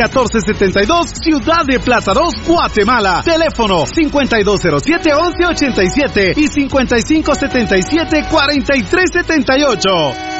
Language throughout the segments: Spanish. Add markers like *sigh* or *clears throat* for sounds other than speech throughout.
1472, Ciudad de 2, Guatemala. Teléfono 5207-1187 y 5577-4378.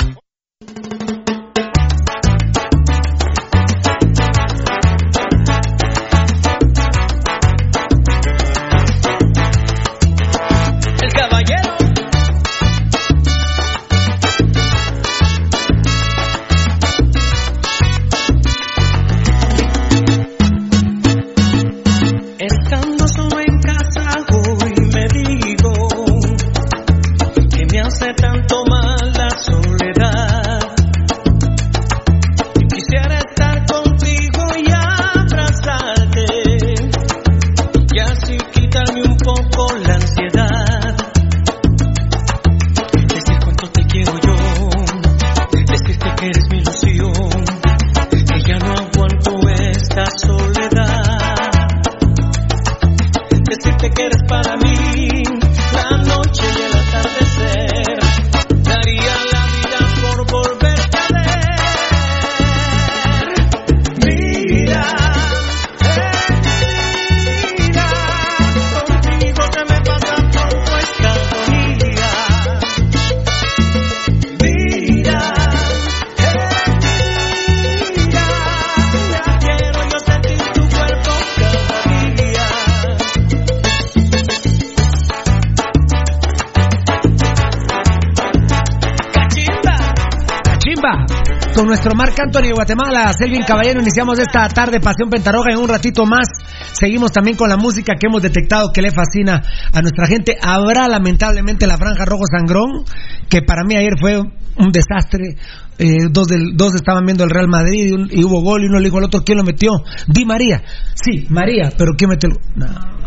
Nuestro Marc Anthony de Guatemala, Selvin Caballero, iniciamos esta tarde Pasión Pentarroja en un ratito más. Seguimos también con la música que hemos detectado que le fascina a nuestra gente. Habrá lamentablemente la franja rojo sangrón, que para mí ayer fue un desastre. Eh, dos, del, dos estaban viendo el Real Madrid y, hubo gol y uno le dijo al otro quién lo metió. Di María. Sí, María, pero ¿quién metió el No.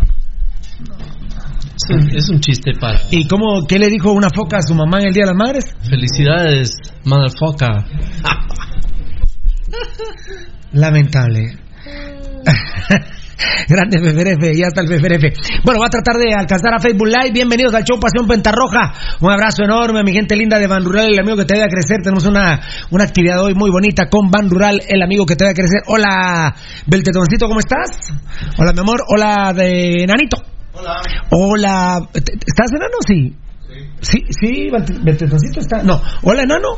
Es un, es un chiste para. ¿Y cómo, qué le dijo una foca a su mamá en el Día de las Madres? Felicidades, motherfucker. *laughs* Lamentable. *laughs* Grande FFRF, ya está el FFRF. Bueno, va a tratar de alcanzar a Facebook Live. Bienvenidos al show Pasión Pentarroja. Un abrazo enorme a mi gente linda de Ban Rural, el amigo que te debe crecer. Tenemos una, una actividad hoy muy bonita con Ban Rural, el amigo que te debe crecer. Hola, Beltetoncito, ¿cómo estás? Hola, mi amor. Hola, de Nanito. Hola. Hola. ¿Te- te- ¿Estás enano? Sí. Sí, sí, está. No. Hola, enano.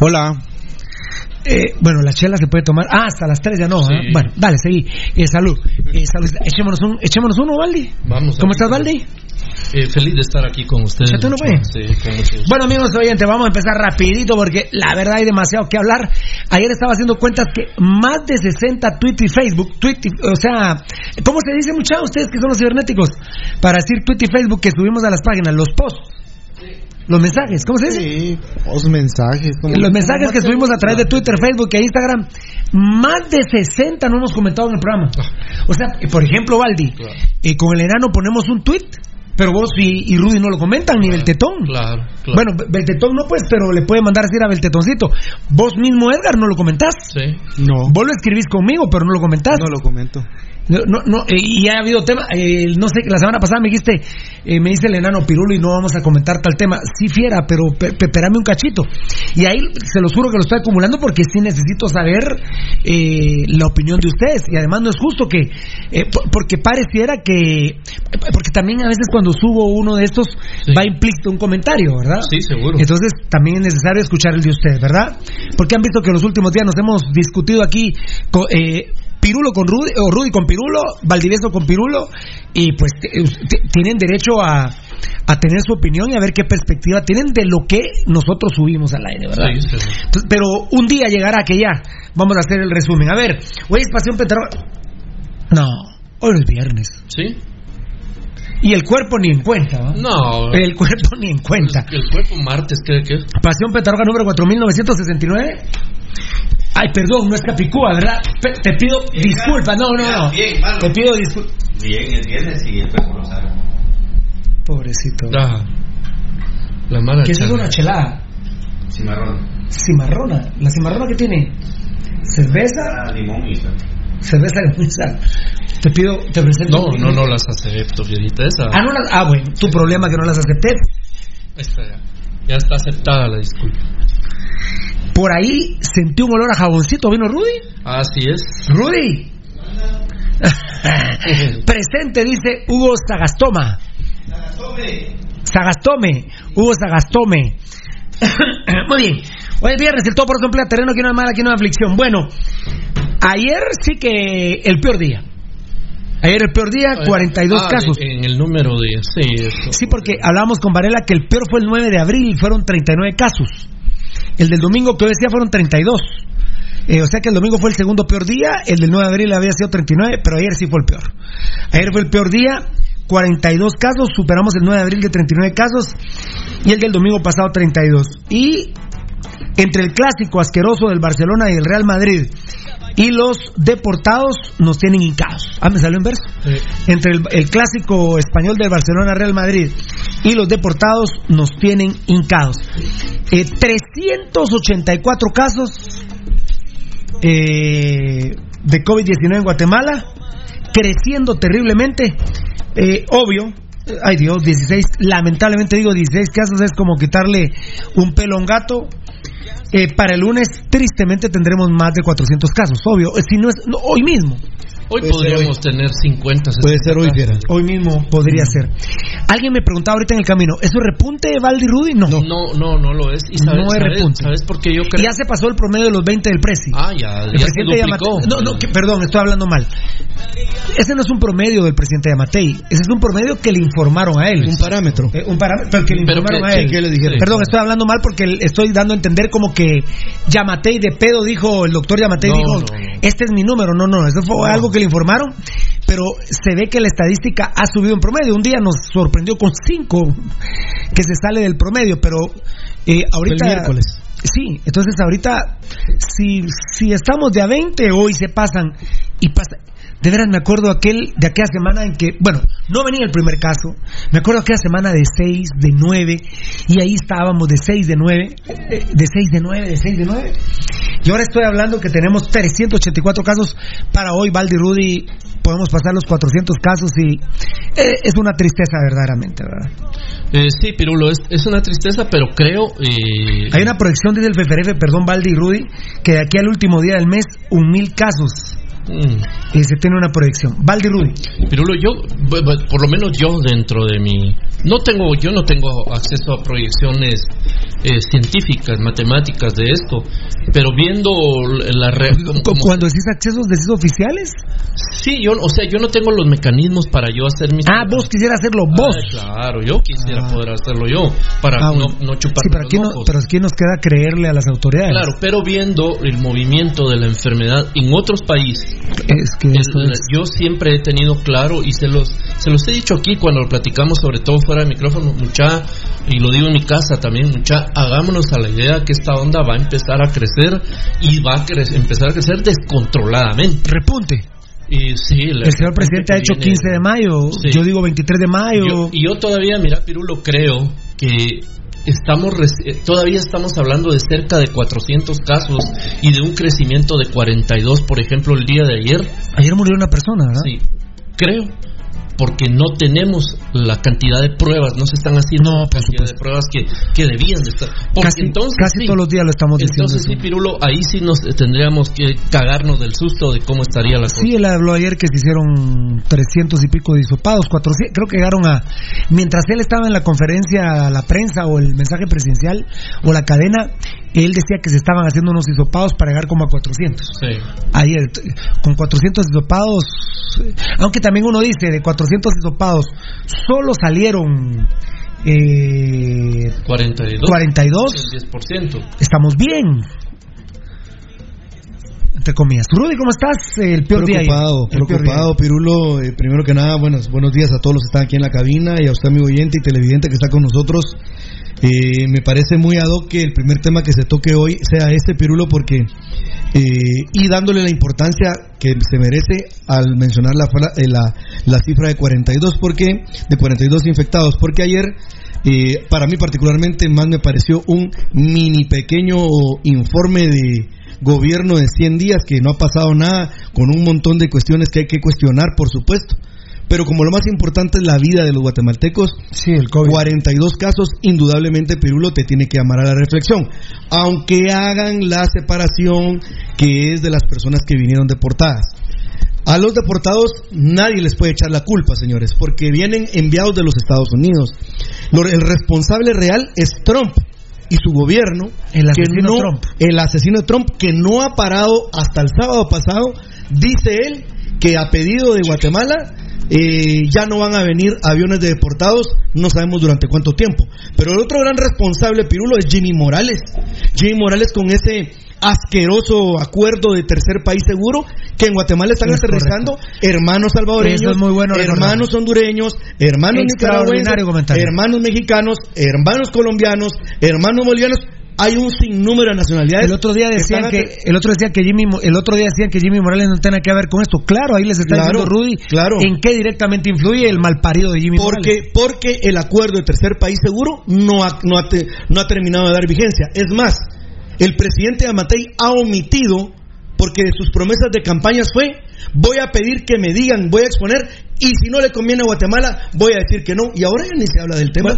Hola. Eh, bueno, la chela se puede tomar. Ah, hasta las 3 ya no. Sí. ¿eh? Bueno, dale, seguí. Eh, salud. Eh, salud. Echémonos, un, echémonos uno, Valdi. Vamos. ¿Cómo estás, Valdi? Eh, feliz de estar aquí con ustedes. Échate uno, mucho. Sí, con mucho gusto. Bueno, amigos oyentes, vamos a empezar rapidito porque la verdad hay demasiado que hablar. Ayer estaba haciendo cuentas que más de 60 tweets y Facebook, tweet y- o sea, ¿cómo se dice muchachos ustedes que son los cibernéticos? Para decir tweet y Facebook que subimos a las páginas, los posts, los mensajes, ¿cómo se dice? Sí, los mensajes. Los mensajes que subimos a través de Twitter, Facebook e Instagram, más de 60 no hemos comentado en el programa. O sea, por ejemplo, Valdi, eh, con el enano ponemos un tweet, pero vos y, y Rudy no lo comentan, ni Beltetón. Claro, claro. Bueno, Be- Beltetón no pues, pero le puede mandar a decir a Beltetoncito. Vos mismo, Edgar, no lo comentás. Sí. No, Vos lo escribís conmigo, pero no lo comentás. no lo comento. No, no, no, eh, y ha habido tema, eh, no sé, la semana pasada me dijiste, eh, me dice el enano Pirulo y no vamos a comentar tal tema. Sí, fiera, pero pe- pe- espérame un cachito. Y ahí se los juro que lo estoy acumulando porque sí necesito saber eh, la opinión de ustedes. Y además no es justo que, eh, por- porque pareciera que, porque también a veces cuando subo uno de estos va implícito un comentario, ¿verdad? Sí, seguro. Entonces también es necesario escuchar el de ustedes, ¿verdad? Porque han visto que en los últimos días nos hemos discutido aquí Pirulo con Rudy, o Rudy con Pirulo, Valdivieso con Pirulo, y pues tienen derecho a, a tener su opinión y a ver qué perspectiva tienen de lo que nosotros subimos al aire, ¿verdad? Sí. Entonces, pero un día llegará que ya vamos a hacer el resumen. A ver, hoy es Pasión Petarroja. No, hoy es viernes. ¿Sí? Y el cuerpo ni en cuenta, ¿va? No. El cuerpo ni en cuenta. El cuerpo martes, ¿qué? qué? Pasión Petarroja número 4969. Ay, perdón, no es Capicúa, ¿verdad? Pe- te pido disculpas. No, no, no. Te pido disculpas. Bien, es viernes y el cuerpo lo sabe. Pobrecito. Ah, la mala ¿Qué es una chelada? Cimarrón. Cimarrona. ¿La cimarrona qué tiene? Cerveza. Ah, limón y sal. Cerveza de sal. Te pido, te presento. No, no, no las acepto, Fierita. Esa. Ah, no las, ah, bueno, tu problema que no las acepté. Esta ya. Ya está aceptada la disculpa. Por ahí sentí un olor a jaboncito. ¿Vino Rudy? Así es. Rudy. *laughs* Presente, dice Hugo Sagastoma. Sagastome. Hugo Sagastome. *coughs* Muy bien. Hoy es viernes, el todo por emplea terreno, aquí no hay mal, aquí no hay aflicción. Bueno, ayer sí que el peor día. Ayer el peor día, 42 Ah, casos. En el número de. Sí, eso. Sí, porque hablábamos con Varela que el peor fue el 9 de abril y fueron 39 casos. El del domingo que hoy decía fueron 32. Eh, o sea que el domingo fue el segundo peor día, el del 9 de abril había sido 39, pero ayer sí fue el peor. Ayer fue el peor día, 42 casos, superamos el 9 de abril de 39 casos y el del domingo pasado 32. Y entre el clásico asqueroso del Barcelona y el Real Madrid y los deportados nos tienen hincados. Ah, me salió en verso. Entre el, el clásico español del Barcelona Real Madrid y los deportados nos tienen hincados. Eh, 384 casos eh, de COVID-19 en Guatemala, creciendo terriblemente. Eh, obvio, ay Dios, 16, lamentablemente digo 16 casos, es como quitarle un pelo a un gato. Eh, para el lunes, tristemente, tendremos más de 400 casos, obvio. eh, Si no es, no, hoy mismo. Hoy Puede podríamos tener 50, 60 Puede ser hoy. Fiera. Hoy mismo podría ser. Alguien me preguntaba ahorita en el camino, ¿eso es repunte de Valdi Rudy? No. No, no, no lo es. ¿Y sabes, No es repunte. ¿Sabes por qué yo Y creo? ya se pasó el promedio de los 20 del Prezi. Ah, ya, El ya se presidente duplicó. Yamatei- No, no, que- perdón, estoy hablando mal. Ese no es un promedio del presidente Yamatei. Ese es un promedio que le informaron a él. Un parámetro. Eh, un parámetro pero que le Pero informaron que- a él. que- le dijeron. Perdón, estoy hablando mal porque le estoy dando a entender como que Yamatei de pedo dijo, el doctor Yamatei No, dijo, no. este es mi número. No, no, eso fue algo que le informaron. Pero se ve que la estadística ha subido en promedio. Un día nos sorprendió con cinco que se sale del promedio, pero eh, ahorita. El miércoles. Sí, entonces ahorita, si, si estamos de a 20, hoy se pasan y pasa. De veras me acuerdo aquel, de aquella semana en que, bueno, no venía el primer caso, me acuerdo aquella semana de 6, de 9, y ahí estábamos de 6, de 9, eh, de 6, de 9, de 6, de 9. Y ahora estoy hablando que tenemos 384 casos para hoy, Valdi Rudy, podemos pasar los 400 casos y eh, es una tristeza verdaderamente, ¿verdad? Eh, sí, Pirulo, es, es una tristeza, pero creo. eh, Hay una proyección desde el FFRF, perdón, Valdi y Rudy, que de aquí al último día del mes, un mil casos. Mm, Y se tiene una proyección. Valdi Rudy. Pirulo, yo, por lo menos yo dentro de mi, no tengo, yo no tengo acceso a proyecciones eh, científicas, matemáticas de esto, pero viendo la re- como- Cuando decís accesos, decís oficiales. sí, yo, o sea, yo no tengo los mecanismos para yo hacer mis, Ah, vos quisieras hacerlo vos. Ah, claro, yo quisiera poder hacerlo yo para Ah, no, bueno. no chupar Sí, pero aquí, no, pero aquí nos queda creerle a las autoridades. Claro, pero viendo el movimiento de la enfermedad en otros países, Es que el- eso es- yo siempre he tenido claro y se los se los he dicho aquí cuando lo platicamos, sobre todo fuera de micrófono, mucha, y lo digo en mi casa también, mucha, hagámonos a la idea que esta onda va a empezar a crecer y va a cre- empezar a crecer descontroladamente. Repunte. Y sí, la- El señor presidente ha hecho viene- 15 de mayo, Sí. yo digo 23 de mayo. Yo- y yo todavía, mira, Pirulo, creo que estamos eh, todavía estamos hablando de cerca de 400 casos y de un crecimiento de 42, por ejemplo, el día de ayer. Ayer murió una persona, ¿verdad? Sí, creo. Porque no tenemos la cantidad de pruebas, no se están haciendo la cantidad de pruebas que, que debían de estar. Porque Casi- entonces, casi sí, todos los días lo estamos diciendo Entonces, sí. Pirulo, ahí sí nos eh, tendríamos que cagarnos del susto de cómo estaría la cosa. Sí, él habló ayer que se hicieron 300 y pico de hisopados, 400, creo que llegaron a, mientras él estaba en la conferencia la prensa o el mensaje presidencial o la cadena, él decía que se estaban haciendo unos hisopados para llegar como a 400. Sí. Ayer, t- con 400 hisopados, eh, aunque también uno dice, de 400 hisopados, solo salieron eh, 42. 42. El 10%. Estamos bien. Entre comillas. Rudy, ¿cómo estás? El peor día. Preocupado, día preocupado, Pirulo. Eh, primero que nada, buenos, buenos días a todos los que están aquí en la cabina y a usted, amigo oyente y televidente que está con nosotros. Eh, me parece muy ad hoc que el primer tema que se toque hoy sea este, Pirulo, porque. eh, y dándole la importancia que se merece al mencionar la, eh, la, la cifra de 42, porque de 42 infectados, porque ayer eh, para mí particularmente más me pareció un mini pequeño informe de gobierno de 100 días que no ha pasado nada con un montón de cuestiones que hay que cuestionar por supuesto pero como lo más importante es la vida de los guatemaltecos, 42 casos, indudablemente Pirulo te tiene que llamar a la reflexión. Aunque hagan la separación que es de las personas que vinieron deportadas. A los deportados nadie les puede echar la culpa, señores, porque vienen enviados de los Estados Unidos. El responsable real es Trump y su gobierno. El asesino no- Trump. El asesino de Trump que no ha parado hasta el sábado pasado, dice él que a pedido de Guatemala eh, ya no van a venir aviones de deportados, no sabemos durante cuánto tiempo. Pero el otro gran responsable, Pirulo, es Jimmy Morales. Jimmy Morales con ese asqueroso acuerdo de tercer país seguro que en Guatemala están Es aterrizando hermanos salvadoreños, Eso es muy bueno recordar. hermanos hondureños, hermanos nicaragüenses, hermanos mexicanos, hermanos colombianos, hermanos bolivianos. Hay un sinnúmero de nacionalidades. El otro día decían que el otro decía que Jimmy el otro día decían que Jimmy Morales no tiene que ver con esto. Claro, ahí les está Claro, diciendo Rudy claro. en qué directamente influye el malparido de Jimmy Morales. porque, porque el acuerdo de tercer país seguro no ha, no, ha no ha terminado de dar vigencia. Es más, el presidente Amatei ha omitido, porque de sus promesas de campañas fue, voy a pedir que me digan, voy a exponer, y si no le conviene a Guatemala, voy a decir que no. Y ahora ya ni se habla del tema.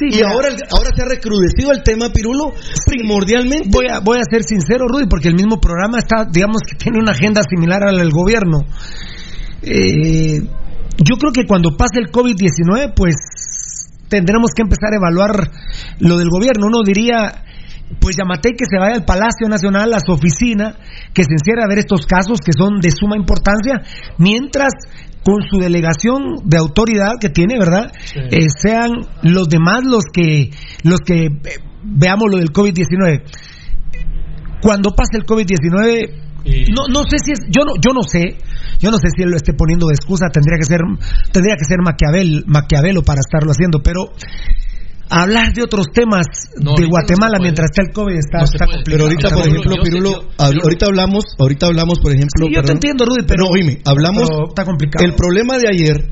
y ya. ahora, ahora se ha recrudecido el tema, Pirulo, primordialmente. Voy a, voy a ser sincero, Rudy, porque el mismo programa está, digamos que tiene una agenda similar a la del gobierno. Eh, yo creo que cuando pase el COVID-19, pues tendremos que empezar a evaluar lo del gobierno. Uno diría, pues Yamatei que se vaya al Palacio Nacional, a su oficina, que se encierre a ver estos casos que son de suma importancia, mientras con su delegación de autoridad que tiene, ¿verdad? Eh, sean los demás los que los que eh, veamos lo del COVID-19. Cuando pase el COVID-19, no, no sé si es, yo no, yo no sé, yo no sé si él lo esté poniendo de excusa, tendría que ser, tendría que ser Maquiavel, Maquiavelo para estarlo haciendo, pero hablar de otros temas No, de no Guatemala mientras está el COVID está, No está complicado. Pero ahorita, por ejemplo. Pirulo, ahorita hablamos, ahorita hablamos, por ejemplo. Sí, yo te entiendo, Rudy, pero- No, oíme, hablamos. pero está complicado. El problema de ayer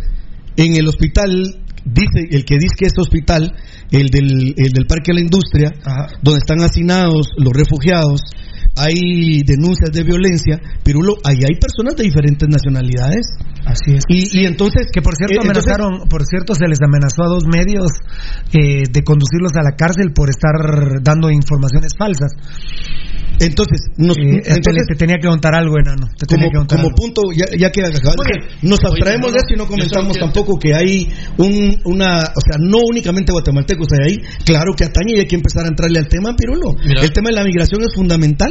en el hospital, dice el que dice que es hospital, el del, el del Parque de la Industria, donde están hacinados los refugiados, hay denuncias de violencia, Pirulo, ahí hay personas de diferentes nacionalidades. Así es. Y, y entonces. Que por cierto eh, entonces- amenazaron, por cierto se les amenazó a dos medios eh, de conducirlos a la cárcel por estar dando informaciones falsas. Entonces, nos, Eh, te- entonces- te tenía que contar algo, enano. Te tenía como, que contar como algo. punto, ya, ya que bien. nos abstraemos de esto y no comentamos tampoco que hay un, una, o sea, no únicamente guatemaltecos hay ahí, claro que atañe y hay que empezar a entrarle al tema, Pirulo. Mira. El tema de la migración es fundamental.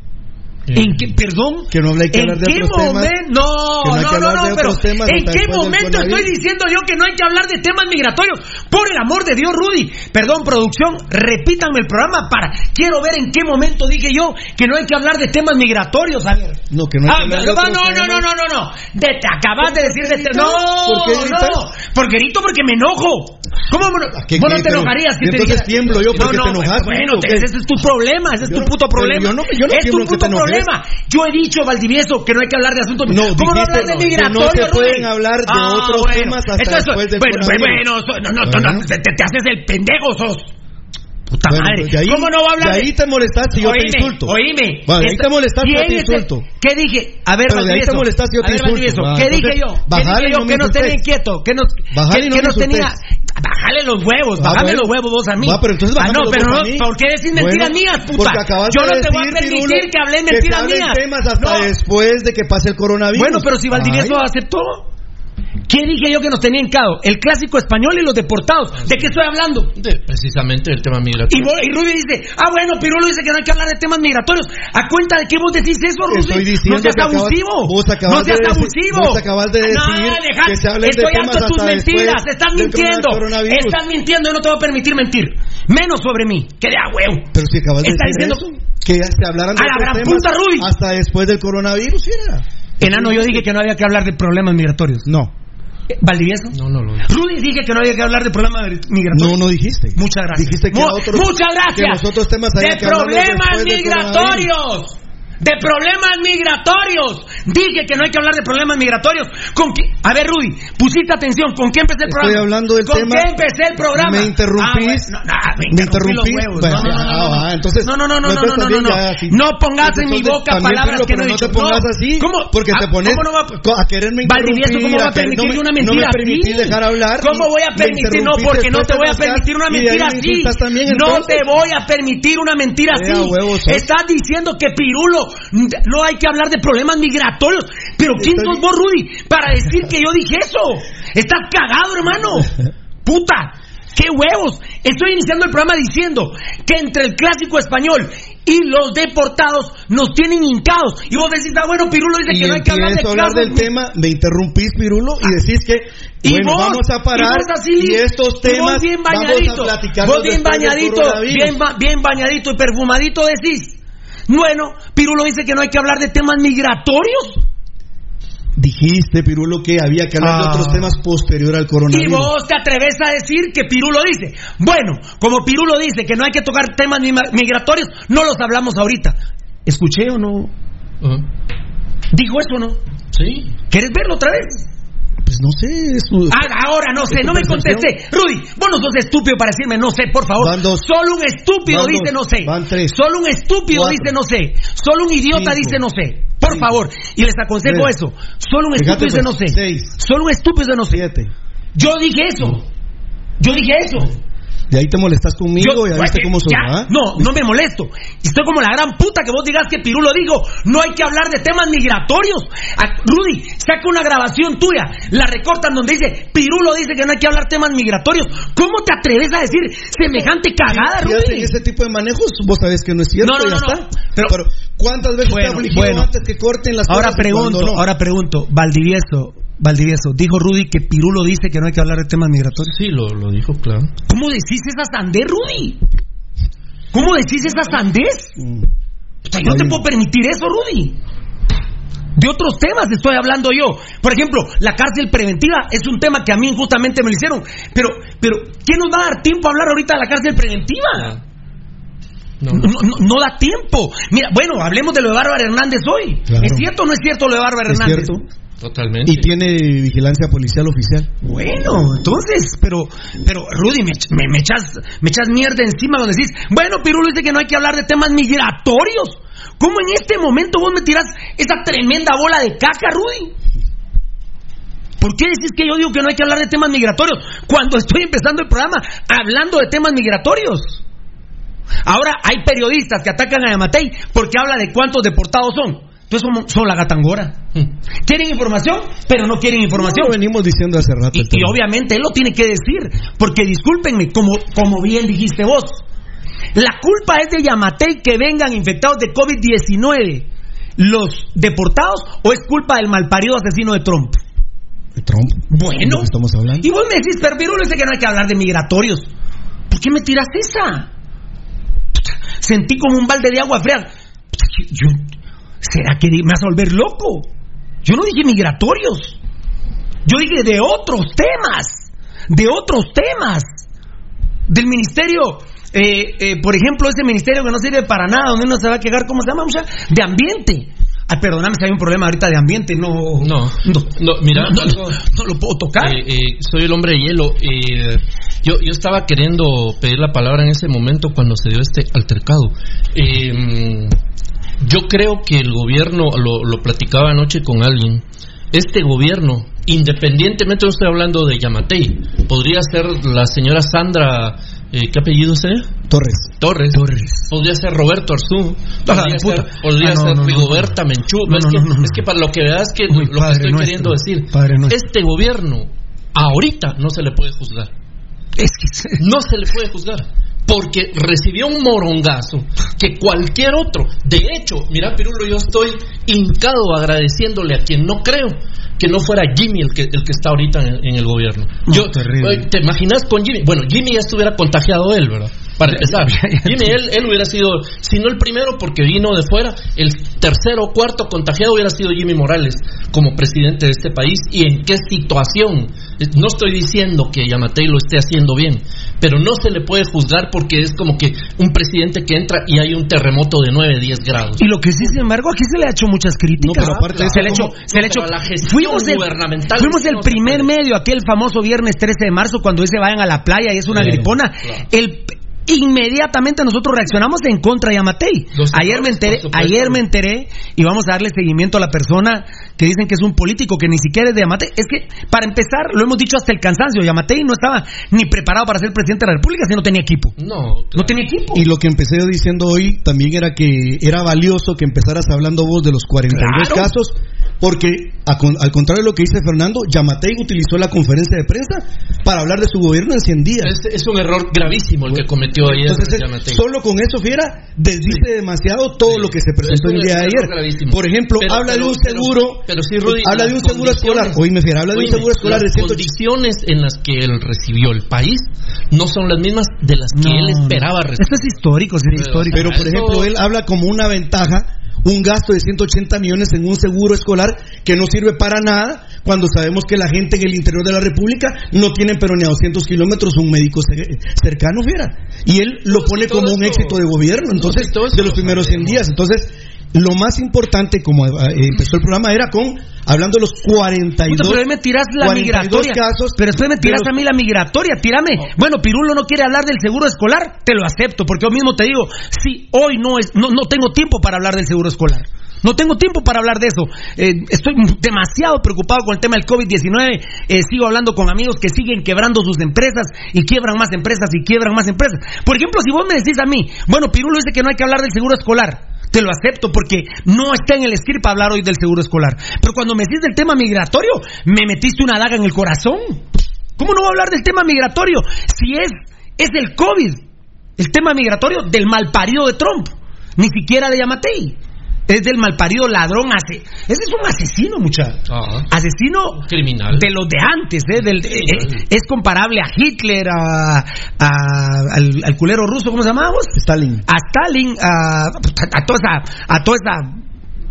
¿En qué, perdón? Que no habla- hay que ¿En hablar de qué otros temas? No, que no no, que no, pero ¿en qué momento estoy diciendo yo que no hay que hablar de temas migratorios? Por el amor de Dios, Rudy. Perdón, producción, repítanme el programa para. Quiero ver en qué momento dije yo que no hay que hablar de temas migratorios, Javier. No, que no hay Ah, que hablar de no, no, no, no, no, no, no. De- te acabas de decir de este. No, ¿Por qué gritas? no. Porque grito porque me enojo. ¿Cómo me eno- ¿Qué- Vos no te enojarías si y te entonces tiemblo yo porque no, te no, enojas, Bueno, ese es tu problema, ese es tu puto problema. es tu que puto te Yo he dicho, Valdivieso, que no hay que hablar de asuntos. No, ¿Cómo no hablar de que no se pueden hablar de Ah, otros bueno. temas hasta Entonces, después del bueno, bueno, no, no, no, te- te haces el pendejo, sos. Puta Bueno, madre. pues ahí- ¿Cómo no va a hablar de ahí te molestaste y yo te insulto. Oíme. Bueno, de ahí te molestaste y yo te ¿Quién es el- insulto. ¿Qué dije? A ver, Pero de ahí te Valdivieso. molestaste y yo te insulto. Valdivieso, Ah, ¿Qué dije yo? ¿Qué dije yo? que nos tenía inquieto. Que nos, tenía. Bájale los huevos, Ah, bájame bueno. los huevos vos a mí. Va, pero entonces ah, no, pero no. ¿por qué decís mentiras Bueno, mías, puta? Yo no te voy a permitir que que mentiras mías. temas hasta No. después de que pase el coronavirus. Bueno, pero si Valdivieso Ay. aceptó. ¿Qué dije yo que nos tenía hincado? El clásico español y los deportados. ¿De qué estoy hablando? De, precisamente del tema Y, migratorio. vos- y Rudy dice, ah, bueno, Pirulo dice que no hay que hablar de temas migratorios. ¿A cuenta de qué vos decís eso, Rudy? Estoy diciendo no seas que abusivo. vos acabas no seas de decir- abusivo. vos acabas de no, decir deja- que se hablen de Estoy temas harto de tus mentiras. Estás mintiendo. Estás mintiendo. Yo no te voy a permitir mentir. Menos sobre mí. Que de a huevo. Pero si acabas de decir diciendo- eso, que ya se hablaran de A la gran temas puta, Rudy. hasta después del coronavirus, era. Enano, yo dije que no había que hablar de problemas migratorios. No. ¿Valdivieso? No, no, no. Rudy dije que no había que hablar de problemas migratorios. No, no dijiste. Muchas gracias. Dijiste que Mu- otros- muchas gracias. que los temas de que problemas migratorios. De problemas migratorios. Dije que no hay que hablar de problemas migratorios. ¿Con qué? A ver, Rudy, pusiste atención. ¿Con qué empecé el Estoy programa? hablando del ¿Con tema. qué empecé el programa? Me interrumpís. Ah, bueno, no, no, me Me interrumpí los interrumpís. huevos. Bueno, no, no, no, no, no. no, no, no, no, no, no, no, no. No pongas en mi boca palabras que no he no dicho. te pongas así, ¿Cómo? porque te Ah, pones ¿Cómo no va co- a quererme Valdivieso, ¿cómo interrumpir, va a a permitir no me- una no me mentira así? dejar hablar ¿Cómo voy a me permitir? No, porque no te voy a permitir una mentira me así. No te voy a permitir una mentira así. Estás diciendo que Pirulo no hay que hablar de problemas migratorios. Pero ¿quién Estoy- sos vos, Rudy, para decir que yo dije eso? Estás cagado, hermano. Puta. ¡Qué huevos! Estoy iniciando el programa diciendo que entre el clásico español y los deportados nos tienen hincados. Y vos decís, ah, bueno, Pirulo dice que no hay que hablar de a hablar del tema, me interrumpís, Pirulo, y decís que, Y bueno, vos, vamos a parar y, vos así, y estos y temas vos bien vamos bañadito, a platicar vos bien bañadito, bien, ba- bien bañadito y perfumadito decís. Bueno, Pirulo dice que no hay que hablar de temas migratorios. Dijiste, Pirulo, que había que hablar de Ah. otros temas posterior al Y coronavirus. vos te atreves a decir que Pirulo dice. Bueno, como Pirulo dice que no hay que tocar temas mi- migratorios, no los hablamos ahorita. ¿Escuché o no? ¿Dijo eso o no? Sí. ¿Quieres verlo otra vez? Pues no sé, es tu- Ah, ahora no sé, ¿Es tu no me contesté. Rudy, vos no sos estúpido para decirme no sé, por favor. Dos. Solo un estúpido dice dos. no sé. Van tres. Solo un estúpido Cuatro. dice no sé. Solo un idiota Cinco. dice no sé. Por Cinco. favor. Y les aconsejo Tres. eso. Solo un estúpido dice pues, no sé. seis. Solo un estúpido dice no sé. Siete. Yo dije eso. Yo dije eso. De ahí te molestas conmigo, ya viste cómo sos, ya, ¿ah? No, no me molesto. Estoy como la gran puta que vos digas que Pirulo dijo, no hay que hablar de temas migratorios. Ah, Rudy, saca una grabación tuya, la recortan donde dice, Pirulo dice que no hay que hablar temas migratorios. ¿Cómo te atreves a decir semejante cagada, Si hacen Rudy? ese tipo de manejos, vos sabés que no es cierto, No, no, ya no, está. Pero- Pero, ¿cuántas veces Bueno, te afligido bueno. antes que corten las Ahora cosas y pregunto, ahora pregunto, Valdivieso, Valdivieso, dijo Rudy que Pirulo dice que no hay que hablar de temas migratorios. Sí, lo, lo dijo, claro. ¿Cómo decís esa sandez, Rudy? ¿Cómo decís esa sandez? O sea, yo no te puedo permitir eso, Rudy. De otros temas estoy hablando yo. Por ejemplo, la cárcel preventiva es un tema que a mí injustamente me lo hicieron. Pero, pero, ¿quién nos va a dar tiempo a hablar ahorita de la cárcel preventiva? No, No, no- no da tiempo. Mira, bueno, hablemos de lo de Bárbara Hernández hoy. Claro. ¿Es cierto o no es cierto lo de Bárbara Es Hernández? cierto. Totalmente. Y tiene vigilancia policial oficial. Bueno, entonces, pero, pero Rudy, me, me, me echas, me echas mierda encima cuando decís, bueno, Pirulo dice que no hay que hablar de temas migratorios. ¿Cómo en este momento vos me tirás esa tremenda bola de caca, Rudy? ¿Por qué decís que yo digo que no hay que hablar de temas migratorios cuando estoy empezando el programa hablando de temas migratorios? Ahora hay periodistas que atacan a Yamatei porque habla de cuántos deportados son. Entonces son, son la gatangora. Quieren información, pero no quieren información. Lo venimos diciendo hace rato. Y, y obviamente él lo tiene que decir, porque discúlpenme, como, como bien dijiste vos, la culpa es de Yamatei que vengan infectados de COVID-19 los deportados o es culpa del malparido asesino de Trump. De Trump. Bueno. ¿De qué estamos hablando? Y vos me decís, pero Pirulo dice que no hay que hablar de migratorios. ¿Por qué me tiras esa? Puta, Sentí como un balde de agua fría. Puta, Yo, ¿Será que me vas a volver loco? Yo no dije migratorios. Yo dije de otros temas. De otros temas. Del ministerio, eh, eh, por ejemplo, ese ministerio que no sirve para nada, donde uno se va a quedar, ¿cómo se llama? mucha? De ambiente. Ay, perdóname si hay un problema ahorita de ambiente, no. No, no, mira, no, algo- no lo puedo tocar. Eh, eh, soy el hombre de hielo. eh, yo, yo estaba queriendo pedir la palabra en ese momento cuando se dio este altercado. Eh, yo creo que el gobierno, lo, lo platicaba anoche con alguien, este gobierno, independientemente, no estoy hablando de Yamatei, podría ser la señora Sandra eh, ¿qué apellido es ella? Torres. Torres. Podría ser Roberto Arzú. Podría Ah, ser, podría Ah, no, ser no, no, Rigoberta Menchú. Es, que, es para lo que veas que lo que estoy nuestro, queriendo decir, este gobierno ahorita no se le puede juzgar. Es que No se le puede juzgar. Porque recibió un morongazo que cualquier otro. De hecho, mira, Pirulo, yo estoy hincado agradeciéndole a quien no creo que no fuera Jimmy el que, el que está ahorita en, en el gobierno. No, yo, terrible. ¿Te imaginas con Jimmy? Bueno, Jimmy ya estuviera contagiado él, ¿verdad? Para *laughs* empezar. Jimmy, él, él hubiera sido, si no el primero porque vino de fuera, el tercero o cuarto contagiado hubiera sido Jimmy Morales como presidente de este país. ¿Y en qué situación? No estoy diciendo que Yamatei lo esté haciendo bien, pero no se le puede juzgar porque es como que un presidente que entra y hay un terremoto de 9, 10 grados. Y lo que sí, sin embargo, aquí se le ha hecho muchas críticas. No, pero aparte de se le ha hecho, se le hecho. la gestión Fuimos el, gubernamental fuimos sí el no primer medio, aquel famoso viernes 13 de marzo, cuando dice vayan a la playa y es una gripona. claro. El inmediatamente nosotros reaccionamos en contra de Yamatei. Los Ayer me enteré, ayer me enteré y vamos a darle seguimiento a la persona que dicen que es un político que ni siquiera es de Yamatei. Es que para empezar, lo hemos dicho hasta el cansancio, Yamatei no estaba ni preparado para ser presidente de la República, si no tenía equipo. No, No tenía equipo. Y lo que empecé yo diciendo hoy también era que era valioso que empezaras hablando vos de los 42 Claro. casos, porque a con- al contrario de lo que dice Fernando, Yamatei utilizó la conferencia de prensa para hablar de su gobierno en 100 días. Es, es un error gravísimo el que cometió ayer Entonces, Yamatei. solo con eso, Fiera, desdice demasiado todo lo que se presentó el día de ayer. gravísimo. Por ejemplo, Pero- habla de un pero- seguro, pero sí, Rudy, habla de un seguro escolar. condiciones- Oíme, Fiera, habla de un Oíme, seguro escolar las 100 condiciones en las que él recibió el país no son las mismas de las que No, él esperaba recibir. Esto es histórico, sí, es histórico. Pero, por Eso- ejemplo, él habla como una ventaja un gasto de 180 millones en un seguro escolar que no sirve para nada cuando sabemos que la gente en el interior de la República no tienen pero ni a 200 kilómetros un médico ce- cercano, fiera. Y él lo pone todo como un éxito de gobierno, entonces, todo esto de los lo primeros 100 días. Entonces, lo más importante, como eh, empezó el programa, era con, hablando de los 42, Puta, pero ahí me tiras la 42 migratoria. casos pero después me de tiras los- a mí la migratoria, tírame. Bueno, Pirulo no quiere hablar del seguro escolar, te lo acepto, porque yo mismo te digo, si hoy no es, no, no tengo tiempo para hablar del seguro escolar. No tengo tiempo para hablar de eso. Eh, estoy demasiado preocupado con el tema del COVID-19. Eh, sigo hablando con amigos que siguen quebrando sus empresas y quiebran más empresas y quiebran más empresas. Por ejemplo, si vos me decís a mí, bueno, Pirulo dice que no hay que hablar del seguro escolar. Te lo acepto porque no está en el script hablar hoy del seguro escolar. Pero cuando me decís del tema migratorio, me metiste una daga en el corazón. ¿Cómo no voy a hablar del tema migratorio si es, es el COVID? El tema migratorio del malparido de Trump. Ni siquiera de Yamatei. Es del malparido ladrón. Ese es un asesino, muchacho. Ah, Asesino criminal. de los de antes, ¿eh? Del- eh, eh, es comparable a Hitler, a, a- al, al culero ruso, ¿cómo se llamamos? Stalin. A Stalin, a, a toda esa, a toda esa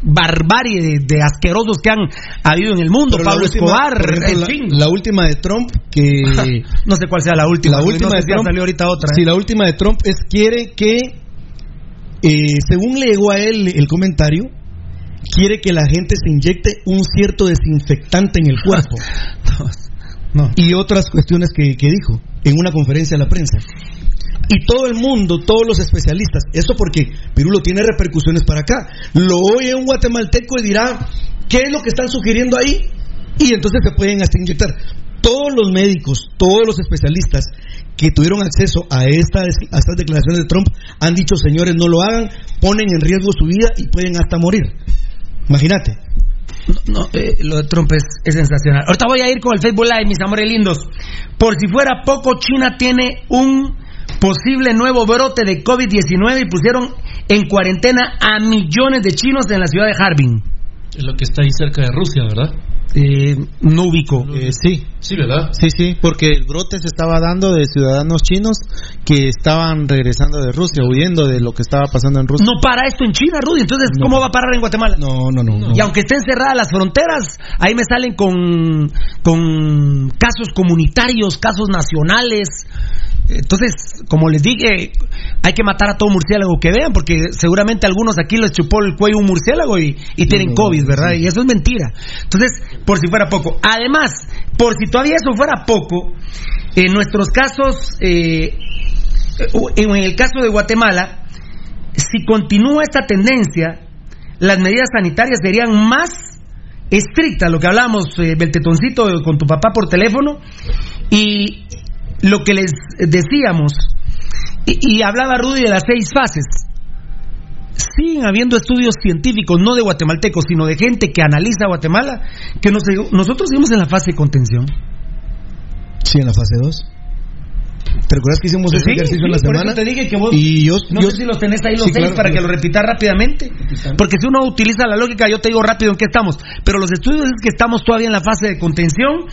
barbarie de, de asquerosos que han habido en el mundo, Pero la Pablo última, Escobar, ejemplo, en la- fin. la última de Trump que *laughs* no sé cuál sea la última. la última no sé de si ya Trump salió ahorita otra. Sí, ¿eh? la última de Trump es quiere que eh, según le llegó a él el comentario quiere que la gente se inyecte un cierto desinfectante en el cuerpo *laughs* No. y otras cuestiones que, que dijo en una conferencia a la prensa. Y todo el mundo, todos los especialistas, eso porque Pirulo tiene repercusiones para acá. Lo oye un guatemalteco y dirá, ¿qué es lo que están sugiriendo ahí? Y entonces se pueden hasta inyectar. Todos los médicos, todos los especialistas que tuvieron acceso a, esta, a estas declaraciones de Trump han dicho, señores, no lo hagan, ponen en riesgo su vida y pueden hasta morir. Imagínate. No, eh, lo de Trump es, es sensacional. Ahorita voy a ir con el Facebook Live, mis amores lindos. Por si fuera poco, China tiene un posible nuevo brote de COVID-19 y pusieron en cuarentena a millones de chinos en la ciudad de Harbin. Es lo que está ahí cerca de Rusia, ¿verdad? Eh, no ubico. Eh, sí, Sí, ¿verdad? sí, sí, porque el brote se estaba dando de ciudadanos chinos que estaban regresando de Rusia, huyendo de lo que estaba pasando en Rusia. No para esto en China, Rudy. Entonces, ¿cómo va a parar en Guatemala? No, no, no. no. Y aunque estén cerradas las fronteras, ahí me salen con, con casos comunitarios, casos nacionales. Entonces, como les dije, hay que matar a todo murciélago que vean, porque seguramente a algunos aquí les chupó el cuello un murciélago y, y tienen COVID, ¿verdad? sí. Y eso es mentira. Entonces, por si fuera poco. Además, por si todavía eso fuera poco, en nuestros casos, eh, en el caso de Guatemala, si continúa esta tendencia, las medidas sanitarias serían más estrictas, lo que hablábamos, eh, Beltetoncito, con tu papá por teléfono, y lo que les decíamos, Y, hablaba Rudy de las seis fases. Siguen habiendo estudios científicos, no de guatemaltecos, sino de gente que analiza Guatemala, que nos- nosotros seguimos en la fase de contención. Sí, en la fase 2. ¿Te recuerdas que hicimos ese Sí, ejercicio en la sí, por semana? eso te dije que vos- Y yo, No yo- sé si los tenés ahí los Sí, seis claro, para claro. que lo repitas rápidamente. Porque si uno utiliza la lógica, yo te digo rápido en qué estamos. Pero los estudios es que estamos todavía en la fase de contención.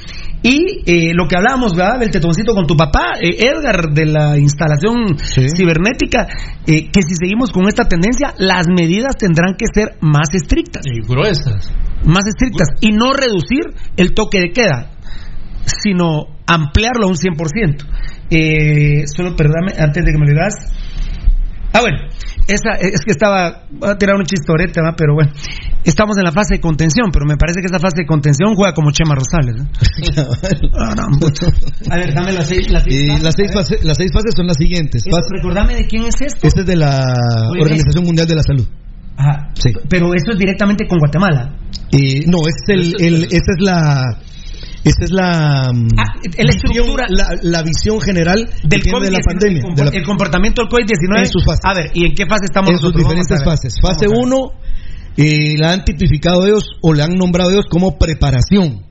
Y eh, lo que hablábamos, ¿verdad? Del tetoncito con tu papá, eh, Edgar, de la instalación cibernética, eh, que si seguimos con esta tendencia, las medidas tendrán que ser más estrictas. Y gruesas. Más estrictas. Y no reducir el toque de queda, sino ampliarlo a un 100%. Eh, solo perdame, antes de que me lo digas. Ah, bueno, esa, es que estaba, voy a tirar un chistorete, ¿va? pero bueno, estamos en la fase de contención, pero me parece que esa fase de contención juega como Chema Rosales. Ah, puto. *laughs* a ver, dame las seis, las seis Y fases, las seis, fases, las seis fases son las siguientes. Esto, Fase- recordame de quién es esto. Esta es de la Oye, Organización Mundial de la Salud. Ajá, Sí. pero eso es directamente con Guatemala. Eh, no, este es el, el- esta es la. Esta es la. mm, Ah, la estructura- la, la visión general Del tiene de la COVID-19, pandemia. el de la- compor- el comportamiento del COVID-19. En sus fases. A ver, ¿y en qué fase estamos en sus nosotros? Vamos diferentes fases. Fase Vamos a ver. 1 la han tipificado ellos o la han nombrado ellos como preparación.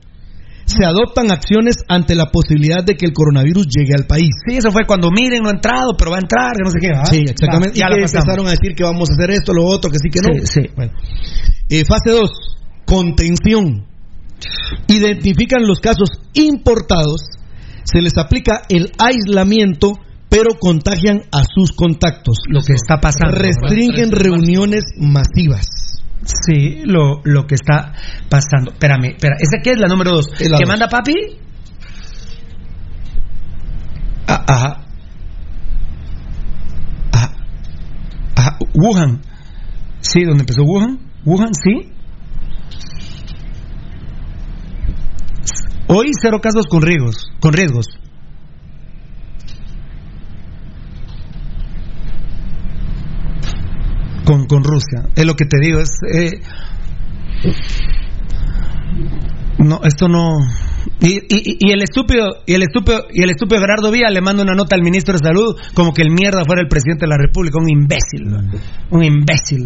Se adoptan acciones ante la posibilidad de que el coronavirus llegue al país. Sí, eso fue cuando miren, no ha entrado, pero va a entrar, que no sé qué. ¿ah? Sí, exactamente. Va, ya y empezaron a decir que vamos a hacer esto, lo otro, que sí, que no. Sí, sí. Bueno. Eh, fase 2, contención. Identifican los casos importados, se les aplica el aislamiento, pero contagian a sus contactos. Lo que está pasando. Restringen reuniones masivas. Sí, lo, lo que está pasando. Espérame, espera. ¿Esa qué es la número dos? Es la ¿Qué dos. manda papi? Ah, ajá. Ajá. Ajá. Wuhan. Sí, ¿dónde empezó Wuhan? Wuhan, sí. Hoy cero casos con riesgos. Con riesgos. Con, con Rusia. Es lo que te digo. Es, eh, no, esto no. Y, y- el estúpido y el estúpido y el estúpido Gerardo Vía le manda una nota al ministro de salud como que el mierda fuera el presidente de la República, un imbécil, un imbécil.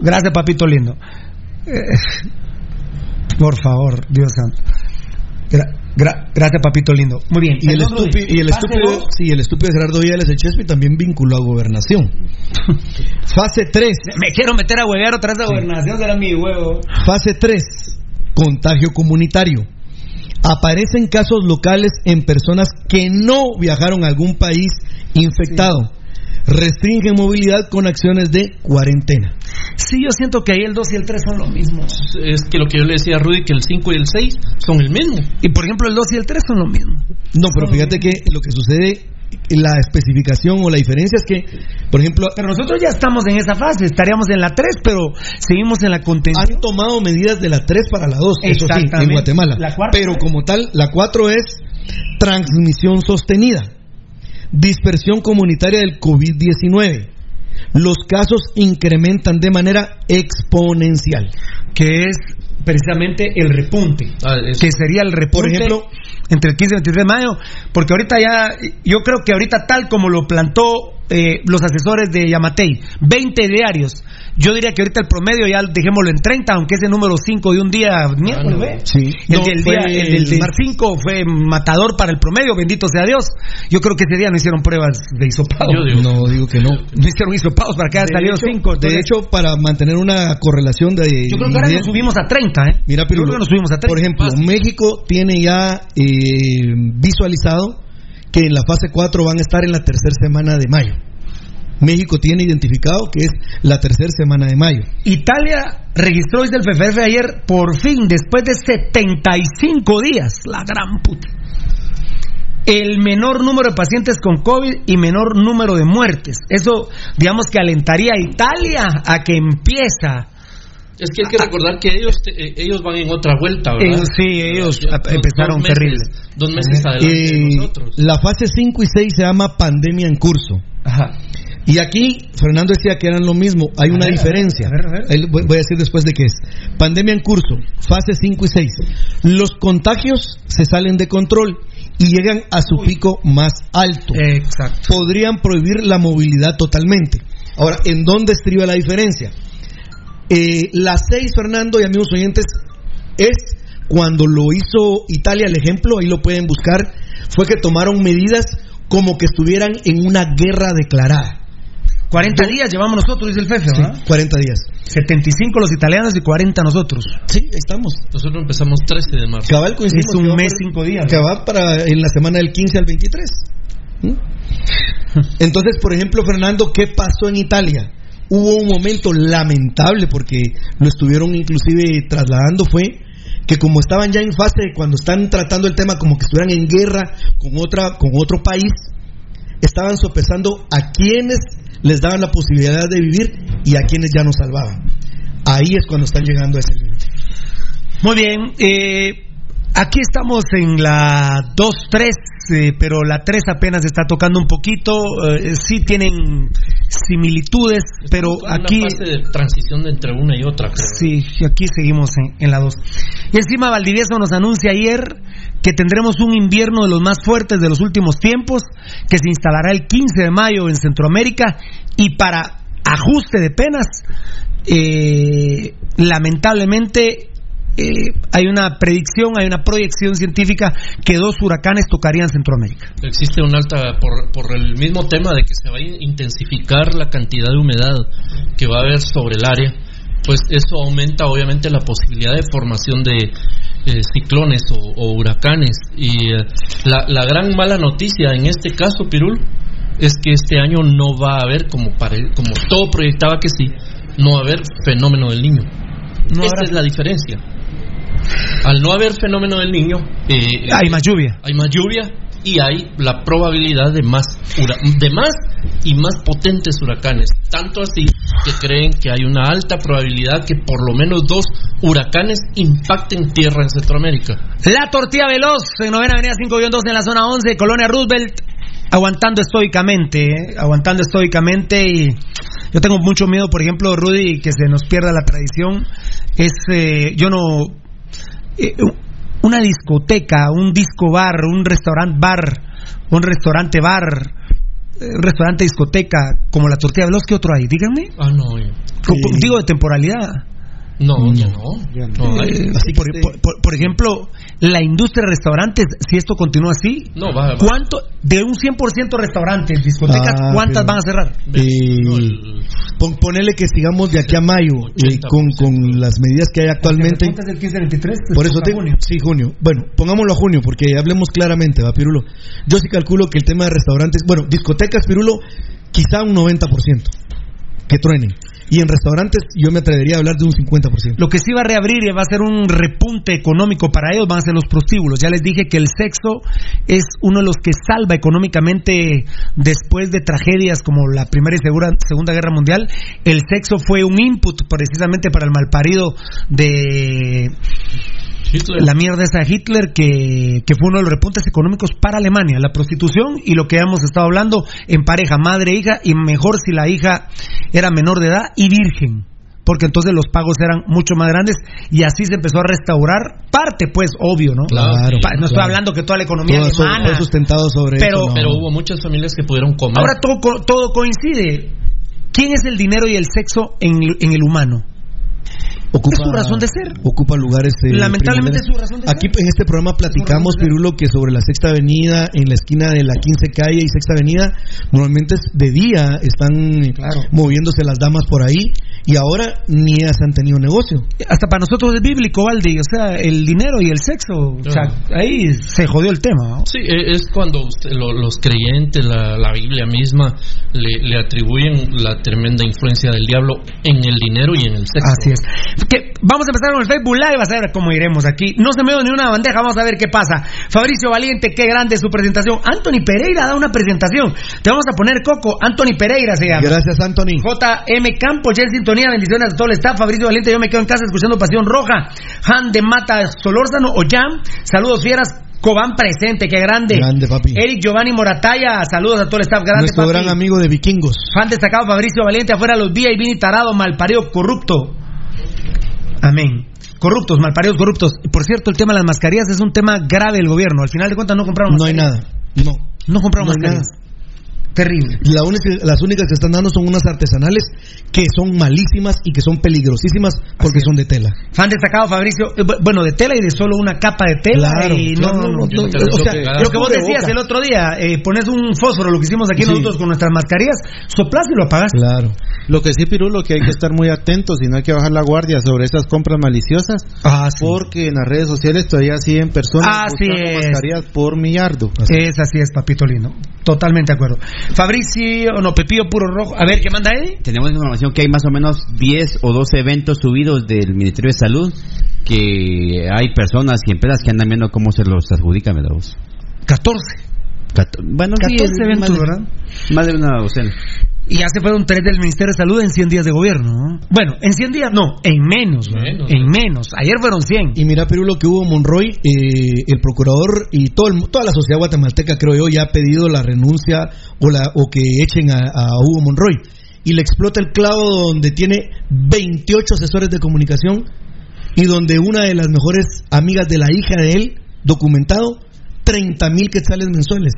Gracias, papito lindo. Eh, por favor, Dios santo. Gra- gra- gracias, papito lindo. Muy bien. Y el, estúpido, y el estúpido, sí, el estúpido Gerardo Villas el Chespi también vinculó a gobernación. *laughs* Fase 3. Me quiero meter a huevear otra vez a gobernación, será mi huevo. Fase 3. Contagio comunitario. Aparecen casos locales en personas que no viajaron a algún país infectado. Restringen movilidad con acciones de cuarentena. Sí, yo siento que ahí el 2 y el 3 son lo mismo. Es que lo que yo le decía a Rudy, que el 5 y el 6 son el mismo. Y por ejemplo, el 2 y el 3 son lo mismo. No, pero fíjate que lo que sucede, la especificación o la diferencia es que, por ejemplo, Pero nosotros ya estamos en esa fase, estaríamos en la 3, pero seguimos en la contención. han tomado medidas de la 3 para la 2, eso sí, en. Guatemala. La cuarta, Pero como tal, la 4 es transmisión sostenida, dispersión comunitaria del COVID-19. Los casos incrementan de manera exponencial. que es precisamente el repunte, Ah, que sería el repunte Por ejemplo, entre el 15 y el 23 de mayo, porque ahorita ya, yo creo que ahorita tal como lo plantó eh, los asesores de Yamatei, 20 diarios, yo diría que ahorita el promedio ya dejémoslo en 30, aunque ese número 5 de un día, miércoles, ¿ve? Sí. El No, del día, el del el- mar 5 fue matador para el promedio, bendito sea Dios. Yo creo que ese día no hicieron pruebas de hisopado. Yo digo, no digo que no. No hicieron hisopados para que haya salido hecho- 5. de hecho, para mantener una correlación de... yo creo que ahora nos subimos a 30, ¿eh? Mira, Yo pero creo que nos subimos a 30. por ejemplo, México tiene ya eh, visualizado que en la fase 4 van a estar en la tercera semana de mayo. México tiene identificado que es la tercera semana de mayo. Italia registró desde el FFF ayer, por fin, después de 75 días, la gran puta, el menor número de pacientes con COVID y menor número de muertes. Eso, digamos que alentaría a Italia a que empieza. es que hay que recordar que ellos eh, ellos van en otra vuelta, ¿verdad? Sí, ellos empezaron meses- terrible. Dos meses adelante de nosotros. la fase 5 y 6 se llama pandemia en curso. Ajá. Y aquí Fernando decía que eran lo mismo, hay una ver, a ver, diferencia. a ver, a ver. Ahí Voy voy a decir después de qué es. Pandemia en curso, fase 5 y 6. Los contagios se salen de control y llegan a su pico más alto. Exacto. Podrían prohibir la movilidad totalmente. Ahora, ¿en dónde estriba la diferencia? Eh, la 6, Fernando y amigos oyentes, es cuando lo hizo Italia, el ejemplo, ahí lo pueden buscar, fue que tomaron medidas como que estuvieran en una guerra declarada. 40 días llevamos nosotros, dice el Fefe, Sí, ¿verdad? 40 días. 75 los italianos y 40 nosotros. Sí, ahí estamos. Nosotros empezamos 13 de marzo. Cabal coincidimos Es un mes, para- cinco días, Que ¿no? va para en la semana del 15 al 23. ¿Mm? *laughs* Entonces, por ejemplo, Fernando, ¿qué pasó en Italia? Hubo un momento lamentable porque lo estuvieron inclusive trasladando fue que como estaban ya en fase de cuando están tratando el tema como que estuvieran en guerra con otra con otro país, estaban sopesando a quienes les daban la posibilidad de vivir y a quienes ya no salvaban. Ahí es cuando están llegando a ese límite. Muy bien, eh, aquí estamos en la 2-3, eh, pero la 3 apenas está tocando un poquito. eh, sí tienen similitudes, pero Estamos aquí. Una fase de transición de entre una y otra, creo. Sí, aquí seguimos en, en la 2. Y encima Valdivieso nos anuncia ayer que tendremos un invierno de los más fuertes de los últimos tiempos, que se instalará el 15 de mayo en Centroamérica y para ajuste de penas, eh, lamentablemente eh, hay una predicción, hay una proyección científica que dos huracanes tocarían Centroamérica. Existe una alta, por, por el mismo tema de que se va a intensificar la cantidad de humedad que va a haber sobre el área, pues eso aumenta obviamente la posibilidad de formación de eh, ciclones o, o huracanes. Y eh, la, la gran mala noticia en este caso, Pirul, es que este año no va a haber, como, pare- como todo proyectaba que sí, no va a haber fenómeno del niño. No Esta habrá- es la diferencia. Al no haber fenómeno del niño, eh, Hay más lluvia. hay más lluvia y hay la probabilidad de más de más y más potentes huracanes tanto así que creen que hay una alta probabilidad que por lo menos dos huracanes impacten tierra en Centroamérica La tortilla veloz en novena avenida 5-2 en la zona 11, Colonia Roosevelt, aguantando estoicamente, ¿eh? aguantando estoicamente y yo tengo mucho miedo, por ejemplo, Rudy, que se nos pierda la tradición. Es, eh, yo no, eh, una discoteca, un disco bar, un restaurante bar, un restaurante bar, eh, un restaurante discoteca como la tortilla veloz, ¿qué otro hay? Díganme. ah no Digo de temporalidad. No ya no, no. Eh, por, por- por- por ejemplo, la industria de restaurantes, si esto continúa así, no va, va. ¿cuánto de un 100% restaurantes, discotecas, Ah, cuántas pero- van a cerrar? Eh, No, el- pon- ponele que sigamos de aquí a mayo eh, con, con las medidas que hay actualmente. Porque el 15-23, Por eso te junio. sí, junio. Bueno, pongámoslo a junio porque hablemos claramente, va Pirulo. Yo sí calculo que el tema de restaurantes, bueno, discotecas Pirulo, quizá un 90% que truenen. Y en restaurantes yo me atrevería a hablar de un 50%. Lo que sí va a reabrir y va a ser un repunte económico para ellos van a ser los prostíbulos. Ya les dije que el sexo es uno de los que salva económicamente después de tragedias como la Primera y Segunda Guerra Mundial. El sexo fue un input precisamente para el malparido de Hitler. la mierda esa de Hitler que, que fue uno de los repuntes económicos para Alemania, la prostitución y lo que hemos estado hablando en pareja, madre e hija, y mejor si la hija era menor de edad y virgen, porque entonces los pagos eran mucho más grandes y así se empezó a restaurar parte, pues, obvio, ¿no? Claro, Pa- no estoy claro. hablando que toda la economía Todo alemana, fue sustentado sobre Pero- eso, no. pero hubo muchas familias que pudieron comer ahora todo, co- todo coincide. ¿Quién es el dinero y el sexo en, en el humano? Ocupa, Es su razón de ser. Ocupa lugares. eh, Lamentablemente es su razón de Aquí ser. en este programa platicamos. Pirulo, que sobre la Sexta Avenida, en la esquina de la 15 Calle y Sexta Avenida, normalmente es de día están Claro. moviéndose las damas por ahí y ahora ni ellas han tenido negocio. Hasta para nosotros es bíblico, Valdi, o sea, el dinero y el sexo, o sea, ahí se jodió el tema. ¿no? Sí, e- es cuando usted- lo- los creyentes, la, la Biblia misma, le, le atribuyen la tremenda influencia del diablo en el dinero y en el sexo. Así es. Que vamos a empezar con el Facebook Live, a ver cómo iremos aquí. No se me dio ni una bandeja, vamos a ver qué pasa. Fabricio Valiente, qué grande su presentación. Anthony Pereira da una presentación. Te vamos a poner Coco. Anthony Pereira se llama. Gracias, Anthony. JM Campos, ya en sintonía, bendiciones a todo el staff. Fabricio Valiente, yo me quedo en casa escuchando Pasión Roja. Han de Mata Solórzano o Jam, saludos fieras. Cobán presente, qué grande. Grande, papi. Eric Giovanni Morataya, saludos a todo el staff grande, Nuestro papi. gran amigo de vikingos. Fan destacado Fabricio Valiente, afuera los días y Vini Tarado, malparido, corrupto. Amén. Corruptos, malparidos, corruptos. Y Por cierto, el tema de las mascarillas es un tema grave del gobierno. Al final de cuentas no compraron No hay mascarillas. nada. No. No compraron No mascarillas. Terrible. La única- las únicas que están dando son unas artesanales que son malísimas y que son peligrosísimas porque son de tela. Fan destacado Fabricio, eh, bu- bueno, de tela y de solo una capa de tela. Claro, y no, claro, no, no, no, no, no, o sea, no, lo que vos decías el otro día, eh, pones un fósforo, lo que hicimos aquí Sí. nosotros con nuestras mascarillas, soplás y lo apagás. Claro. Lo que sí, Pirulo, que hay que estar muy atentos y no hay que bajar la guardia sobre esas compras maliciosas. Ah, Porque en las redes sociales todavía siguen personas Así buscando es. mascarillas por millardo. Es así es, papito lindo. Totalmente de acuerdo. Fabricio, no, Pepillo Puro Rojo. A ver, ¿qué manda Eddie? Tenemos información que hay más o menos 10 o 12 eventos subidos del Ministerio de Salud que hay personas y empresas que andan viendo cómo se los adjudican, ¿verdad vos? 14. Cato- bueno, sí, 14 es eventos, más de- ¿verdad? Más de una docena. Y ya se fueron tres del Ministerio de Salud en 100 días de gobierno. ¿no? Bueno, en 100 días no, en menos. en menos. Ayer fueron 100. Y mira, Perú, lo que hubo Monroy, eh, el procurador y todo el- toda la sociedad guatemalteca, creo yo, ya ha pedido la renuncia o, la, o que echen a, a Hugo Monroy. Y le explota el clavo donde tiene 28 asesores de comunicación y donde una de las mejores amigas de la hija de él, documentado, 30 mil quetzales mensuales.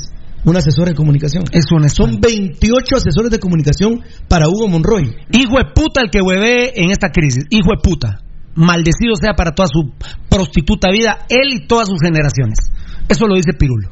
Un asesor de comunicación. Es un Son 28 asesores de comunicación para Hugo Monroy. Hijo de puta el que hueve en esta crisis. Hijo de puta. Maldecido sea para toda su prostituta vida, él y todas sus generaciones. Eso lo dice Pirulo.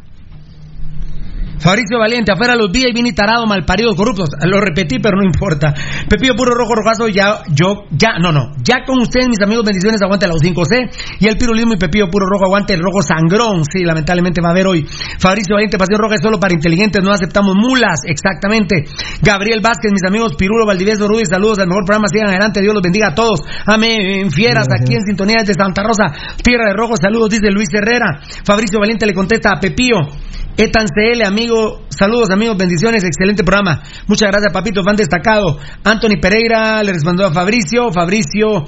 Fabricio Valiente, afuera los días y vini tarado, malparidos, corruptos. Lo repetí, pero no importa. Pepillo Puro Rojo Rojazo, ya, yo, ya, no, no. Ya con ustedes, mis amigos, bendiciones, aguante los 5C. Y el Pirulismo y Pepillo Puro Rojo, aguante el rojo sangrón. Sí, lamentablemente va a haber hoy. Fabricio Valiente, Pasión Roja es solo para inteligentes, no aceptamos mulas, exactamente. Gabriel Vázquez, mis amigos, Pirulo, Valdivieso, Ruiz, saludos al mejor programa, sigan adelante, Dios los bendiga a todos. Amén, fieras, aquí en sintonía desde Santa Rosa, Tierra de Rojo, saludos, dice Luis Herrera. Fabricio Valiente le contesta a Pepillo. Etan CL, amigo, saludos amigos, bendiciones, excelente programa. Muchas gracias, papito, fan destacado. Anthony Pereira le respondió a Fabricio, Fabricio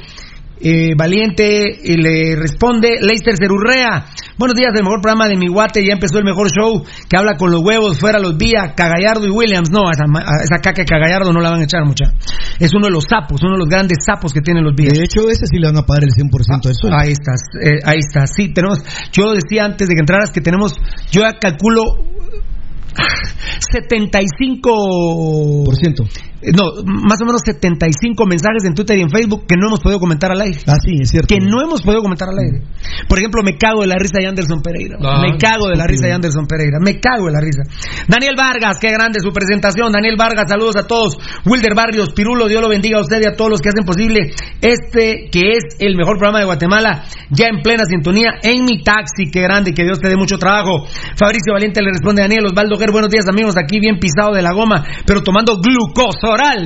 eh, Valiente y le responde Leister Cerurrea. Buenos días, el mejor programa de mi guate, ya empezó el mejor show que habla con los huevos, fuera los vía, Cagallardo y Williams. No, a esa, a esa caca de Cagallardo no la van a echar mucha. Es uno de los sapos, uno de los grandes sapos que tienen los vías. De hecho, ese sí le van a pagar el 100% del sueldo. Ahí estás, eh, ahí está. Sí, tenemos. Yo decía antes de que entraras que tenemos. Yo ya calculo. 75 Por ciento. No, más o menos 75 mensajes en Twitter y en Facebook que no hemos podido comentar al aire. Ah, sí, es cierto. Que no hemos podido comentar al aire. Por ejemplo, me cago de la risa de Anderson Pereira. Ah, me cago de la risa de Anderson Pereira. Me cago de la risa. Daniel Vargas, qué grande su presentación. Daniel Vargas, saludos a todos. Wilder Barrios, Pirulo, Dios lo bendiga a usted y a todos los que hacen posible este que es el mejor programa de Guatemala. Ya en plena sintonía en mi taxi. Qué grande, que Dios te dé mucho trabajo. Fabricio Valiente le responde a Daniel Osvaldo Ger. Buenos días, amigos. Aquí bien pisado de la goma, pero tomando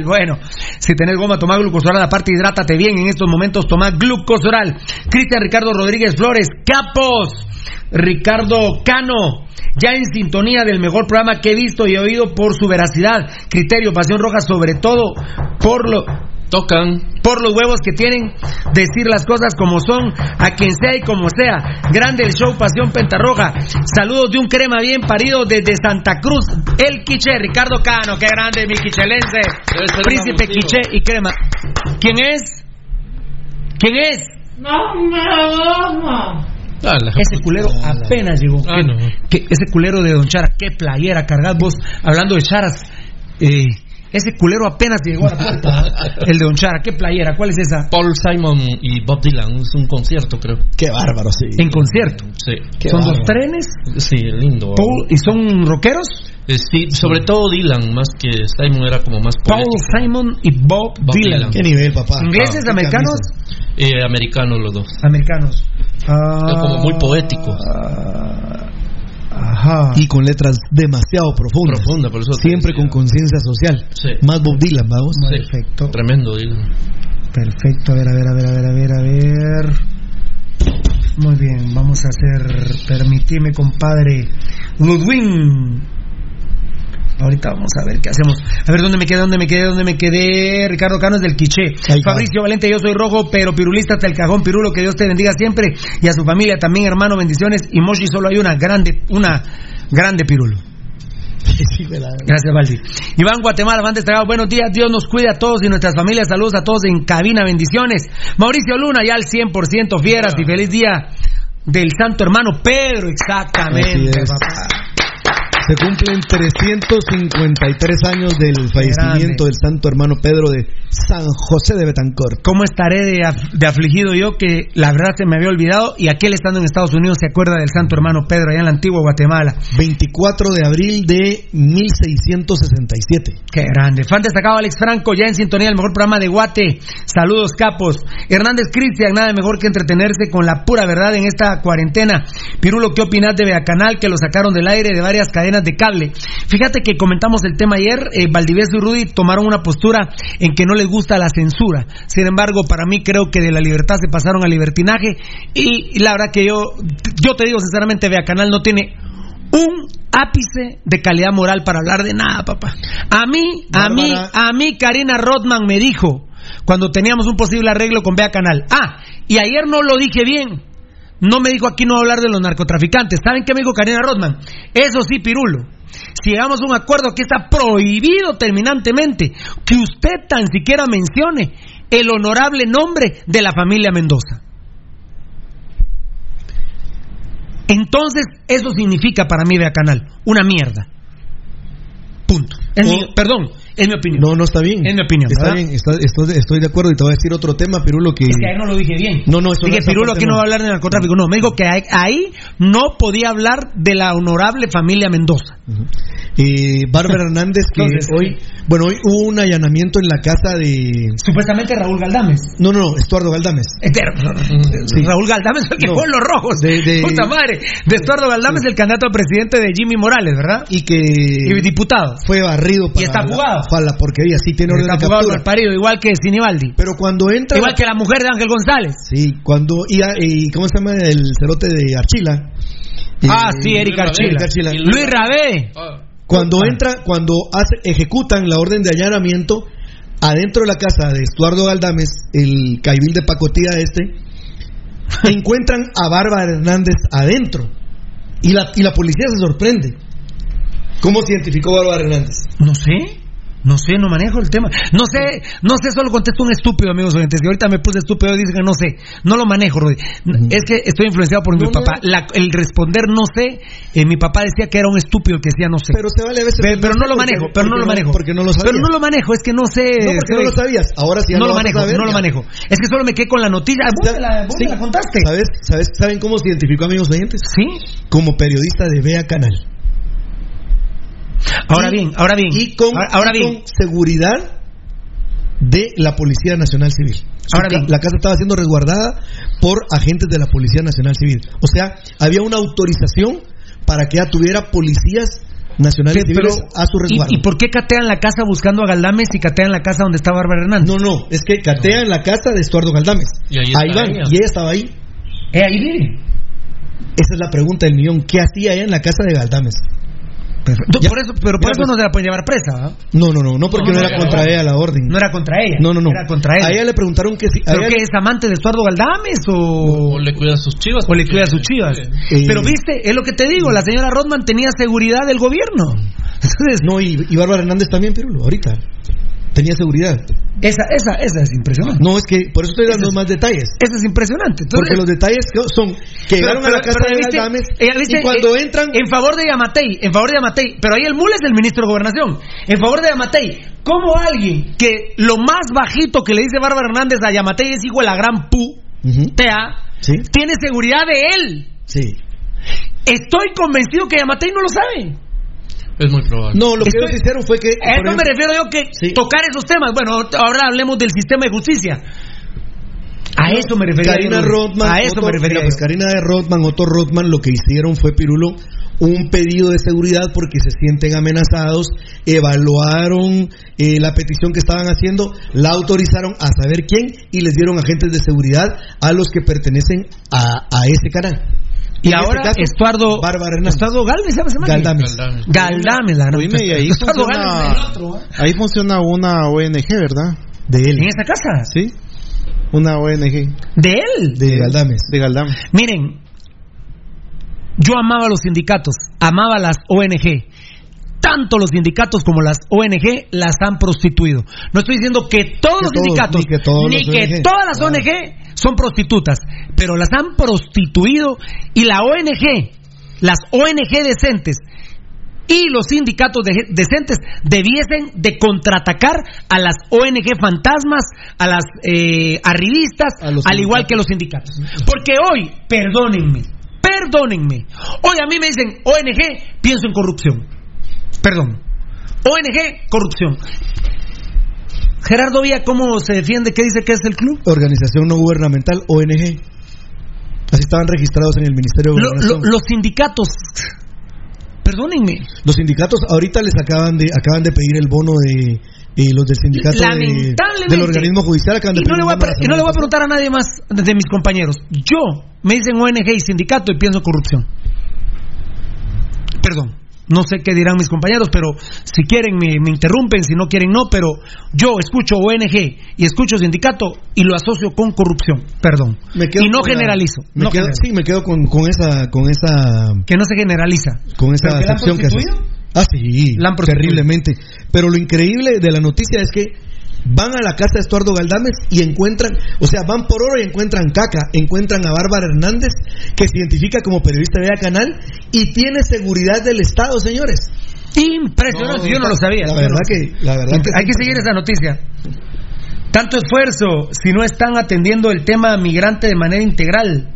Bueno, si tenés goma, toma glucosoral. Aparte, hidrátate bien en estos momentos. Toma glucosoral. Cristian Ricardo Rodríguez Flores, Capos. Ricardo Cano, ya en sintonía del mejor programa que he visto y oído por su veracidad, criterio, pasión roja, sobre todo por lo tocan. Por los huevos que tienen decir las cosas como son a quien sea y como sea. Grande el show pasión pentarroja. Saludos de un crema bien parido desde Santa Cruz el quiche Ricardo Cano qué grande mi quichelense. Príncipe quiche y crema. Quién es quién es Ah, la- ese culero apenas llegó. Ah, Que- no. que- ese culero de Don Chara, qué playera cargad vos, hablando de Charas. eh, ese culero apenas llegó a la puerta. El de Don Chara, qué playera, ¿cuál es esa? Paul Simon y Bob Dylan, es un concierto creo. Qué bárbaro, sí. En concierto. Sí, Qué Son dos trenes. sí, lindo. Paul, ¿Y son rockeros? Eh, sí, sobre todo Dylan, más que Simon era como más Paul poético. Simon y Bob, Bob Dylan. Dylan. Qué nivel, papá. ¿Ingleses, Qué americanos? Eh, americanos los dos. Americanos. Ah, como muy poéticos. Ajá. Y con letras demasiado profundas. Profunda, por eso Siempre con conciencia social. Sí. Más Bob Dylan, vamos. Sí, Perfecto. Tremendo Dylan. Perfecto, a ver, a ver, a ver, a ver, a ver, a ver. Muy bien, vamos a hacer, permitime, compadre. Ludwig. Ahorita vamos a ver qué hacemos. A ver dónde me quedé, dónde me quedé, dónde me quedé. Ricardo Cano es del Quiché. Fabricio Valente, yo soy rojo, pero pirulista hasta el cajón. Pirulo, que Dios te bendiga siempre. Y a su familia también, hermano, bendiciones. Y Moshi solo hay una grande, una grande pirulo. Gracias, Valdi. Iván Guatemala, van destacado. Buenos días, Dios nos cuide a todos y nuestras familias. Saludos a todos en cabina, bendiciones. Mauricio Luna, ya al 100% fieras y feliz día del santo hermano Pedro, exactamente, papá. Se cumplen 353 años del fallecimiento del santo hermano Pedro de San José de Betancourt. ¿Cómo estaré de, af- de afligido yo que la verdad se me había olvidado y aquel estando en Estados Unidos se acuerda del santo hermano Pedro allá en la antigua Guatemala? 24 de abril de 1667. Qué grande. Fan destacado Alex Franco, ya en sintonía, el mejor programa de Guate. Saludos, capos. Hernández Cristian, nada mejor que entretenerse con la pura verdad en esta cuarentena. Pirulo, ¿qué opinas de Beacanal que lo sacaron del aire de varias cadenas de cable? Fíjate que comentamos el tema ayer, eh, Valdivieso y Rudy tomaron una postura en que no les gusta la censura. Sin embargo, para mí creo que de la libertad se pasaron al libertinaje y, la verdad que yo, yo te digo sinceramente, Beacanal no tiene un ápice de calidad moral para hablar de nada, papá. A mí, a mí, a mí Karina Rodman me dijo cuando teníamos un posible arreglo con Bea Canal. Ah, y ayer no lo dije bien. No me dijo aquí no hablar de los narcotraficantes. ¿Saben qué me dijo Karina Rodman? Eso sí, Pirulo. Si llegamos a un acuerdo que está prohibido terminantemente que usted tan siquiera mencione el honorable nombre de la familia Mendoza. Entonces, eso significa para mí Bea Canal una mierda. Punto. Perdón, es mi opinión. No, no está bien. Es mi opinión, Está ¿verdad? bien, está- estoy, estoy de acuerdo y te voy a decir otro tema, Pirulo, que... Es que ahí no lo dije bien. No, no, eso Dije, no, Pirulo aquí no va a hablar de narcotráfico. No, me dijo que ahí, no podía hablar de la honorable familia Mendoza. Eh, Bárbara *laughs* Hernández, que Entonces, hoy, bueno, hoy hubo un allanamiento en la casa de... Supuestamente Raúl Galdames. No, no, no, Estuardo Galdames. Sí. Raúl Galdames el que No. fue en los rojos. De- de- Puta madre. De Estuardo Galdames, el candidato a presidente de Jimmy Morales, ¿verdad? Y que... Y diputado. Fue barrido para, está la- la porquería, sí tiene orden de captura. parido, igual que Sinibaldi. Pero cuando entra... Igual que la mujer de Ángel González. Sí, cuando... Y, y ¿Cómo se llama el cerote de Archila? Ah, Eh, sí, Eric Archila. Archila. Luis Rabé. Cuando entra, cuando hace, ejecutan la orden de allanamiento, adentro de la casa de Estuardo Galdames, el caibil de pacotilla este, *laughs* encuentran a Bárbara Hernández adentro. Y la, y la policía se sorprende. ¿Cómo se identificó Bárbara Hernández? No sé. No sé, no manejo el tema. No sé, no sé, solo contesto un estúpido, amigos oyentes. Que ahorita me puse estúpido y dicen que no sé. No lo manejo, Rudy. Es que estoy influenciado por mi No, no, papá. La- el responder no sé, eh, mi papá decía que era un estúpido que decía no sé. Pero se vale a veces. Pe- pero, no lo porque- manejo, pero no lo manejo. Porque no lo sabías. Pero no lo manejo, es que no sé. No, porque no lo sabías. Ahora sí ya no lo lo manejo, saber, no lo ya. manejo. Es que solo me quedé con la noticia. Vos me la, vos me Sí. la contaste. ¿Sabes, sabes, ¿Saben cómo se identificó, amigos oyentes? Sí. Como periodista de Vea Canal. Ahora Y- bien, ahora bien. Y con, ahora, ahora y bien. con seguridad de la Policía Nacional Civil. Ahora bien. La casa estaba siendo resguardada por agentes de la Policía Nacional Civil. O sea, había una autorización para que ella tuviera policías nacionales Pe- pero- civiles a su ¿y, resguardo. ¿Y por qué catean la casa buscando a Galdames y catean la casa donde está Bárbara Hernández? No, no, es que catea en la casa de Estuardo Galdames. Y ahí está van, ella. y ella estaba ahí. Eh, ahí vive. Esa es la pregunta del millón. ¿Qué hacía ella en la casa de Galdames? Tú- Ya. por eso, pero por Ya, eso pues. no se la pueden llevar presa, ¿verdad? No, no, no, no porque No, no, no, era contra ella la orden. No era contra ella. No, no, no. Era contra él. A ella le preguntaron que si. ¿Pero ella qué le- es amante de Estuardo Galdames o, O le cuida a sus chivas. o le cuida a sus chivas? Eh, Pero viste, es lo que te digo, la señora Rodman tenía seguridad del gobierno. *laughs* Entonces, No, y, y Bárbara Hernández también, Pirulo, ahorita. Tenía seguridad. esa, esa, esa es impresionante. No, es que por eso estoy dando más detalles. Esa es impresionante. Entonces, Porque los detalles son que llegaron a la casa pero de viste, Galdames y cuando eh, entran. En favor de Yamatei, en favor de Yamatei. Pero ahí el mule es el ministro de Gobernación. En favor de Yamatei. ¿Cómo alguien que lo más bajito que le dice Bárbara Hernández a Yamatei es hijo de la gran pu, tea, Sí, tiene seguridad de él? sí. Estoy convencido que Yamatei no lo sabe. Es muy probable. No, lo que Estoy- ellos hicieron fue que. A por eso me refiero yo que Sí. tocar esos temas. Bueno, ahora hablemos del sistema de justicia. A eso me refería. Karina yo. Rodman, A eso Otto- me refería. mira, pues. Karina de Rodman, Otto Rodman, lo que hicieron fue Pirulo un pedido de seguridad porque se sienten amenazados, evaluaron eh, la petición que estaban haciendo, la autorizaron a saber quién y les dieron agentes de seguridad a los que pertenecen a, a ese canal. Y En ahora este caso, Estuardo, Bárbara Hernández. Estuardo Galvez, ¿se llama ese man? Galdames. Galdames, la gran- Oíme, y ahí Estuardo funciona- Galdames, otro, ¿eh? Ahí funciona una ONG, ¿verdad? De él. ¿En esta casa? Sí. Una ONG. ¿De él? De Galdames. De Galdames. Miren, yo amaba los sindicatos, amaba las ONG. Tanto los sindicatos como las ONG las han prostituido. No estoy diciendo que todos Que los todos, sindicatos, ni que ni los que ONG. todas las ONG son prostitutas, pero las han prostituido y la ONG, las ONG decentes y los sindicatos de- decentes debiesen de contraatacar a las ONG fantasmas, a las eh, arribistas, al igual que los sindicatos. Porque hoy, perdónenme, perdónenme, hoy a mí me dicen ONG, pienso en corrupción. Perdón. ONG, corrupción. Gerardo Vía, ¿cómo se defiende? ¿Qué dice que es el club? Organización no gubernamental, ONG. Así estaban registrados en el Ministerio de Gobernación. lo- los sindicatos, perdónenme, Los sindicatos ahorita les acaban de acaban de pedir el bono de eh, los del sindicato de- del organismo judicial acaban de Y no, le voy a, y no le voy preguntar a nadie más de mis compañeros. Yo me dicen ONG y sindicato y pienso corrupción. Perdón. No sé qué dirán mis compañeros, pero si quieren me, me interrumpen, si no quieren no, pero yo escucho ONG y escucho sindicato y lo asocio con corrupción. Perdón. Me quedo y no generalizo. me no quedo- generalizo. sí, me quedo con, con esa con esa Que no se generaliza. con esa ¿Pero que haces. Ah, sí, terriblemente. Pero lo increíble de la noticia es que van a la casa de Estuardo Galdames y encuentran, o sea, van por oro y encuentran caca, encuentran a Bárbara Hernández, que se identifica como periodista de A Canal y tiene seguridad del Estado, señores. Impresionante, yo no lo sabía. La verdad que, la verdad que Hay que seguir esa noticia. Tanto esfuerzo si no están atendiendo el tema migrante de manera integral.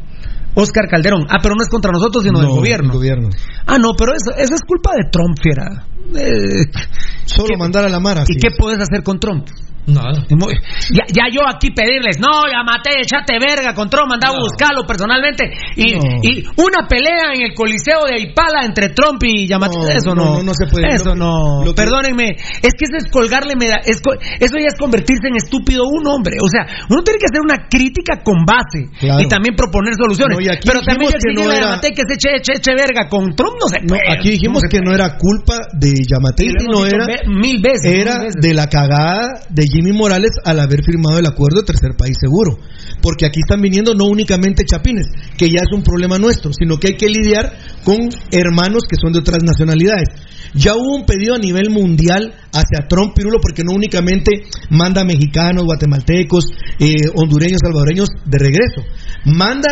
Oscar Calderón. Ah, pero no es contra nosotros, sino del No, gobierno. el gobierno. Ah, no, pero eso, eso es culpa de Trump, fiera. Eh, Solo mandar a la Mara. ¿Y qué puedes hacer con Trump? Nada. Ya, ya yo aquí pedirles, no, ya maté, echate verga con Trump, andaba a buscarlo personalmente. Y, No. y una pelea en el Coliseo de Aipala entre Trump y Yamate. No, eso no, no, no, no se puede. Eso no. lo que- Perdónenme, es que eso es colgarle es eso ya es convertirse en estúpido un hombre. O sea, uno tiene que hacer una crítica con base Claro. y también proponer soluciones. No, aquí Pero también que no era- Yamate que se eche, eche, eche verga con Trump, no se No, puede, aquí dijimos no que no era culpa de Yamate, sino era ve- mil veces, era mil veces. de la cagada de Jimmy Morales al haber firmado el acuerdo de tercer país seguro. Porque aquí están viniendo no únicamente chapines, que ya es un problema nuestro, sino que hay que lidiar con hermanos que son de otras nacionalidades. Ya hubo un pedido a nivel mundial hacia Trump Pirulo porque no únicamente manda mexicanos, guatemaltecos, eh, hondureños, salvadoreños de regreso, manda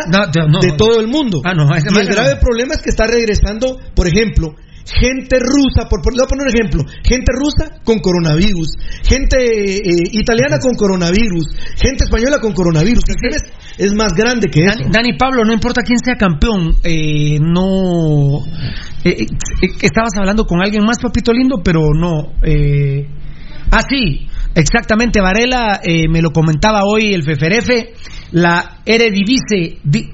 de todo el mundo. Ah, y el grave problema es que está regresando, por ejemplo, gente rusa, por, por- le voy a poner un ejemplo, gente rusa con coronavirus, gente eh, italiana con coronavirus, gente española con coronavirus. El es, es más grande que eso. Dani, Pablo, no importa quién sea campeón, eh, no. eh, eh, estabas hablando con alguien más, papito lindo, pero no. Eh, ah, sí, exactamente. Varela eh, me lo comentaba hoy el Feferefe. La Eredivisie. di-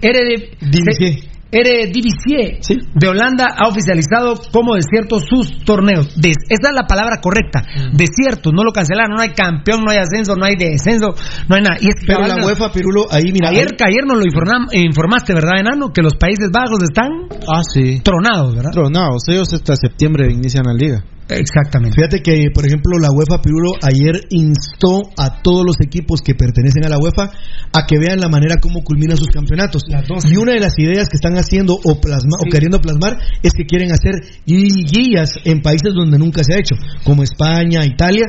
Erede- Divisie. Eredivisie de Holanda ha oficializado como desierto sus torneos. Des- esa es la palabra correcta. Desierto, no lo cancelaron. No hay campeón, no hay ascenso, no hay descenso, no hay nada. Y es Pero la UEFA, Pirulo, ahí mira. Ayer, ahí- ayer nos lo informam- informaste, ¿verdad, enano? Que los Países Bajos están Ah, sí. tronados, ¿verdad? Tronados. Ellos hasta septiembre inician la liga. Exactamente. Fíjate que, por ejemplo, la UEFA Pirulo ayer instó a todos los equipos que pertenecen a la UEFA a que vean la manera como culminan sus campeonatos. Y una de las ideas que están haciendo o, plasma, o queriendo plasmar es que quieren hacer liguillas en países donde nunca se ha hecho, como España, Italia.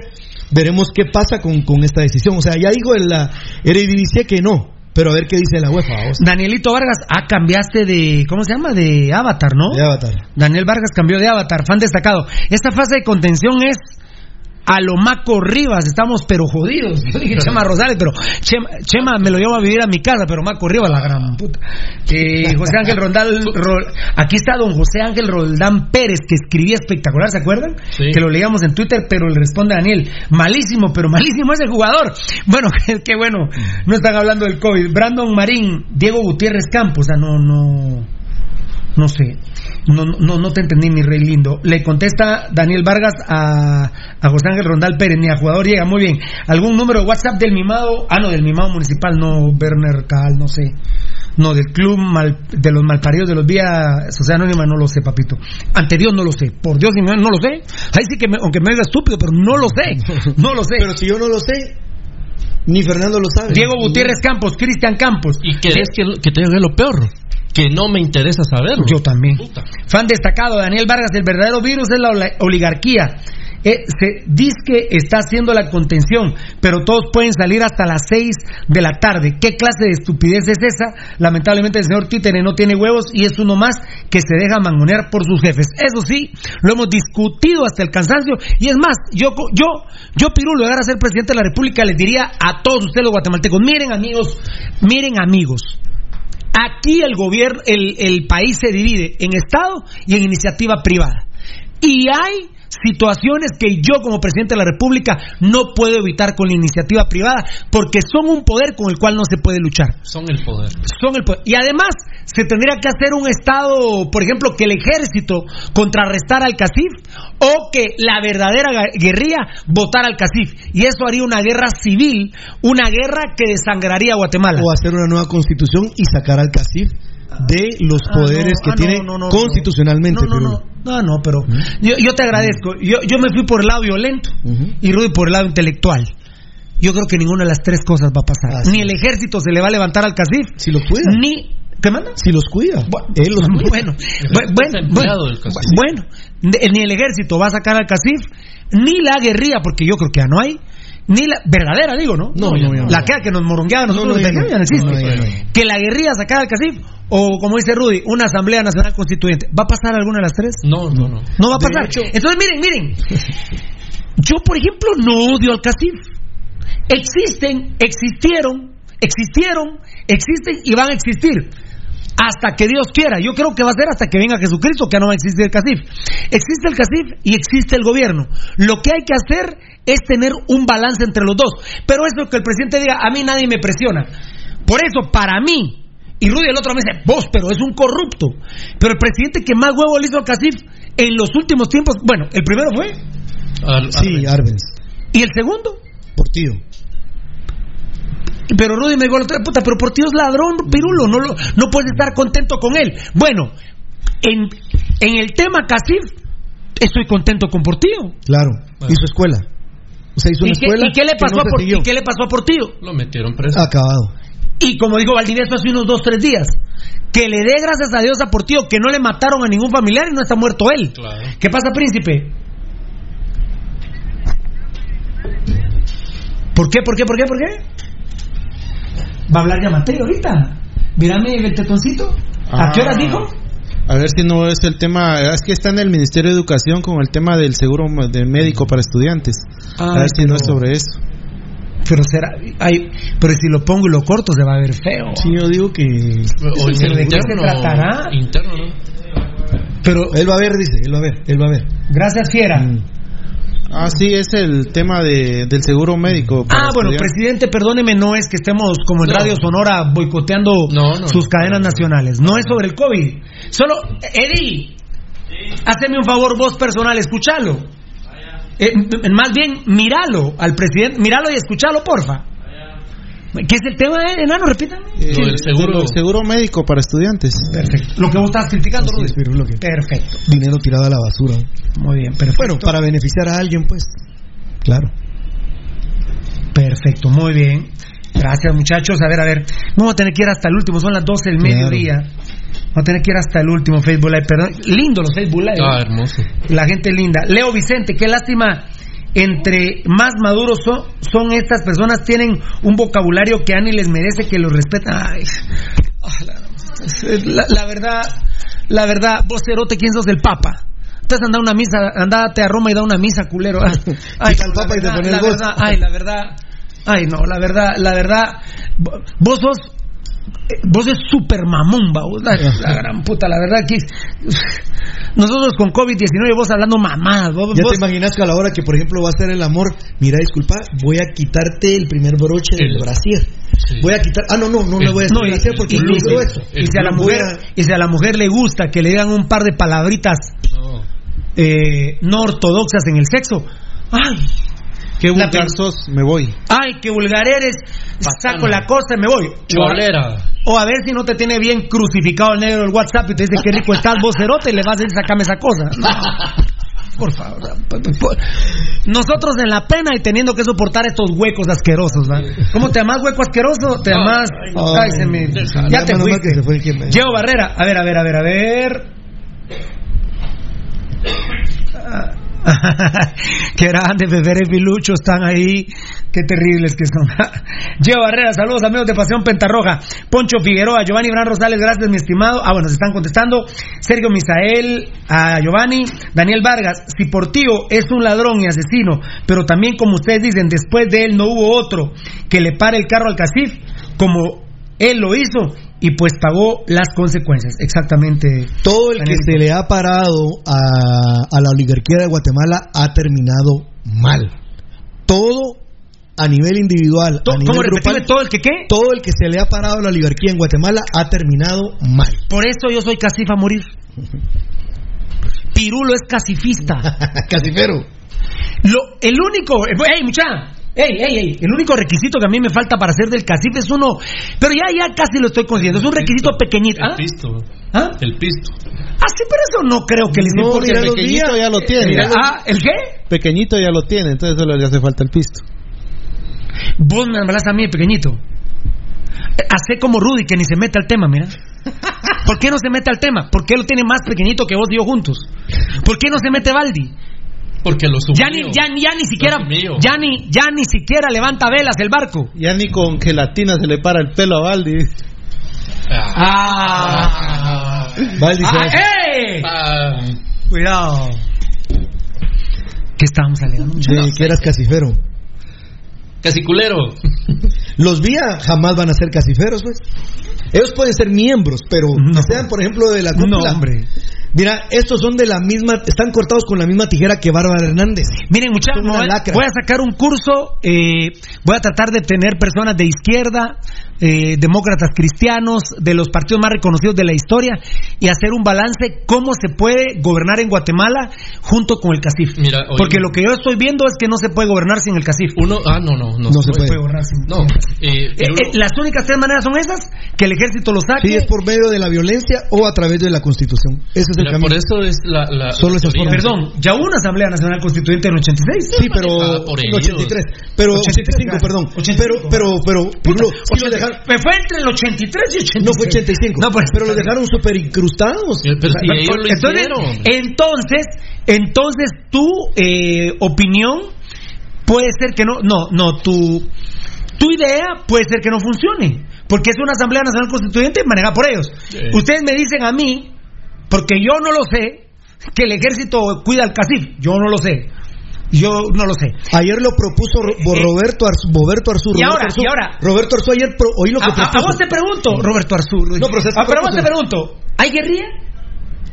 Veremos qué pasa con, con esta decisión. O sea, ya dijo el, la Eredivisie que no, pero a ver qué dice la UEFA. vamos. Danielito Vargas, ah, cambiaste de, ¿cómo se llama? De avatar, ¿no? De Avatar. Daniel Vargas cambió de avatar, fan destacado. Esta fase de contención es a lo Maco Rivas, estamos pero jodidos. *laughs* Yo dije Chema Rosales, pero Chema, Chema me lo llevo a vivir a mi casa, pero Maco Rivas, la gran puta. Eh, José Ángel Rondal, Ro- aquí está don José Ángel Roldán Pérez, que escribía espectacular, ¿se acuerdan? Sí. Que lo leíamos en Twitter, pero le responde Daniel, malísimo, pero malísimo ese jugador. *laughs* Bueno, *laughs* qué, qué bueno, no están hablando del COVID. Brandon Marín, Diego Gutiérrez Campos, o sea, no, no, no sé. No, no, no te entendí, mi rey lindo. Le contesta Daniel Vargas a, a José Ángel Rondal Pérez, ni a jugador llega. Muy bien. ¿Algún número de WhatsApp del mimado? Ah, no, del mimado municipal, no, Werner Cal, no sé. No, del club mal, de los malparidos de los vías Sociedad Anónima no lo sé, papito. Ante Dios no lo sé. Por Dios, no, no lo sé. Ahí sí que, me, aunque me diga estúpido, pero no lo sé. *laughs* No lo sé. Pero si yo no lo sé, ni Fernando lo sabe. Diego Gutiérrez Campos, Cristian Campos. ¿Y querés que, que te diga lo peor? Que no me interesa saberlo. Yo también. Fan destacado, Daniel Vargas, el verdadero virus es la oligarquía. Eh, se dice que está haciendo la contención, pero todos pueden salir hasta las 6 de la tarde. ¿Qué clase de estupidez es esa? Lamentablemente el señor Títere no tiene huevos y es uno más que se deja mangonear por sus jefes. Eso sí, lo hemos discutido hasta el cansancio y es más, yo, yo, yo Pirulo, llegar ser presidente de la República, les diría a todos ustedes los guatemaltecos, miren amigos, miren amigos, Aquí el gobierno, el, el país se divide en Estado y en iniciativa privada. Y hay situaciones que yo como presidente de la República no puedo evitar con la iniciativa privada porque son un poder con el cual no se puede luchar. Son el poder. Son el poder. Y además se tendría que hacer un Estado, por ejemplo, que el ejército contrarrestara al CACIF o que la verdadera guerrilla votara al CACIF. Y eso haría una guerra civil, una guerra que desangraría a Guatemala. O hacer una nueva constitución y sacar al CACIF de los Ah, poderes no, que ah, tiene no, no, no, constitucionalmente. No, no, pero- no, no, no, pero yo, yo te agradezco. Yo, yo me fui por el lado violento y Rudy por el lado intelectual. Yo creo que ninguna de las tres cosas va a pasar. Así Ni el ejército se le va a levantar al CACIF. Si los cuida. Ni. ¿Qué manda? Si los cuida. Él los cuida. Bueno, bu- bueno, bueno, del CACIF. bueno, ni el ejército va a sacar al CACIF, ni la guerrilla, porque yo creo que ya no hay, ni la verdadera, digo, ¿no? No, no, no. La que, que nos morongueaba nosotros No, existe. Que la guerrilla sacara al CACIF, o como dice Rudy, una Asamblea Nacional Constituyente. ¿Va a pasar alguna de las tres? No, no, no. No va a pasar. hecho- Entonces, miren, miren. Yo, por ejemplo, no odio al CACIF. Existen, existieron, existieron, existen y van a existir. Hasta que Dios quiera. Yo creo que va a ser hasta que venga Jesucristo, que ya no va a existir el CACIF. Existe el CACIF y existe el gobierno. Lo que hay que hacer es tener un balance entre los dos. Pero eso que el presidente diga, a mí nadie me presiona. Por eso, para mí, y Rudy el otro me dice, vos, pero es un corrupto. Pero el presidente que más huevo le hizo al CACIF en los últimos tiempos, bueno, el primero fue, Sí, Arbenz. y el segundo. Portillo. Pero Rudy me dijo, puta, pero por Dios ladrón, pirulo, no, lo- no puedes estar contento con él. Bueno, en, en el tema CACIF, estoy contento con Portillo. Claro. Hizo escuela. O sea, hizo ¿Y una qué, escuela. y qué le que pasó no a se Por- siguió. y qué le pasó a Portillo? Lo metieron preso. Acabado. Y como dijo Valdivieso hace unos dos, tres días, que le dé gracias a Dios a Portillo que no le mataron a ningún familiar y no está muerto él. Claro. ¿Qué pasa, príncipe? ¿Por qué, por qué, por qué, por qué? Va a hablar ya Mateo ahorita. Mírame el tetoncito. ¿A qué horas Ah. dijo? A ver si no es el tema, es que está en el Ministerio de Educación con el tema del seguro del médico para estudiantes. a Ay, ver si no es sobre eso. Pero será, ay, pero si lo pongo y lo corto se va a ver feo. Sí, yo digo que. O en ¿Pero el de qué se tratará? Interno, ¿no? Pero Él va a ver, dice, él va a ver, él va a ver. gracias fiera. Mm. Ah, sí, es el tema de, del seguro médico. Ah, bueno, presidente, perdóneme, no es que estemos como en No. Radio Sonora boicoteando No, no, sus cadenas nacionales. No es sobre el COVID. Solo, Eddie, haceme un favor vos personal, escúchalo. Eh, más bien, míralo al presidente, míralo y escúchalo, porfa. ¿Qué es el tema, eh, enano? Repítame. Eh, seguro. el seguro médico para estudiantes. Perfecto. Lo que vos estás criticando, Rudy. es, Perfecto. Dinero tirado a la basura. Muy bien, perfecto. Bueno, para beneficiar a alguien, pues. Claro. Perfecto, muy bien. Gracias, muchachos. A ver, a ver. Vamos a tener que ir hasta el último. Son las 12 del Claro. mediodía. Vamos a tener que ir hasta el último Facebook Live. Perdón. Lindo los Facebook Live. Ah, hermoso. La gente linda. Leo Vicente, qué lástima. Entre más maduros son, son estas personas, tienen un vocabulario que a ni les merece que los respeten. Ay, ah, la, verdad, la verdad, vos cerote, ¿quién sos el Papa? Entonces anda a una misa, andate a Roma y da una misa, culero. Ay, *laughs* la Papa y te verdad, pones la vos. verdad, ay, la verdad, ay, no, la verdad, la verdad, vo- vos sos, vos es super mamón, vos, la, la *laughs* gran puta, la verdad que nosotros con COVID-19 vos hablando mamadas, vos, Ya vos- te imaginas que a la hora que, por ejemplo, va a ser el amor, mira, disculpa, voy a quitarte el primer broche del El- brasier. Sí. Voy a quitar. Ah, no, no, no le voy a No, decir brasier porque y- no y- hizo eso. y si a la mujer a- y si a la mujer le gusta que le digan un par de palabritas No. eh, no ortodoxas en el sexo ay Qué vulgar pe- sos, me voy. Ay, qué vulgar eres. Saco la cosa y me voy. Cholera. O a ver si no te tiene bien crucificado el negro del WhatsApp y te dice qué rico estás vos cerote y le vas a decir sacame esa cosa. No, *laughs* por favor. Nosotros en la pena y teniendo que soportar estos huecos asquerosos, ¿va? ¿Cómo te llamas hueco asqueroso? Te llamas... Ay, se me- Ya te que fuiste. se fue el que me- Diego Barrera, a ver, a ver, a ver, a ver. *laughs* Qué grande, Fefer y Pilucho están ahí. Qué terribles que son. *laughs* Diego Barrera, saludos amigos de Pasión Pentarroja. Poncho Figueroa, Giovanni Bran Rosales, gracias mi estimado. Ah, bueno, se están contestando. Sergio Misael, a Giovanni. Daniel Vargas, si Portillo es un ladrón y asesino, pero también como ustedes dicen, después de él no hubo otro que le pare el carro al Casif, como él lo hizo y pues pagó las consecuencias. Exactamente. Todo el que se le ha parado a, a la oligarquía de Guatemala ha terminado mal. Todo a nivel individual, a nivel ¿Cómo grupal, repetirme todo el que qué? todo el que se le ha parado a la oligarquía en Guatemala ha terminado mal. Por eso yo soy casif a morir. *laughs* Pirulo es casifista. *laughs* Casifero. Lo, el único, ey mucha, ey, ey, ey, el único requisito que a mí me falta para ser del casif es uno, pero ya, ya casi lo estoy consiguiendo, es un requisito pequeñito. El ¿Ah? pisto. ¿Ah? El pisto. Ah, sí, pero eso no creo que les No, importe. mira, pequeñito ya lo tiene. Ah, ¿el qué? Pequeñito ya lo tiene, entonces solo le hace falta el pisto. Vos me hablas a mí, pequeñito. Hace como Rudy que ni se mete al tema, mira. *laughs* ¿Por qué no se mete al tema? ¿Por qué lo tiene más pequeñito que vos y yo juntos? ¿Por qué no se mete Baldi? Porque lo Ya ni, ya, ni- ya ni siquiera, ya ni, ya ni siquiera levanta velas el barco. Ya ni con gelatina se le para el pelo a Baldi. Ah, Baldi se Ah, hace. ¡eh! Ah, Cuidado. ¿Qué estábamos alegando? De que eras casifero. casi culero. *laughs* Los vía jamás van a ser casiferos, pues. Ellos pueden ser miembros, pero No. que sean, por ejemplo, de la No, cúpula. hombre. Mira, estos son de la misma, están cortados con la misma tijera que Bárbara Hernández. Miren, muchachos, voy, a sacar un curso. eh, voy a tratar de tener personas de izquierda, eh, demócratas cristianos, de los partidos más reconocidos de la historia y hacer un balance cómo se puede gobernar en Guatemala junto con el CACIF. Mira, oye- Porque lo que yo estoy viendo es que no se puede gobernar sin el CACIF. Uno, ah, no, no, no, No se puede. gobernar sin No, eh, Eh, uno- eh, las únicas tres maneras son esas: que el ejército lo saque. Sí, es por medio de la violencia o a través de la Constitución. Ese es el por eso es la, la Solo la esas formas. Perdón, ya hubo una Asamblea Nacional Constituyente en el 86. Sí, pero ellos. 83, pero 85, 83, perdón. 85. Pero pero pero sí lo dejaron- Me fue entre el 83 y 86. no fue 85, No, pues, pero lo dejaron súper incrustados. Eh, pero si ellos lo entonces, hicieron. entonces, entonces tu eh, opinión puede ser que no, no, no, tu, tu idea puede ser que no funcione, porque es una Asamblea Nacional Constituyente manejada por ellos. Sí. Ustedes me dicen a mí, porque yo no lo sé, que el ejército cuida al CACIF, yo no lo sé. Yo no lo sé. Ayer lo propuso Ro- Eh, Roberto Arzu, Roberto Arzú. y Roberto ahora, Arzú. y ahora. Roberto Arzú ayer pro- oí lo que A, a- a propuso. vos te pregunto, Roberto Arzú. No, pero se- Ah, pero a vos te pregunto, ¿hay guerrilla?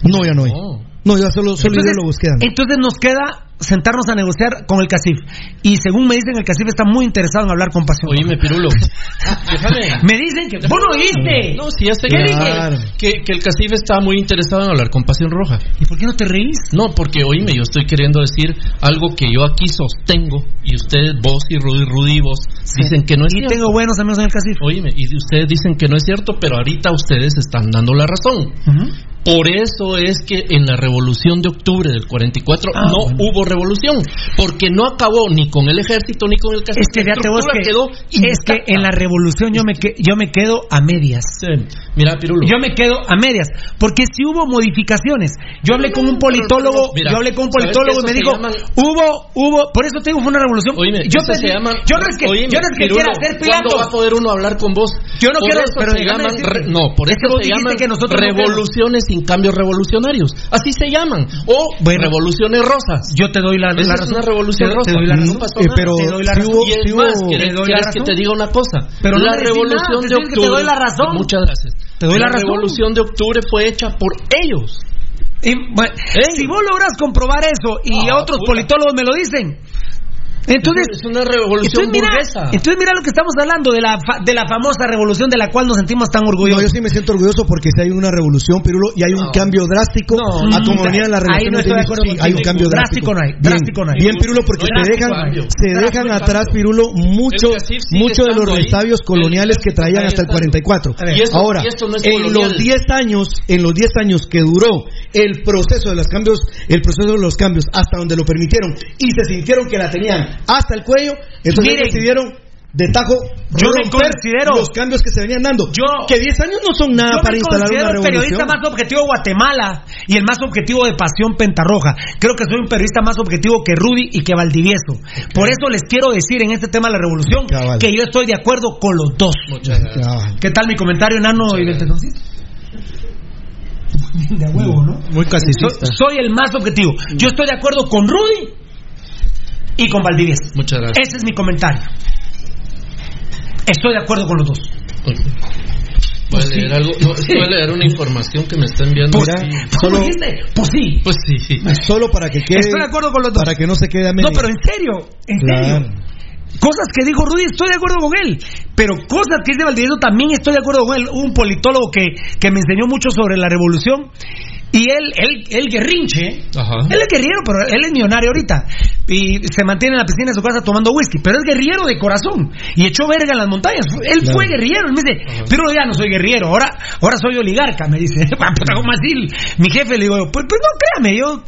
No, ya no hay. No. No, ya solo, solo Entonces, ideólogos quedan. entonces nos queda sentarnos a negociar con el CACIF. Y según me dicen, el CACIF está muy interesado en hablar con pasión. Oíme, Pirulo. *laughs* Déjame. Me dicen que... ¡Vos no oíste! No, sí, ya sé ¿Qué que, Claro. que, que el Casif está muy interesado en hablar con Pasión Roja. ¿Y por qué no te reís? No, porque oíme, yo estoy queriendo decir algo que yo aquí sostengo y ustedes, vos y Rudy, Rudy y vos, dicen que no es Y cierto. tengo buenos amigos en el CACIF. Oíme, y ustedes dicen que no es cierto, pero ahorita ustedes están dando la razón. Por eso es que en la revolución de octubre del 44 Ah, no bueno. hubo revolución, porque no acabó ni con el ejército ni con el castillo. Es que fíjate vos que, quedó es que en la revolución yo me, que- yo me quedo a medias. Sí. Mira, Pirulo. Yo me quedo a medias, porque si hubo modificaciones. Yo hablé con un politólogo, Mira, yo hablé con un ¿sabes politólogo y que me dijo, llaman- hubo, hubo, por eso te digo fue una revolución. Oíme, yo eso se llaman- yo no es que, Oíme, yo no es que Pirulo, quiera ser ¿Cuándo va a poder uno hablar con vos? Yo no Por quiero, pero se llaman, re- no, por Es eso que vos se llaman que nosotros no revoluciones sin cambios revolucionarios. Así se llaman. O Bueno. revoluciones rosas. Yo te doy la, la es razón. una revolución Te- rosa. Te doy la No razón. pasó Eh, pero Te doy la razón. hubo- y es hubo- más, Te ¿querés, doy la que te diga una cosa? Pero no la me decís revolución nada, de te que te octubre. doy la razón. Muchas gracias. Te doy la razón. revolución de octubre fue hecha por ellos. Y, bueno, Ey. si vos logras comprobar eso y Ah, otros puta. politólogos me lo dicen, Entonces, es una revolución entonces mira, burguesa. entonces mira lo que estamos hablando de la fa- de la famosa revolución de la cual nos sentimos tan No, orgullosos. yo sí me siento orgulloso porque si hay una revolución, Pirulo, y hay un No. cambio drástico a como Mm, venían las ahí no estoy de acuerdo sí, hay un cambio drástico. Drástico no hay, Bien, drástico no hay. Bien, Pirulo, porque No se dejan, cambio. se dejan atrás, Pirulo, mucho, mucho de los estando ahí. resabios coloniales que traían hasta el sigue 44. A ver, y esto- Ahora, y esto no es en colonial. los 10 años, en los 10 años que duró el proceso de los cambios, el proceso de los cambios hasta donde lo permitieron y se sintieron que la tenían hasta el cuello, entonces Miren, decidieron de tajo yo me considero- los cambios que se venían dando. Yo- que 10 años no son nada Yo para me instalar considero una el revolución. periodista más objetivo de Guatemala y el más objetivo de Pasión Pentarroja. Creo que soy un periodista más objetivo que Rudy y que Valdivieso. Por eso les quiero decir en este tema de la revolución Cabal. que yo estoy de acuerdo con los dos. Muchas gracias. ¿Qué tal mi comentario, enano y del tetoncito? De huevo, ¿no? Muy casi. Soy, soy el más objetivo. Yo estoy de acuerdo con Rudy y con Valdivieso. Muchas gracias. Ese es mi comentario. Estoy de acuerdo con los dos. Voy a leer algo. No, voy a leer una información que me está enviando. Pues, aquí. solo- ¿Lo dijiste? Pues sí. Pues sí. Solo para que quede. Estoy de acuerdo con los dos. Para que no se quede a No, medias. pero en serio, en Claro. serio. Cosas que dijo Rudy, estoy de acuerdo con él. Pero cosas que dice Valdivieso también estoy de acuerdo con él. Un politólogo que, que me enseñó mucho sobre la revolución. Y él, él, él guerrinche. Ajá. Él es guerrillero, pero él es millonario ahorita. Y se mantiene en la piscina de su casa tomando whisky. Pero es guerrillero de corazón. Y echó verga en las montañas. Él Claro. fue guerrillero. Él me dice, pero ya no soy guerrillero. Ahora, ahora soy oligarca. Me dice, *laughs* ¿cómo así? Mi jefe le digo, pues, pues no créame, yo.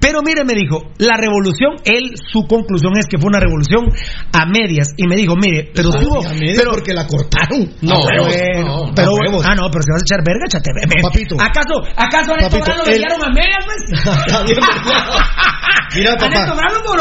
Pero mire, me dijo, la revolución, él, su conclusión es que fue una revolución a medias. Y me dijo, mire, pero Ah, tuvo. sí, a medias pero, porque la cortaron. No, huevos. no, no, pero, huevos. ah, no, pero si vas a echar verga, échate verga. Papito. ¿Acaso, acaso Neto Papito, lo él- a medias, pues? *laughs* Mira, papá,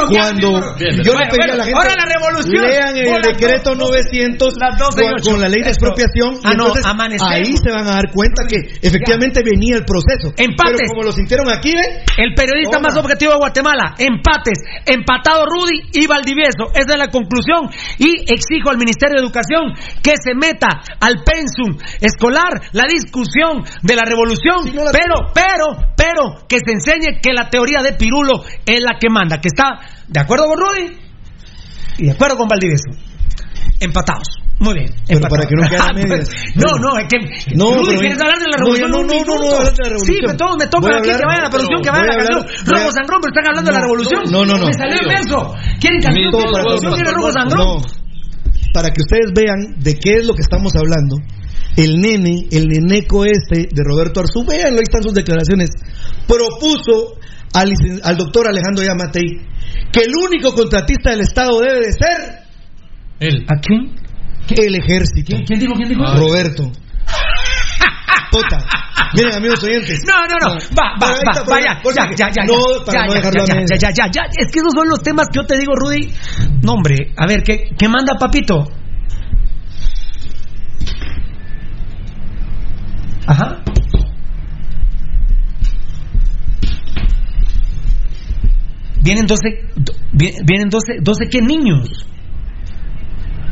cuando pero- Bien, yo Bueno, le pedí a la gente ahora la revolución. lean el decreto dos- 900 las dos de con, la ley de expropiación Ah, no, entonces ahí se van a dar cuenta que efectivamente venía el proceso Empates. pero como lo sintieron aquí ¿ve? El periodista Toma. Más objetivo de Guatemala. Empates. Empatado Rudy y Valdivieso. Esa es la conclusión. Y exijo al Ministerio de Educación que se meta al pensum escolar la discusión de la revolución. Sí, no la pero, pero, pero, que se enseñe que la teoría de Pirulo es la que manda. Que está de acuerdo con Rudy y de acuerdo con Valdivieso. Empatados. Muy bien. Pero para que no *laughs* medias. no, no, es que. No, Rudy, pero- ¿quieres hablar de la no, revolución? no, no, no, no, de la revolución. Sí, pero todos me tocan aquí hablar- que vayan a la producción, que vayan a la canción. Rojo Sangrón, pero están hablando de la revolución. no, no, no. Me salió Dios. inmenso. ¿Quieren canción? Todo ¿Quieren para ¿Quieren Rojo para Sangrón? No, para que ustedes vean de qué es lo que estamos hablando. El nene, el neneco este de Roberto Arzú, véanlo, ahí están sus declaraciones, propuso al doctor Alejandro Yamatei que el único contratista del Estado debe de ser Él. ¿A quién? El ejército. ¿Quién dijo? ¿Quién dijo? Roberto. Puta. Miren, amigos oyentes. No, no, no. Va, va, va, está, va, por- ya, ya, ya, ya. No, para ya, no ya, dejarlo ya, ya, ya, ya, ya. Es que esos son los temas que yo te digo, Rudy. No, hombre, a ver, ¿qué, qué manda papito? Ajá. Vienen 12, do- vi- vienen 12, 12 qué niños?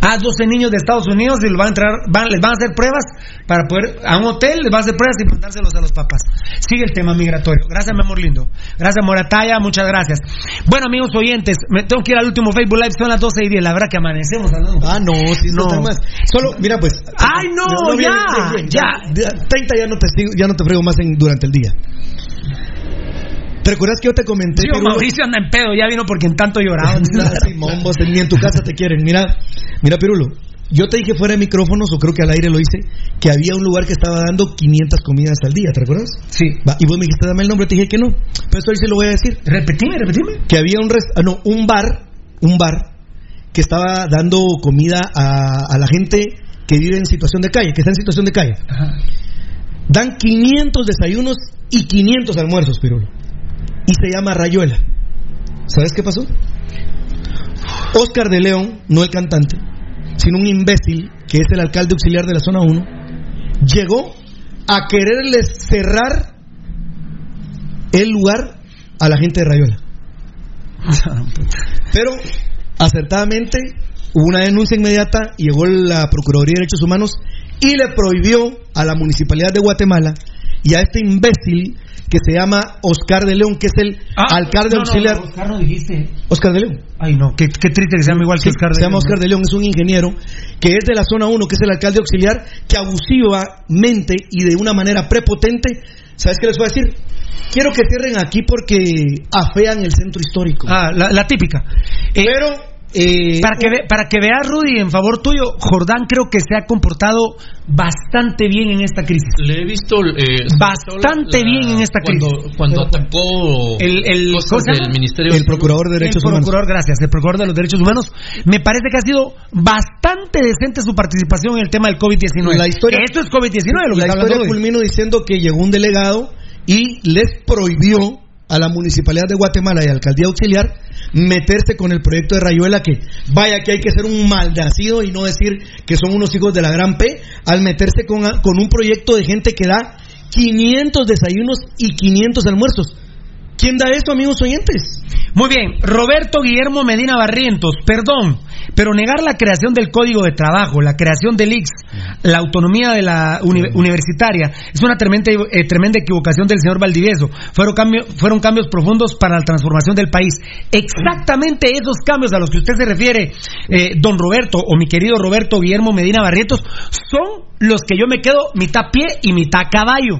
Ah, 12 niños de Estados Unidos y les van a entrar, van, les van a hacer pruebas para poder, a un hotel les van a hacer pruebas y mandárselos a los papás. Sigue el tema migratorio. Gracias, mi amor lindo. Gracias, Morataya, muchas gracias. Bueno, amigos oyentes, me tengo que ir al último Facebook Live, son las 12 y 10, la verdad que amanecemos hablando. Ah, no, si no. No. más. Solo, mira pues. Ay, no, ya, bien, ya. 30 ya no te sigo, ya no te frego más en, durante el día. ¿Te recuerdas que yo te comenté? Pirulo? Mauricio anda en pedo, ya vino porque en tanto lloraba. *laughs* Simón, vos ni en tu casa te quieren. Mira, mira, Pirulo. Yo te dije fuera de micrófonos, o creo que al aire lo hice, que había un lugar que estaba dando 500 comidas al día, ¿te recuerdas? Sí. Va, y vos me dijiste, dame el nombre, te dije que no. Pero esto hoy sí lo voy a decir. Repetime, repetime. Que había un, res- ah, no, un bar, un bar, que estaba dando comida a, a la gente que vive en situación de calle, que está en situación de calle. Ajá. Dan 500 desayunos y 500 almuerzos, Pirulo. Y se llama Rayuela. ¿Sabes qué pasó? Oscar de León, no el cantante, sino un imbécil, que es el alcalde auxiliar de la zona 1, llegó a quererle cerrar el lugar a la gente de Rayuela. *laughs* Pero acertadamente hubo una denuncia inmediata y llegó la Procuraduría de Derechos Humanos y le prohibió a la Municipalidad de Guatemala y a este imbécil que se llama Oscar de León, que es el alcalde Ah, no, no, auxiliar. no, Oscar no dijiste. Oscar de León. Ay, no, qué, qué triste que se llame igual que Sí, Oscar de se llama León, Oscar de León, es un ingeniero que es de la zona 1, que es el alcalde auxiliar, que abusivamente y de una manera prepotente, ¿sabes qué les voy a decir? Quiero que cierren aquí porque afean el centro histórico. Ah, la, la típica. Eh, Pero eh, para que ve- para que veas Rudy en favor tuyo, Jordán creo que se ha comportado bastante bien en esta crisis. Le he visto eh, Bastante la- bien en esta cuando, crisis. Cuando Pero- atacó El- el- del Ministerio el procurador de derechos el humanos. procurador, gracias, el procurador de los derechos humanos, me parece que ha sido bastante decente su participación en el tema del COVID-19. La historia- Esto es COVID-19, lo que La historia Rudy. culminó diciendo que llegó un delegado y les prohibió a la Municipalidad de Guatemala y Alcaldía Auxiliar meterse con el proyecto de Rayuela que vaya que hay que ser un malnacido y no decir que son unos hijos de la gran P al meterse con, con un proyecto de gente que da 500 desayunos y 500 almuerzos. ¿Quién da eso, amigos oyentes? Muy bien, Roberto Guillermo Medina Barrientos, perdón, pero negar la creación del Código de Trabajo, la creación del IX, la autonomía de la uni- universitaria, es una tremenda, eh, tremenda equivocación del señor Valdivieso. Fueron, cambio- fueron cambios profundos para la transformación del país. Exactamente esos cambios a los que usted se refiere, eh, don Roberto o mi querido Roberto Guillermo Medina Barrientos, son los que yo me quedo mitad pie y mitad caballo.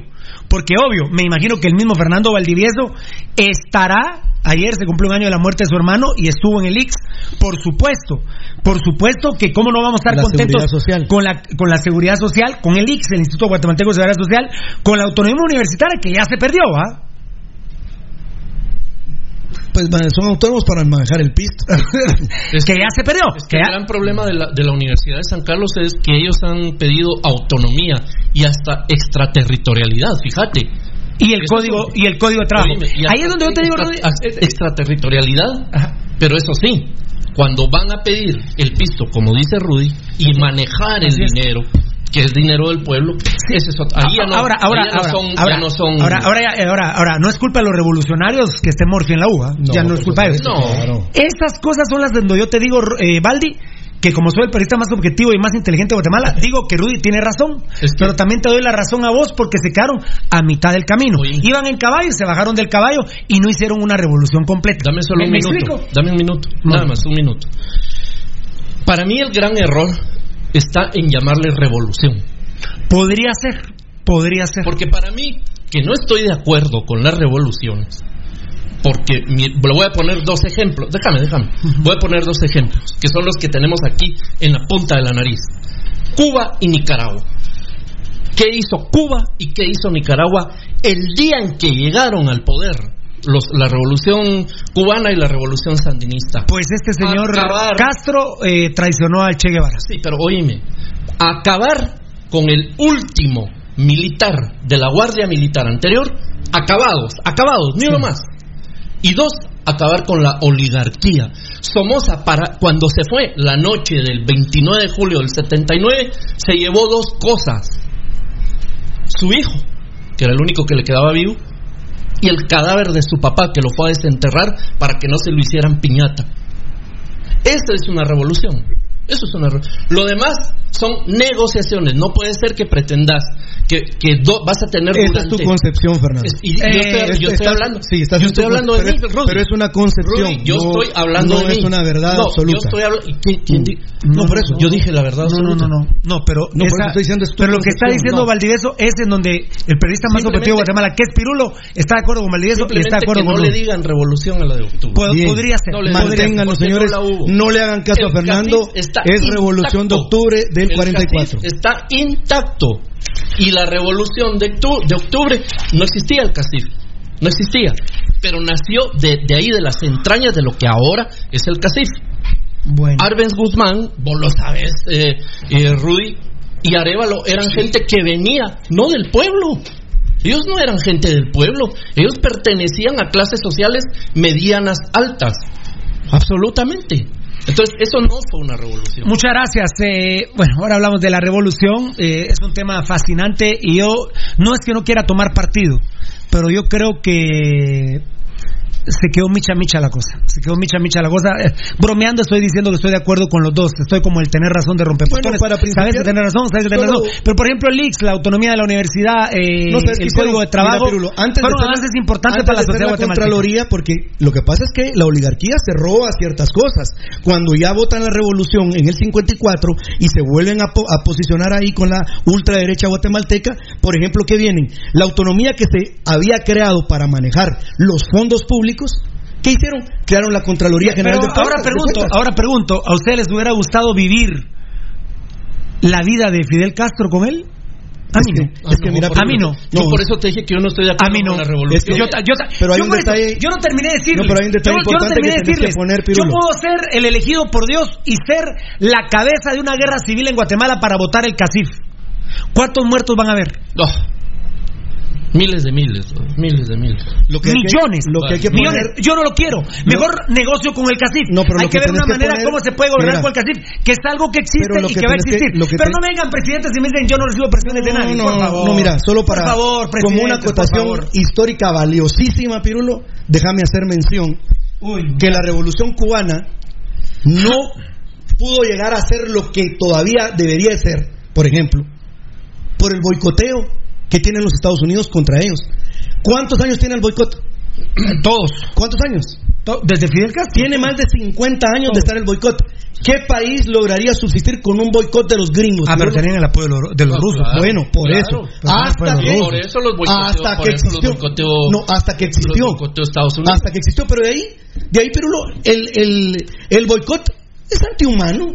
Porque obvio, me imagino que el mismo Fernando Valdivieso estará, ayer se cumplió un año de la muerte de su hermano y estuvo en el IX, por supuesto, por supuesto que cómo no vamos a estar La contentos social. con la con la seguridad social, con el IX, el Instituto Guatemalteco de Seguridad Social, con la autonomía universitaria que ya se perdió, ¿ah? Pues man, son autónomos para manejar el pisto. *laughs* Es que ya se perdió. Es que el gran problema de la, de la Universidad de San Carlos es que ellos han pedido autonomía y hasta extraterritorialidad, fíjate. Y el Eso código y el código de trabajo. Oíme, Ahí es donde yo te digo, extra- extraterritorialidad, pero eso sí, cuando van a pedir el pisto, como dice Rudy, y manejar el dinero, que es dinero del pueblo, es ahí ya no, ahora, ahora, ahí no ahora, son, ahora, no son- ahora, ahora, ya- ahora, ahora, no es culpa de los revolucionarios que esté Morphy en la UA, ya no es culpa de ellos. No. Esas cosas son las donde yo te digo, eh, Baldi, que como soy el periodista más objetivo y más inteligente de Guatemala, digo que Rudy tiene razón, pero también te doy la razón a vos porque se quedaron a mitad del camino. Iban en caballo, se bajaron del caballo y no hicieron una revolución completa. Dame solo ¿Me- un minuto. explico? Dame un minuto. Nada más, un minuto. Para mí el gran error está en llamarle revolución. Podría ser, podría ser. Porque para mí, que no estoy de acuerdo con las revoluciones, porque mi- le voy a poner dos ejemplos, déjame, déjame, voy a poner dos ejemplos, que son los que tenemos aquí en la punta de la nariz. Cuba y Nicaragua. ¿Qué hizo Cuba y qué hizo Nicaragua el día en que llegaron al poder? Los, la revolución cubana y la revolución sandinista. Pues este señor Acabar- Castro eh, traicionó al Che Guevara. Sí, pero oíme, acabar con el último militar de la Guardia Militar anterior, acabados, acabados, ni uno más. Y dos, acabar con la oligarquía. Somoza, para, cuando se fue la noche del 29 de julio del 79, se llevó dos cosas. Su hijo, que era el único que le quedaba vivo, y el cadáver de su papá, que lo fue a desenterrar para que no se lo hicieran piñata. Esa es una revolución. Eso es una Lo demás son negociaciones. No puede ser que pretendas que, que do- vas a tener Esa es tu durante- concepción, Fernando. Es- y yo Eh, estoy, yo estoy Estás- hablando. sí, estás yo estoy hablando pero de mí, es- Rudy. pero es una concepción, Rudy, yo no- estoy hablando no de mí. es una verdad No, absoluta. Yo estoy hablando. ¿quién- quién di- No, por eso. Yo dije la verdad No, no, absoluta. no, no. No, pero, No, por esa- eso estoy diciendo es tu pero lo que está diciendo no. Valdivieso es en donde el periodista más objetivo de Guatemala, que es Pirulo, está de acuerdo con Valdivieso y está de Simplemente acuerdo que con no le digan revolución a la de octubre. Podría ser. No porque señores. no. No le hagan caso a Fernando. Es revolución de octubre del El 44. CACIF está intacto. Y la revolución de octu- de octubre no existía el CACIF. No existía. Pero nació de, de ahí, de las entrañas de lo que ahora es el CACIF. Bueno. Arbenz Guzmán, vos lo sabes, eh, eh, Rudy y Arevalo eran gente que venía, no del pueblo. Ellos no eran gente del pueblo, ellos pertenecían a clases sociales medianas altas, absolutamente. Entonces, eso no fue una revolución. Muchas gracias. Eh, bueno, ahora hablamos de la revolución. eh, es un tema fascinante y yo no es que no quiera tomar partido, pero yo creo que se quedó micha micha la cosa. Se quedó micha micha la cosa. Eh, bromeando estoy diciendo que estoy de acuerdo con los dos. Estoy como el tener razón de romper Bueno, para Sabes que tener razón, sabes que tener razón. Pero por ejemplo el IX, la autonomía de la universidad, eh, No, ¿sabes qué el código de trabajo, Mira, Pirulo, antes de fueron ser- avances importantes antes para la de sociedad guatemalteca. Contraloría, porque lo que pasa es que la oligarquía se roba ciertas cosas. Cuando ya votan la revolución en el 54 y se vuelven a, po- a posicionar ahí con la ultraderecha guatemalteca, por ejemplo, ¿qué vienen? La autonomía que se había creado para manejar los fondos públicos, ¿qué hicieron? Crearon la Contraloría General Pero de ahora pregunto, ahora pregunto, ¿a ustedes les hubiera gustado vivir la vida de Fidel Castro con él? A mí no. es que mira, a mí no. Yo por eso te dije que yo no estoy de A acuerdo mí no. con la revolución. Es que yo, yo Pero hay yo un eso- detalle- yo no terminé de decirles. No, pero hay un detalle yo, yo no importante terminé que de que decirles. poner, yo puedo ser el elegido por Dios y ser la cabeza de una guerra civil en Guatemala para votar el CACIF. ¿Cuántos muertos van a haber? Miles de miles, ¿no? miles de miles. Lo que hay que- Millones. lo que hay que Millones. Yo no lo quiero. Mejor negocio con el CACIF. No, pero Hay que que ver una manera poner- cómo se puede gobernar Mira. con el CACIF, que es algo que existe y que va a existir. pero te- no vengan presidentes y me dicen yo no recibo presiones de nadie. No, por favor. no, mira, solo para Por favor, como una acotación histórica valiosísima, Pirulo, déjame hacer mención que la revolución cubana no pudo llegar a ser lo que todavía debería de ser, por ejemplo, por el boicoteo que tienen los Estados Unidos contra ellos. ¿Cuántos años tiene el boicot? *clears throat* Todos. ¿Cuántos años? Desde Fidel Castro. Tiene más de 50 años de estar el boicot. ¿Qué país lograría subsistir con un boicot de los gringos? Ah, pero tenían el apoyo de los, de los No, rusos. claro, Bueno, por claro. eso. Hasta que, por eso los boicoteó, hasta por que eso los existió. boicoteó- no, hasta que existió. Estados Unidos. Hasta que existió, pero de ahí, de ahí, Pirulo, el, el, el boicot es antihumano.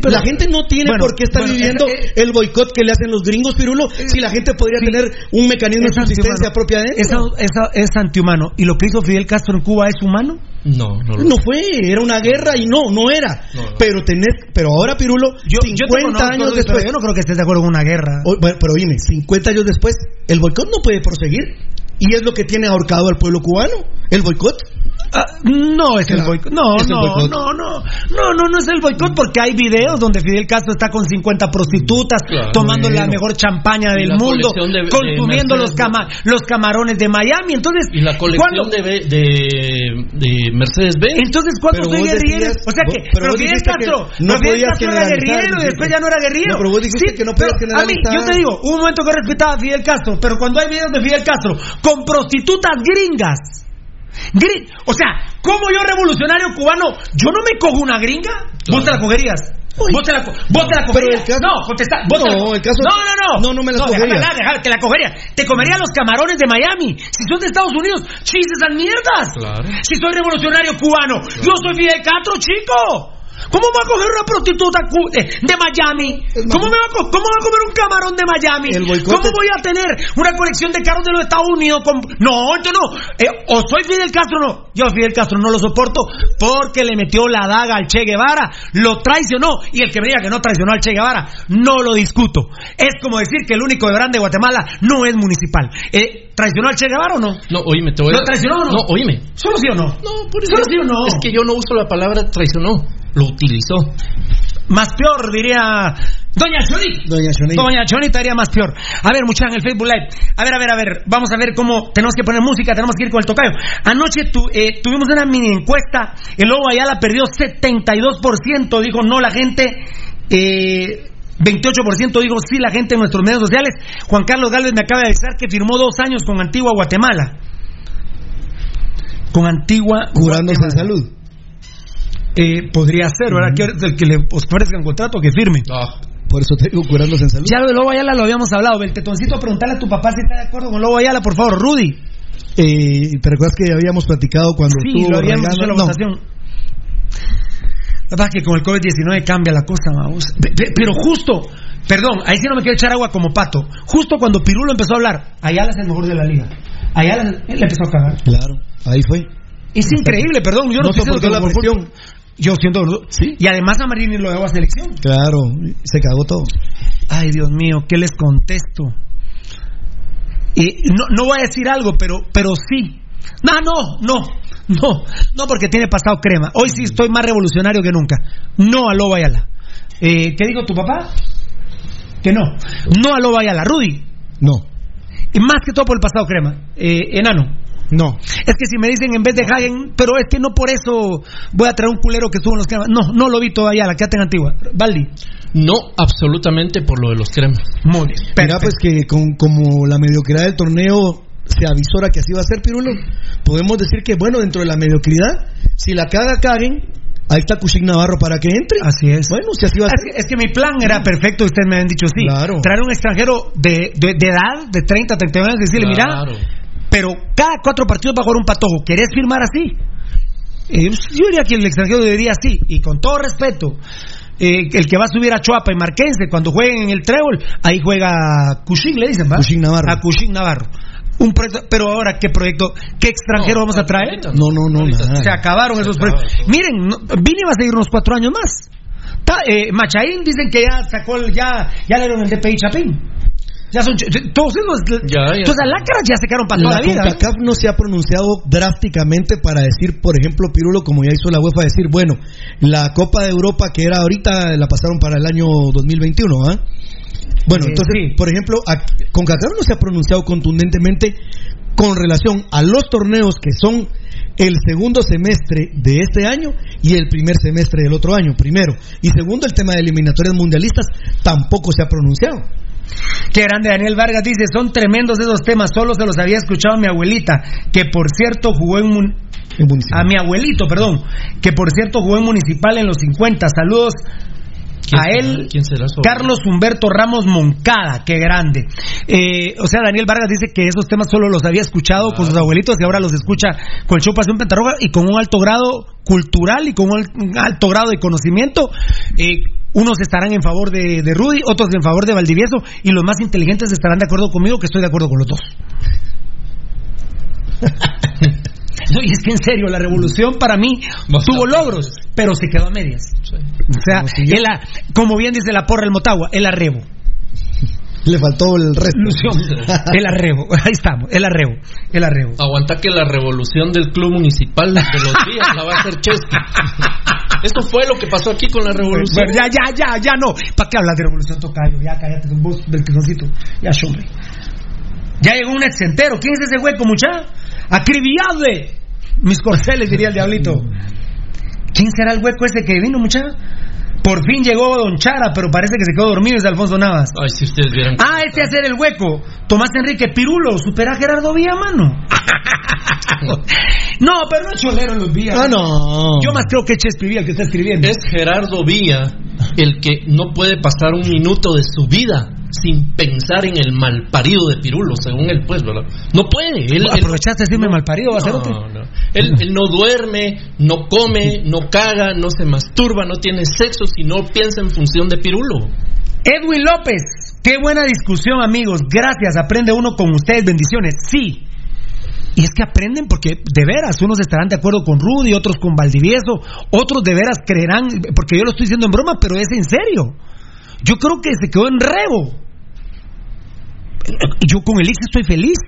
Pero- la gente no tiene Bueno, por qué estar bueno, viviendo es- el boicot que le hacen los gringos, Pirulo, si la gente podría tener un mecanismo de subsistencia propia de esa- es antihumano. ¿Y lo que hizo Fidel Castro en Cuba es humano? No, no lo No fue, era una guerra y no, no era. Pero tenés, pero ahora Pirulo, Yo, 50 yo te conozco, años después, pero yo no creo que estés de acuerdo con una guerra. O- bueno, pero dime, 50 años después, el boicot no puede proseguir. Y es lo que tiene ahorcado al pueblo cubano, el boicot. Ah, no es el boicot. No, no, boicot. no, no. No, no, no es el boicot porque hay videos donde Fidel Castro está con 50 prostitutas Claro. tomando la mejor champaña del mundo, de consumiendo los, Mercedes, cama- los camarones de Miami. Entonces, Y la colección ¿cuándo- de, de, de Mercedes-Benz. Entonces, ¿cuándo Pero soy guerrillero? decías- O sea que, vos- pero Fidel Castro, no pero Fidel podías Castro era generalizar, guerrillero y después ya no era guerrillero. No, pero vos dijiste que no podías pero a mí, yo generalizar. te digo, hubo un momento que respetaba a Fidel Castro, pero cuando hay videos de Fidel Castro con prostitutas gringas, gri- o sea, como yo revolucionario cubano, yo no me cojo una gringa, vos te la cogerías. Vos te la, vos te la cogerías. caso- no, contesta. Vos te la No, el caso- no, no, no. No, no me la déjame cogería. hablar, déjame, te la cogería. Te comería los camarones de Miami. Si son de Estados Unidos, chistes esas mierdas. Claro. Si soy revolucionario cubano, yo soy Fidel Castro, chico. ¿Cómo va a coger una prostituta eh, de Miami? ¿Cómo, me va a, ¿Cómo va a comer un camarón de Miami? ¿Cómo voy a tener una colección de carros de los Estados Unidos? con- No, yo no. Eh, o soy Fidel Castro no. Yo a Fidel Castro no lo soporto porque le metió la daga al Che Guevara, lo traicionó. Y el que me diga que no traicionó al Che Guevara, no lo discuto. Es como decir que el único de grande de Guatemala no es municipal. Eh, ¿Traicionó al Che Guevara o no? No, oíme, te voy a... ¿Lo traicionó o no? No, oíme. ¿Solo sí o no? No, por eso. ¿Solo sí o no? Es que yo no uso la palabra traicionó, lo utilizó. Más peor, diría Doña Choni. Doña Choni. Doña Choni te haría más peor. A ver, muchachos, en el Facebook Live. A ver, a ver, a ver. Vamos a ver cómo tenemos que poner música, tenemos que ir con el tocayo. Anoche tu- eh, tuvimos una mini encuesta. El Lobo Ayala perdió 72%. Dijo no la gente. Eh, 28% dijo sí la gente en nuestros medios sociales. Juan Carlos Galvez me acaba de avisar que firmó dos años con Antigua Guatemala. Con Antigua Curándose en salud. Eh, podría ser, ¿verdad? Que el que le ofrezcan contrato que firme. Por eso te digo, curándose en salud. Ya lo de Lobo Ayala lo habíamos hablado. El tetoncito, preguntarle a tu papá si está de acuerdo con Lobo Ayala, por favor, Rudy. Eh, ¿Te recuerdas que habíamos platicado cuando Sí, estuvo lo habíamos hecho la No. La verdad es que con el COVID-19 cambia la cosa, vamos. Pe- pe- Pero justo, perdón, ahí sí no me quiero echar agua como pato. Justo cuando Pirulo empezó a hablar, Ayala es el mejor de la liga. Ayala él le empezó a cagar. Claro, ahí fue. Es increíble, perdón. Yo no, No soportó que la presión. Yo siento. Sí. Y además a Marini lo dejó a selección. Claro, se cagó todo. Ay, Dios mío, ¿qué les contesto? Y no, no voy a decir algo, pero, pero sí. No, no, no, *laughs* no, no, porque tiene pasado crema. Hoy sí estoy más revolucionario que nunca. No a Lobo Ayala. Eh, ¿Qué dijo tu papá? Que no. No a Lobo Ayala. Rudy. No. Y más que todo por el pasado crema. Eh, enano. No. Es que si me dicen en vez de Hagen, pero es que no por eso voy a traer un culero que estuvo en los cremas. No, no lo vi todavía, la quédate en antigua. Baldi. No, absolutamente por lo de los cremas. Muy bien. Mira, pues que con, como la mediocridad del torneo se avisora que así va a ser, Pirulo, podemos decir que, bueno, dentro de la mediocridad, si la caga Karen, ahí está Cushing Navarro para que entre. Así es. Bueno, si así va a ser. es que mi plan era perfecto, ustedes me han dicho sí. Claro. Traer un extranjero de, de, de edad, de 30, 31 años, decirle, Claro. mira, pero cada cuatro partidos va a jugar un patojo. ¿Querés firmar así? Eh, yo diría que el extranjero debería así, y con todo respeto. eh, el que va a subir a Chuapa y Marquense cuando jueguen en el trébol, ahí juega Cushing, le dicen, ¿va? Cushing Navarro. A Cushing Navarro. Un proyecto, pero ahora, ¿qué proyecto? ¿Qué extranjero No, vamos a traer? No, no, no, nada. Se acabaron Se esos proyectos. todo. Miren, no, Vini va a seguir unos cuatro años más. Ta- eh, Machaín dicen que ya sacó el, ya, ya le dieron el DPI Chapín. Ya son, todos esos, Ya, ya. todas las lácaras ya se quedaron para toda La la vida. CONCACAF no se ha pronunciado drásticamente para decir, por ejemplo, Pirulo, como ya hizo la UEFA, decir, bueno, la Copa de Europa que era ahorita la pasaron para el año 2021, ¿ah? Bueno, entonces, sí. por ejemplo, CONCACAF no se ha pronunciado contundentemente con relación a los torneos que son el segundo semestre de este año y el primer semestre del otro año, primero. Y segundo, el tema de eliminatorias mundialistas tampoco se ha pronunciado. Qué grande Daniel Vargas dice, son tremendos esos temas, solo se los había escuchado a mi abuelita, que por cierto jugó en... municipal. a mi abuelito, perdón, que por cierto jugó en Municipal en los 50. Saludos ¿Quién a él, ¿Quién será su Carlos Humberto Ramos Moncada, qué grande. Eh, o sea, Daniel Vargas dice que esos temas solo los había escuchado con sus abuelitos y ahora los escucha con el show Pasión Pentarroja y con un alto grado cultural y con un alto grado de conocimiento. Eh, unos estarán en favor de, de Rudy, otros en favor de Valdivieso y los más inteligentes estarán de acuerdo conmigo que estoy de acuerdo con los dos. *laughs* *laughs* No, y es que en serio, la revolución para mí tuvo logros, pero se quedó a medias. O sea, el a- como bien dice la porra el Motagua, el arrebo. Le faltó el resto. *laughs* El arrebo. *laughs* Ahí estamos, el arrebo. El arrebo. Aguanta que la revolución del club municipal de los días la va a hacer Chesky. Eso fue lo que pasó aquí con la revolución. Bueno, ya, ya, ya, ya no. ¿Para qué hablas de revolución tocayo? Ya cállate un vos del tesoncito. Ya, hombre. Ya llegó un exentero. ¿Quién es ese hueco, mucha? Acribillable. Mis corceles, diría el diablito. ¿Quién será el hueco ese que vino, mucha? Por fin llegó Don Chara, pero parece que se quedó dormido, es Alfonso Navas. Ay, si ustedes vieran. Ah, este hacer el hueco. Tomás Enrique Pirulo, supera a Gerardo Vía, mano. *laughs* no, pero no es cholero los Vía. Ah, no. Yo más creo que Chespi Vía el que está escribiendo. Es Gerardo Villa el que no puede pasar un minuto de su vida sin pensar en el malparido de Pirulo, según él, pues, ¿verdad? No puede. Él, ¿Aprovechaste de decirme malparido, va a ser no, otro? no. Él, él no duerme, no come, no caga, no se masturba, no tiene sexo, sino piensa en función de Pirulo. Edwin López, qué buena discusión, amigos. Gracias, aprende uno con ustedes. Bendiciones. Sí. Y es que aprenden porque de veras, unos estarán de acuerdo con Rudy, otros con Valdivieso, otros de veras creerán, porque yo lo estoy diciendo en broma, pero es en serio. Yo creo que se quedó en rebo. Yo con el Ix estoy feliz.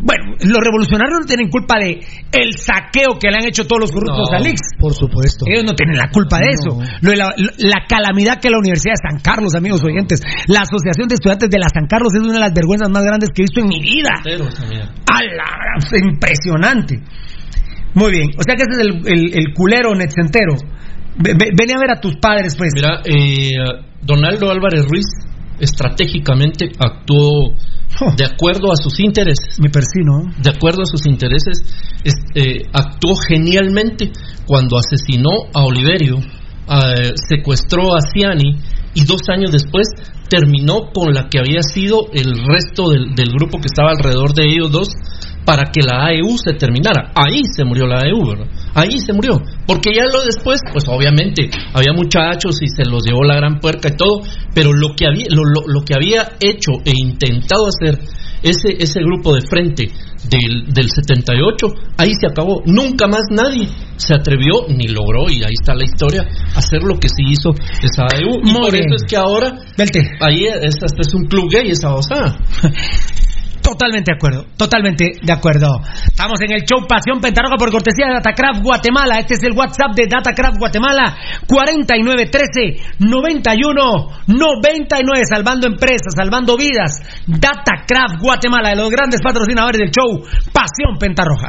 Bueno, los revolucionarios no tienen culpa de el saqueo que le han hecho todos los corruptos No, al Ix. Por supuesto. Ellos no tienen la culpa de eso. Lo de la, la calamidad que la Universidad de San Carlos, amigos oyentes, la Asociación de Estudiantes de la San Carlos es una de las vergüenzas más grandes que he visto en mi vida. ¡A la- es impresionante! Muy bien, o sea que ese es el, el, el culero netcentero. Ve- ve- Ven a ver a tus padres, pues. Mira, eh, Donaldo Álvarez Ruiz estratégicamente actuó de acuerdo a sus intereses. Me persino. De acuerdo a sus intereses, es- eh, actuó genialmente cuando asesinó a Oliverio, eh, secuestró a Ciani y dos años después terminó con la que había sido el resto del, del grupo que estaba alrededor de ellos dos para que la AEU se terminara. Ahí se murió la AEU, ¿verdad? Ahí se murió. Porque ya lo después, pues obviamente había muchachos y se los llevó la gran puerca y todo, pero lo que había, lo, lo- lo que había hecho e intentado hacer ese, ese grupo de frente del, del 78, ahí se acabó. Nunca más nadie se atrevió ni logró, y ahí está la historia, hacer lo que sí hizo esa AEU. Y Muy por eso es que ahora, ahí es, hasta es un club gay esa osada. *laughs* Totalmente de acuerdo, totalmente de acuerdo. Estamos en el show Pasión Pentarroja por cortesía de Datacraft Guatemala. Este es el WhatsApp de Datacraft Guatemala, 4913-9199. Salvando empresas, salvando vidas. Datacraft Guatemala, de los grandes patrocinadores del show Pasión Pentarroja.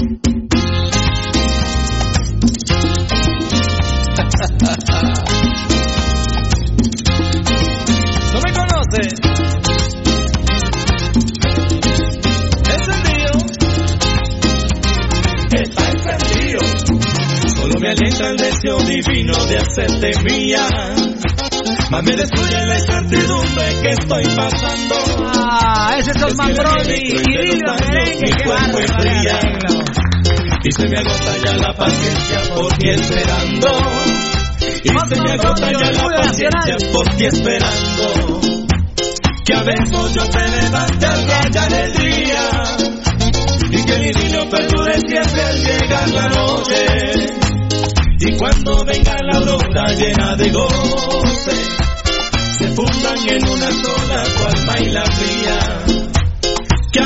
¿No me conoce? Encendido. Está encendido. Solo me alienta el deseo divino de hacerte mía. Más me destruye la incertidumbre que estoy pasando. Ah, ese es Osman Brody y Lidio Merengue, qué bárbaro. Y se me agota ya la paciencia por ti esperando. Y se me agota ya la paciencia por ti esperando. Que a besos yo te levante al rayar el día. Y que mi niño perdure siempre al llegar la noche. Y cuando venga la aurora llena de goce, se fundan en una sola tu alma y la mía. Que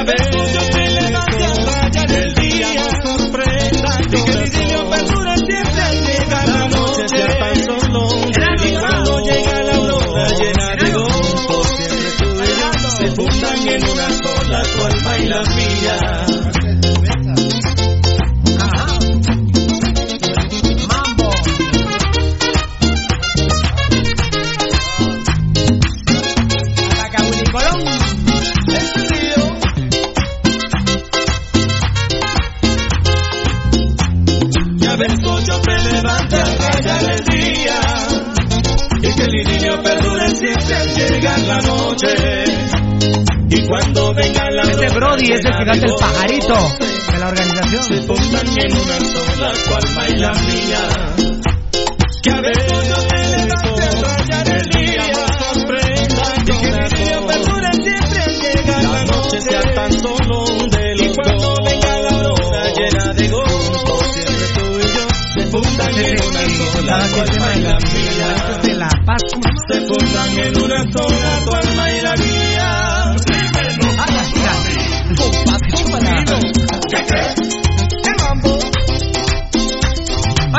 Brody es el canta el pajarito de la organización. se fundan en una sola tu alma y la mía. Que a veces yo te levante al rayar el día y que niño perdure siempre al llegar la noche. sea tan solo de los y cuando venga la aurora llena de gozo, siempre tú y yo se fundan en una sola tu alma y la mía. Se fundan en una sola tu alma y la mía.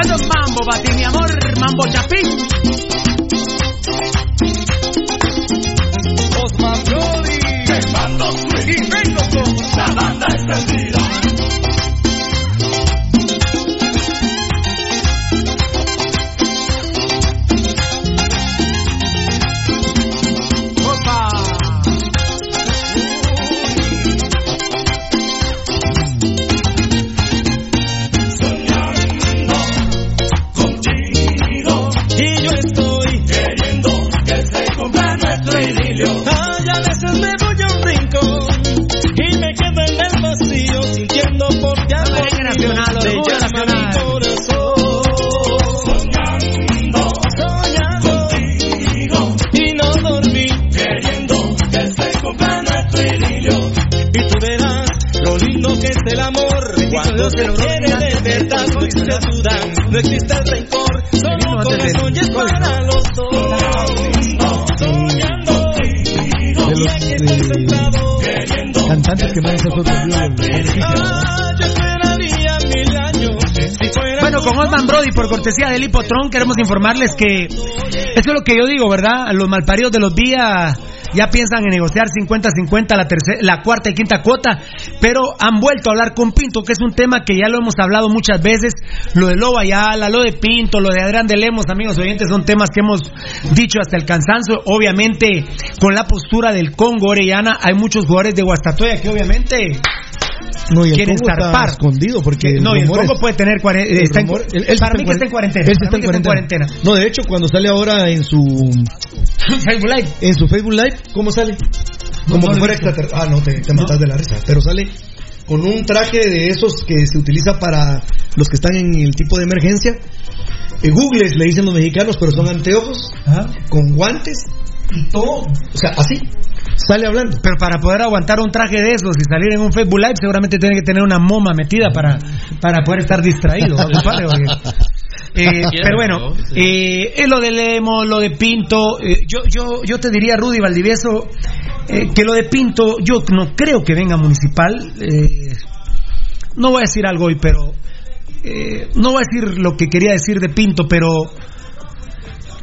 Mambo, Bati, mi amor, mambo chapín. Osman Brody. Quemando swing. Y vengo con la banda extendida. Por cortesía del Hipotron, queremos informarles que eso es lo que yo digo, ¿verdad? Los malparidos de los días ya piensan en negociar 50-50 la, la cuarta y quinta cuota, pero han vuelto a hablar con Pinto, que es un tema que ya lo hemos hablado muchas veces, lo de Loba Ayala, lo de Pinto, lo de Adrián de Lemos, amigos oyentes, son temas que hemos dicho hasta el cansancio, obviamente con la postura del Congo Orellana, hay muchos jugadores de Guastatoya que obviamente No, y el quieren Congo está zarpar. escondido porque Que- no, el y el Congo es- puede tener cuare- el está en- rumor- él- él para está mí en que está en cuarentena. Él Para está mí en que está en cuarentena. No, de hecho, cuando sale ahora en su Facebook Live, en su Facebook Live, ¿cómo sale? como no fuera extraterrestre. Ah, no, te, te matas de la risa. Pero sale con un traje de esos que se utiliza para los que están en el tipo de emergencia. Eh, Googles le dicen los mexicanos, pero son anteojos, con guantes y todo. O sea, así. Sale hablando. Pero para poder aguantar un traje de esos y salir en un Facebook Live, seguramente tiene que tener una moma metida para, para poder estar distraído, Eh, pero bueno, eh, es lo de Lemo, lo de Pinto. eh, yo, yo, yo te diría, Rudy Valdivieso, eh, que lo de Pinto, yo no creo que venga municipal. eh, no voy a decir algo hoy, pero. eh, no voy a decir lo que quería decir de Pinto, pero.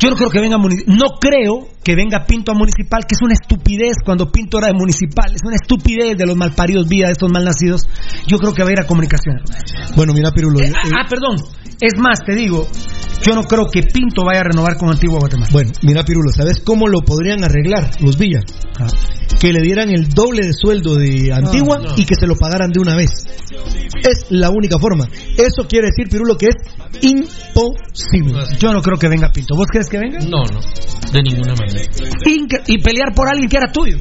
Yo no creo que venga no creo que venga Pinto a municipal, que es una estupidez cuando Pinto era de municipal, es una estupidez de los malparidos vía de estos malnacidos. Yo creo que va a ir a comunicación. Bueno, mira, Pirulo. eh, Ah, perdón. Es más, te digo, yo no creo que Pinto vaya a renovar con Antigua Guatemala. Bueno, mira, Pirulo, ¿sabes cómo lo podrían arreglar los Villas? Que le dieran el doble de sueldo de Antigua No, no. y que se lo pagaran de una vez. Es la única forma. Eso quiere decir, Pirulo, que es imposible. Yo no creo que venga Pinto. ¿Vos crees que venga? No, no. De ninguna manera. Y pelear por alguien que era tuyo.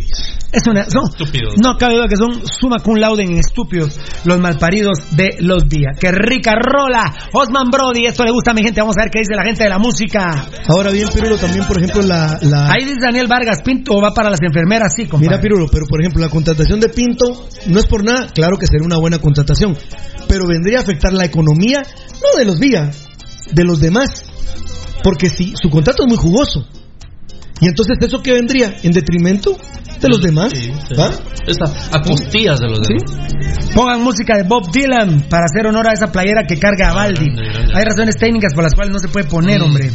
Es una, Estúpido. no cabe duda que son suma cum laude en estúpidos los malparidos de los días. ¡Qué rica rola! Osman Brody, esto le gusta a mi gente. Vamos a ver qué dice la gente de la música. Ahora bien, Pirulo, también, por ejemplo, la... la- Ahí dice Daniel Vargas, Pinto va para las enfermeras, sí, compadre. Mira, Pirulo, pero por ejemplo, la contratación de Pinto no es por nada, claro que sería una buena contratación, pero vendría a afectar la economía, no de los Villa, de los demás, porque si su contrato es muy jugoso, y entonces eso que vendría en detrimento de los demás, ¿va? Es a, a costillas de los demás. Pongan música de Bob Dylan para hacer honor a esa playera que carga a Baldi. Hay razones técnicas por las cuales no se puede poner, hombre.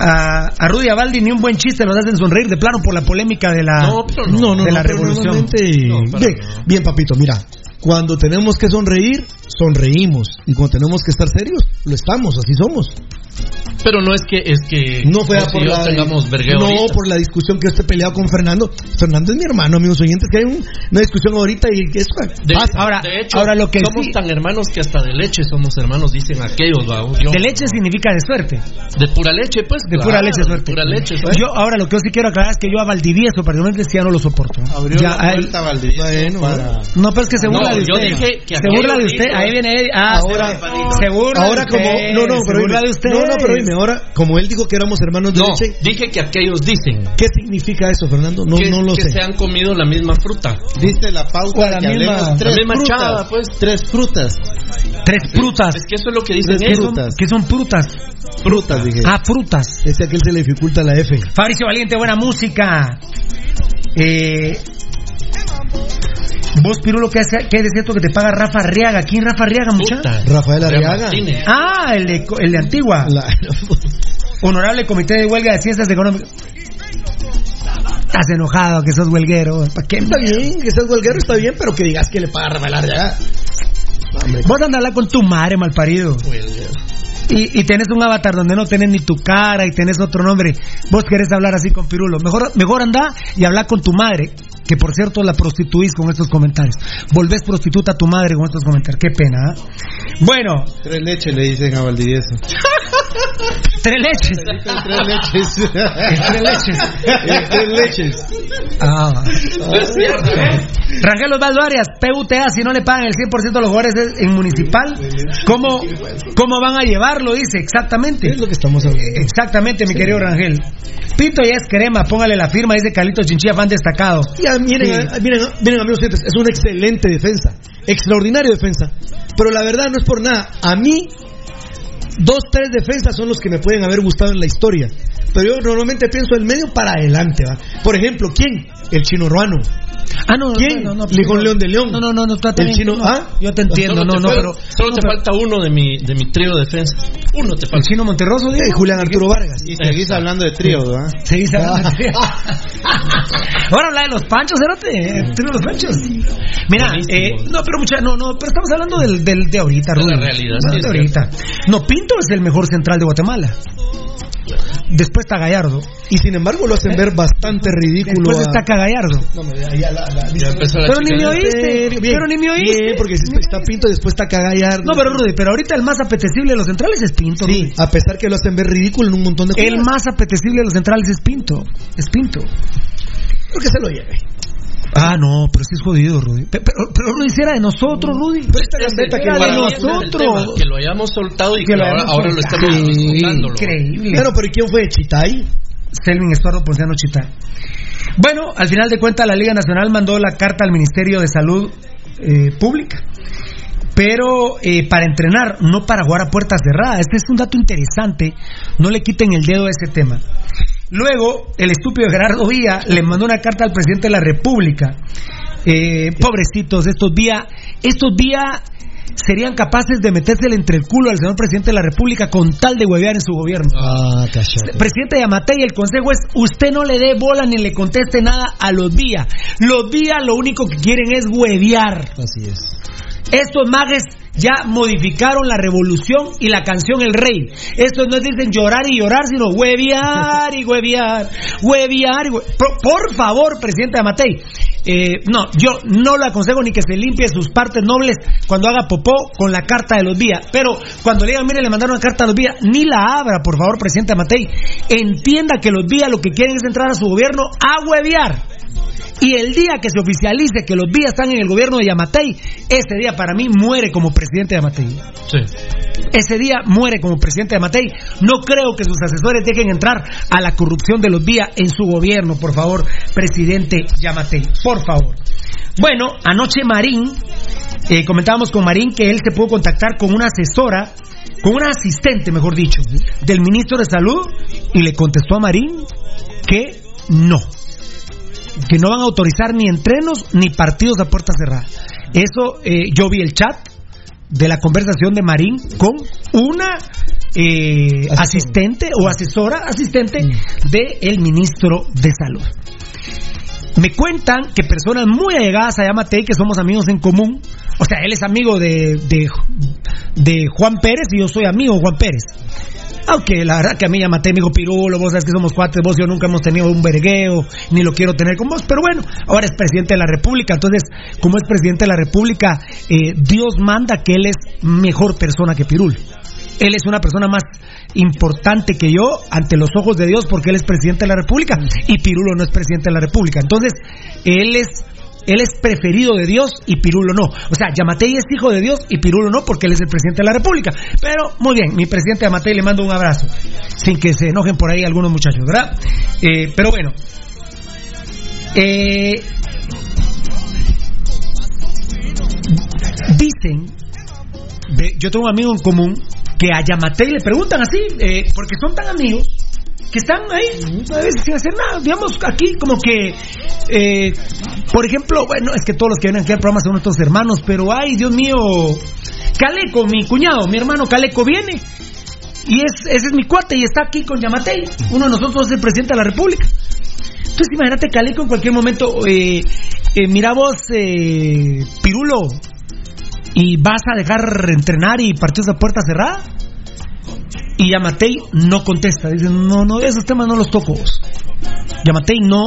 A, a Rudy y a Baldi ni un buen chiste los hacen sonreír de plano por la polémica de la, No, no, no, de la revolución. bien, bien, papito, mira, cuando tenemos que sonreír, sonreímos, y cuando tenemos que estar serios, lo estamos, así somos. Pero no es que es que No fue por yo la, tengamos no ahorita. por la discusión que yo esté peleado con Fernando. Fernando es mi hermano, amigos oyentes, que hay un- una discusión ahorita y que eso De, pasa. ahora, de hecho, ahora lo que somos sí- tan hermanos que hasta de leche somos hermanos, dicen aquellos. Yo- De leche significa de suerte. de pura leche, pues. De pura leche, de suerte. pura leche, suerte. Yo ahora lo que yo sí quiero aclarar es que yo a Valdivieso particularmente ya no lo soporto. Abrió Ya, la a puerta Valdivieso para... No, pero es que se burla No, de yo usted. dije que se burla de usted. dijo- Ahí viene Eddie. Ah, Ahora- se- burla Ahora de como usted, no no se pero burla dime. de usted. no no pero dime ahora como él dijo que éramos hermanos de No, leche dije que aquellos dicen qué significa eso Fernando no que, no lo que sé se han comido la misma fruta. Dice la pauta la que misma- hablemos tres la misma frutas, chava, pues. tres frutas, Tres frutas. Es que eso es lo que dicen ¿Qué son, frutas. qué son frutas? frutas dije. Ah, frutas. ese aquel se le dificulta la F Fabricio Valiente, buena música. Eh, vos, Pirulo, ¿qué, es cierto que te paga Rafa Arriaga? ¿Quién Rafa Arriaga, muchacho? Puta. Rafael Arriaga. Ah, el de, el de Antigua. La- *laughs* Honorable Comité de Huelga de Ciencias Económicas. Estás enojado que sos huelguero. ¿Para qué? está bien que seas huelguero está bien pero que digas que le paga Rafael Arriaga Hombre, Vos andás a hablar con tu madre, malparido. Y, y tenés un avatar donde no tenés ni tu cara y tenés otro nombre. Vos querés hablar así con Pirulo. Mejor, mejor anda y habla con tu madre. Que por cierto la prostituís con estos comentarios. Volvés prostituta a tu madre con estos comentarios. Qué pena, ¿ah? Bueno, Tres leches le dicen a Valdivieso. *laughs* tres leches. tres leches. *laughs* tres leches. *laughs* tres leches. Ah. Rangel Osvaldo Arias, PUTA, si no le pagan el 100% de los jugadores en municipal, ¿cómo, ¿cómo van a llevarlo? Dice, exactamente. es lo que estamos hablando Exactamente, mi querido Rangel. Pinto ya es crema, póngale la firma, dice Carlito Chinchilla, fan destacado. Ya, miren, Sí. miren, miren, amigos es una excelente defensa, extraordinaria defensa. Pero la verdad no es por nada. A mí, dos, tres defensas son los que me pueden haber gustado en la historia. Pero yo normalmente pienso el medio para adelante, ¿va? Por ejemplo, ¿quién? El chino ruano. Ah, no, ¿Quién? no, no, no. León de León. No, no, no, no, está El chino, no. ¿ah? Yo te entiendo, Solo no, te no, pero. Solo no, te pero- falta uno de mi, de mi trío de defensa. Uno te El falta. chino Monterroso, digo. Julián Arturo Vargas. Y seguís hablando de trío, ¿verdad? Se dice Ahora habla de los panchos, Cerote. ¿Tú los panchos? Mira, eh, no, pero mucha, no, no, pero estamos hablando del, del de ahorita, De la realidad, No, sí, de ahorita. No, Pinto es el mejor central de Guatemala. Después está Gallardo. Y sin embargo lo hacen ver bastante ridículo. Después a- está Gallardo. No, me- ya la- la- Ya empezó la Pero ni me oíste. Bien, Pero ni me oíste. Porque si está Pinto y después está Cagallardo. No, pero Rudy, pero ahorita el más apetecible de los centrales es Pinto. Sí, Rudy. a pesar que lo hacen ver ridículo en un montón de El cosas. más apetecible de los centrales es Pinto. Es Pinto. Creo que se lo lleve. Ah, no, pero sí es jodido, Rudy. Pe- Pero, pero lo hiciera de nosotros, Rudy. Ese- gambeta que de es nosotros. tema, que lo hayamos soltado y que, Que lo ahora, lo estamos Sí, disfrutándolo. Increíble. Bueno, pero ¿y quién fue? ¿Chitay? Selvin Estuardo Ponciano Chita. Bueno, al final de cuentas la Liga Nacional mandó la carta al Ministerio de Salud eh, Pública. Pero eh, para entrenar, no para jugar a puertas cerradas. Este es un dato interesante. No le quiten el dedo a ese tema. Luego, el estúpido Gerardo Villa le mandó una carta al presidente de la República. Eh, pobrecitos, estos días, estos días serían capaces de metérsele entre el culo al señor presidente de la República con tal de huevear en su gobierno. Ah. Presidente Yamatei, el consejo es usted no le dé bola ni le conteste nada a los días. Los días lo único que quieren es huevear. Así es. Estos mages ya modificaron la revolución y la canción El Rey. Estos no dicen llorar y llorar, sino huevear y huevear, huevear y hue- por, favor, presidente Amatei, eh, no, yo no le aconsejo ni que se limpie sus partes nobles cuando haga popó con la carta de los días. Pero cuando le digan, mire, le mandaron una carta a los días, ni la abra, por favor, presidente Amatei. Entienda que los días lo que quieren es entrar a su gobierno a huevear. Y el día que se oficialice que los días están en el gobierno de Yamatei, ese día para mí muere como presidente de Yamatei. Sí. Ese día muere como presidente de Yamatei. No creo que sus asesores dejen entrar a la corrupción de los días en su gobierno, por favor, presidente Yamatei. Por favor. Bueno, anoche Marín, eh, comentábamos con Marín que él se pudo contactar con una asesora, con una asistente, mejor dicho, del ministro de Salud y le contestó a Marín que no que no van a autorizar ni entrenos ni partidos a puerta cerrada. Eso eh, yo vi el chat de la conversación de Marín con una eh, asistente o asesora asistente del ministro de salud. Me cuentan que personas muy allegadas a Yamatei, que somos amigos en común, o sea, él es amigo de, de, Juan Pérez y yo soy amigo de Juan Pérez. Aunque la verdad que a mí Yamatei me dijo Pirulo, vos sabes que somos cuates, vos y yo nunca hemos tenido un vergueo, ni lo quiero tener con vos, pero bueno, ahora es presidente de la República, entonces, como es presidente de la República, eh, Dios manda que él es mejor persona que Pirul. Él es una persona más importante que yo ante los ojos de Dios porque él es presidente de la República y Pirulo no es presidente de la República. Entonces, él es él es preferido de Dios y Pirulo no. O sea, Yamatei es hijo de Dios y Pirulo no porque él es el presidente de la República. Pero muy bien, mi presidente Yamatei le mando un abrazo. Sin que se enojen por ahí algunos muchachos, ¿verdad? Eh, pero bueno. Eh, dicen, yo tengo un amigo en común que a Yamatei le preguntan así, eh, porque son tan amigos que están ahí a veces sin hacer nada. Digamos aquí como que, eh, por ejemplo, bueno, es que todos los que vienen aquí al programa son nuestros hermanos, pero ay, Dios mío, Caleco, mi cuñado, mi hermano Caleco viene. Y es, ese es mi cuate y está aquí con Yamatei. Uno de nosotros es el presidente de la República. Entonces imagínate Caleco en cualquier momento, eh, eh, mira vos, eh, Pirulo, y vas a dejar entrenar y partidos a puerta cerrada. Y Yamatei no contesta. Dice, no, no, esos temas no los toco. vos". Yamatei no,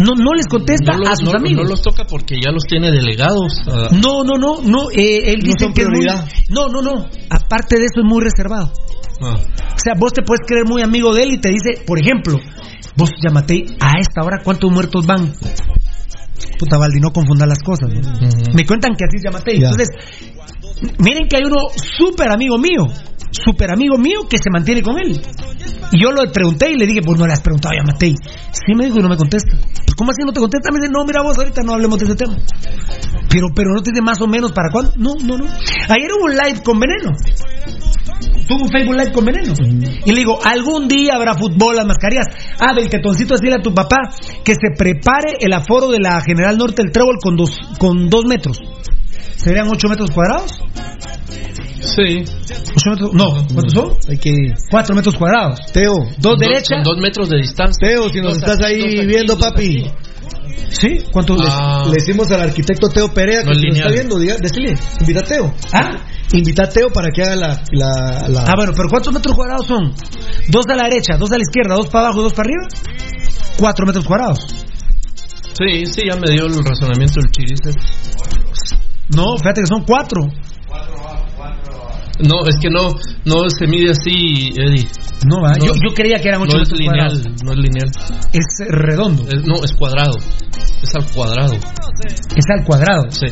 no, no les contesta No los, a sus no- amigos. no los toca porque ya los tiene delegados. ah, No, no, no, no. eh, él dice que es muy-. No, no, no. Aparte de eso es muy reservado. ah. O sea, vos te puedes creer muy amigo de él y te dice, por ejemplo, vos Yamatei, a esta hora cuántos muertos van. Puta Valdi, no confundan las cosas. ¿no? Me cuentan que así es Yamatei. Ya. Entonces, miren que hay uno súper amigo mío, súper amigo mío que se mantiene con él. Y yo lo pregunté y le dije, pues no le has preguntado a Yamatei. Sí me dijo y no me contesta. Pues, ¿Cómo así no te contesta? Me dice, no, mira vos, ahorita no hablemos de ese tema. Pero, pero no dice más o menos para cuándo. No, no, no. Ayer hubo un live con Veneno. Tuvo un Facebook Live con Veneno. Y le digo, algún día habrá fútbol, las mascarillas. Ah, del tetoncito, decirle a tu papá que se prepare el aforo de la General Norte del Trébol con dos, con dos metros. ¿Serían ocho metros cuadrados? Sí. ¿Ocho metros? No, ¿cuántos son? Hay que. Cuatro metros cuadrados. Teo. Dos derecha. Con dos metros de distancia. Teo, si nos Dos estás ahí aquí, viendo, papi. ¿Sí? ¿Cuántos? Ah. Le decimos al arquitecto Teo Perea que No nos está viendo, diga, decile, invita a Teo. ¿Ah? Invita a Teo para que haga la. la, la- Ah, bueno, pero ¿cuántos metros cuadrados son? Dos a la derecha, dos a la izquierda, dos para abajo dos para arriba. Cuatro metros cuadrados. Sí, sí, ya me dio el razonamiento del chiris. No, fíjate que son cuatro. No, es que no, no se mide así, Eddie. No. Yo, yo creía que eran ocho no es lineal, cuadrados. no es lineal. Es redondo. Es- no, es cuadrado. Es al cuadrado. Es al cuadrado. Sí.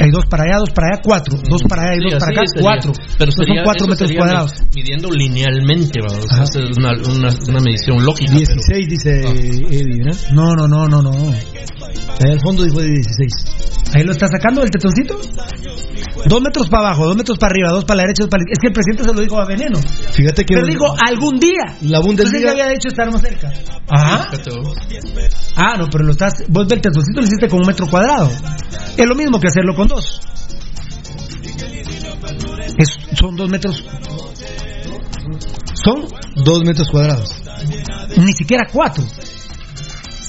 Hay dos para allá, dos para allá, cuatro. Dos para allá y Sí, dos para acá, sería. cuatro. Pero Entonces son sería- cuatro metros sería cuadrados. mi- Midiendo linealmente, ¿verdad? O sea, es una, una, una medición lógica. 16 dice Ah. Eddie, ¿verdad? No, no, no, no, no. Ahí al fondo dijo de 16. Ahí lo está sacando el tetoncito. Dos metros para abajo, dos metros para arriba, dos para la derecha, dos para la Es que el presidente se lo dijo a Veneno. Fíjate que Pero digo, algún día. la Entonces Bundesliga ya había dicho estarnos cerca. Ajá. Fíjate vos. Ah, no, pero lo estás. Vos del tetoncito lo hiciste con un metro cuadrado. Es lo mismo que hacerlo con dos. Es- son dos metros. Son dos metros cuadrados. ni siquiera cuatro.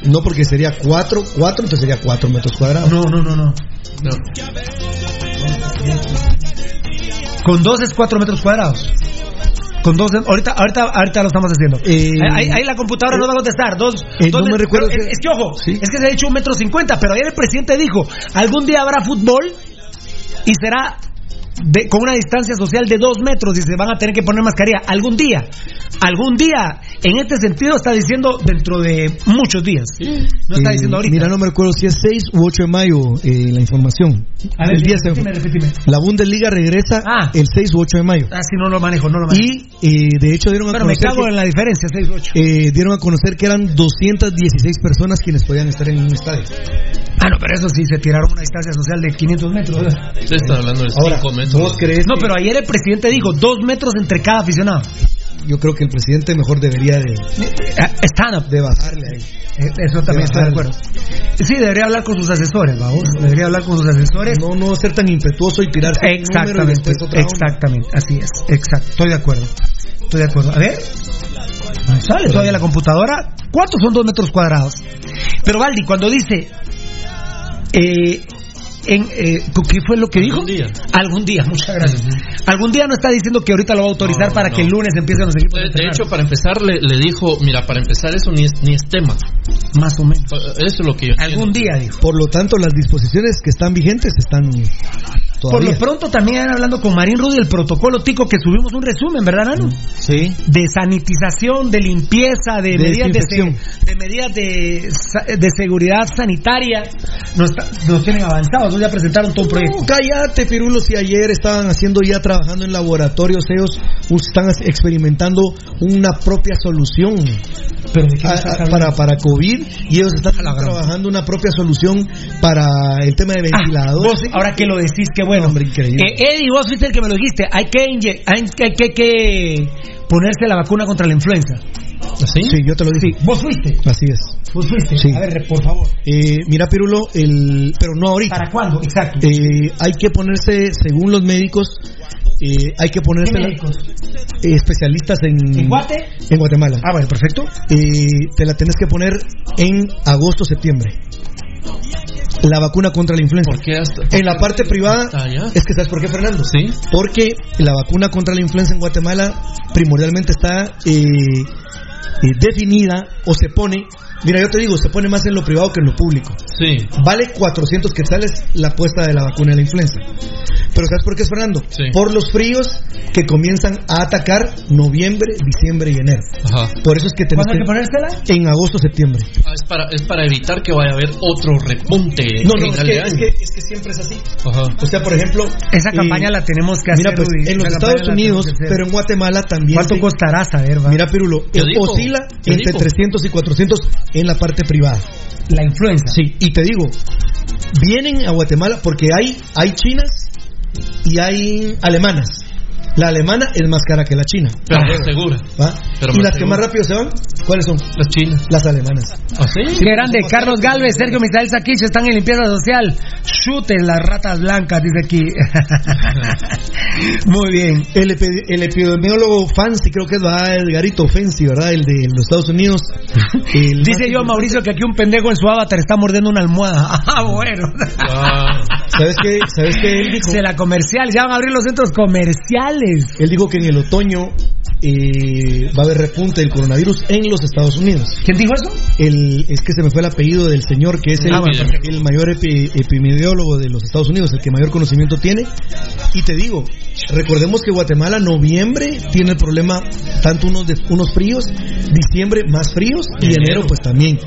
No, porque sería 4, 4, entonces sería 4 metros cuadrados. No, no, no, no. Con dos es cuatro metros cuadrados. Dos, ahorita, ahorita, ahorita lo estamos haciendo. ahí, ahí la computadora nos va a contestar. Dos, eh, dos no me recuerdo es, es que ojo, es que se ha dicho un metro cincuenta, pero ayer el presidente dijo, algún día habrá fútbol y será de- con una distancia social de dos metros y se van a tener que poner mascarilla. Algún día, algún día, en este sentido está diciendo dentro de muchos días. No está Eh, diciendo ahorita. Mira, no me recuerdo si es 6 u 8 de mayo eh, la información. A ver, el día se- repíteme, repíteme. La Bundesliga regresa el 6 u 8 de mayo. Ah, si no lo manejo, no lo manejo. Y eh, de hecho dieron a Pero me conocer cago que- en la diferencia, 6-8. eh, dieron a conocer que eran 216 personas quienes podían estar en un estadio. Ah, no, pero eso sí, se tiraron una distancia social de 500 metros. ¿verdad? Usted está hablando de Ahora, 5 metros. ¿Vos crees No, pero ayer el presidente dijo dos metros entre cada aficionado. Yo creo que el presidente mejor debería de, Ah, Stand up. de bajarle ahí. Eh, Eso también estoy de acuerdo. Sí, debería hablar con sus asesores, vamos. Debería hablar con sus asesores. No, no ser tan impetuoso y tirarse un Exactamente, onda. exactamente, así es, exacto, estoy de acuerdo, estoy de acuerdo. A ver, no sale todavía la computadora, ¿cuántos son dos metros cuadrados? Pero Valdi, cuando dice, eh, en, eh, ¿qué fue lo que dijo? Algún día. Algún día, muchas gracias. Algún día no está diciendo que ahorita lo va a autorizar No, para no. que el lunes empiecen los equipos. De, hecho, para empezar, le, le dijo: Mira, para empezar, eso ni es, ni es tema. más o menos. Eso es lo que yo Algún día, dijo. Por lo tanto, las disposiciones que están vigentes están Por todavía. lo pronto también hablando con Marín Rudy el protocolo tico que subimos un resumen, ¿verdad, Nano? Sí. De sanitización, de limpieza, de, De medidas de, de medidas de, de seguridad sanitaria. Nos, está- nos tienen avanzados, ¿no? ya presentaron todo un proyecto. No, cállate, Pirulo, si ayer estaban haciendo ya trabajando en laboratorios, ellos están experimentando una propia solución Pero para, para COVID y ellos están trabajando una propia solución para el tema de Ah, ventiladores. vos, ahora que lo decís, qué bueno. Hombre, increíble. Eh, Eddie, vos fuiste el que me lo dijiste. Hay que, hay que, hay que ponerse la vacuna contra la influenza. ¿Así? Sí, yo te lo dije. Vos fuiste. Así es. Vos fuiste. Sí. A ver, por favor. Eh, mira, Pirulo, el, pero no ahorita. ¿Para cuándo? Exacto. Eh, hay que ponerse, según los médicos, eh, hay que ponerse ¿Qué médicos? eh, especialistas en, ¿En Guate? en Guatemala. Ah, bueno, perfecto. Eh, te la tenés que poner en agosto, septiembre. La vacuna contra la influenza. ¿Por qué hasta- En la parte privada, es que ¿sabes por qué, Fernando? Sí. Porque la vacuna contra la influenza en Guatemala primordialmente está eh, eh, definida o se pone, mira, yo te digo, se pone más en lo privado que en lo público. Sí. Vale 400 quetzales la puesta de la vacuna de la influenza. Pero ¿sabes por qué es, Fernando? Sí. Por los fríos que comienzan a atacar noviembre, diciembre y enero. Ajá. Por eso es que ¿Cuándo hay que ponérsela? en agosto, septiembre. Ah, es, para, es para evitar que vaya a haber otro repunte No, en no, es final que, de es, año. que, es que siempre es así. Ajá. O sea, por ejemplo... Esa eh, campaña la tenemos que hacer. Mira, pues en los Estados Unidos, tenemos que pero en Guatemala también... ¿Cuánto costará saber, va? Mira, Pirulo, ¿Qué eh, oscila ¿Qué entre dijo? 300 y 400 en la parte privada. la influenza. Sí, y te digo, vienen a Guatemala porque hay, hay chinas y hay alemanas. La alemana es más cara que la china. Pero más segura. ¿va? Pero y más las que más rápido se van, ¿cuáles son? Las chinas. Las alemanas. ¿Ah, sí? Qué grande, Carlos Galvez, Sergio Misael Saquich están en limpieza social. Chuten las ratas blancas, dice aquí. *laughs* Muy bien. El, epi- el epidemiólogo Fancy, creo que es. Edgarito Fancy, ¿verdad? El de los Estados Unidos. *laughs* El Dice yo a Mauricio que aquí un pendejo en su avatar está mordiendo una almohada. *laughs* Ah, bueno. ¿Sabes qué? ¿Sabes qué? Él dijo, Se la comercial, ya van a abrir los centros comerciales. Él dijo que en el otoño eh, va a haber repunte del coronavirus en los Estados Unidos. ¿Quién dijo eso? El, es que se me fue el apellido del señor que es el, Ah, el mayor epi- epidemiólogo de los Estados Unidos, el que mayor conocimiento tiene. Y te digo, Recordemos que Guatemala, noviembre, tiene el problema tanto unos, de, unos fríos, diciembre más fríos y Enero. enero pues también.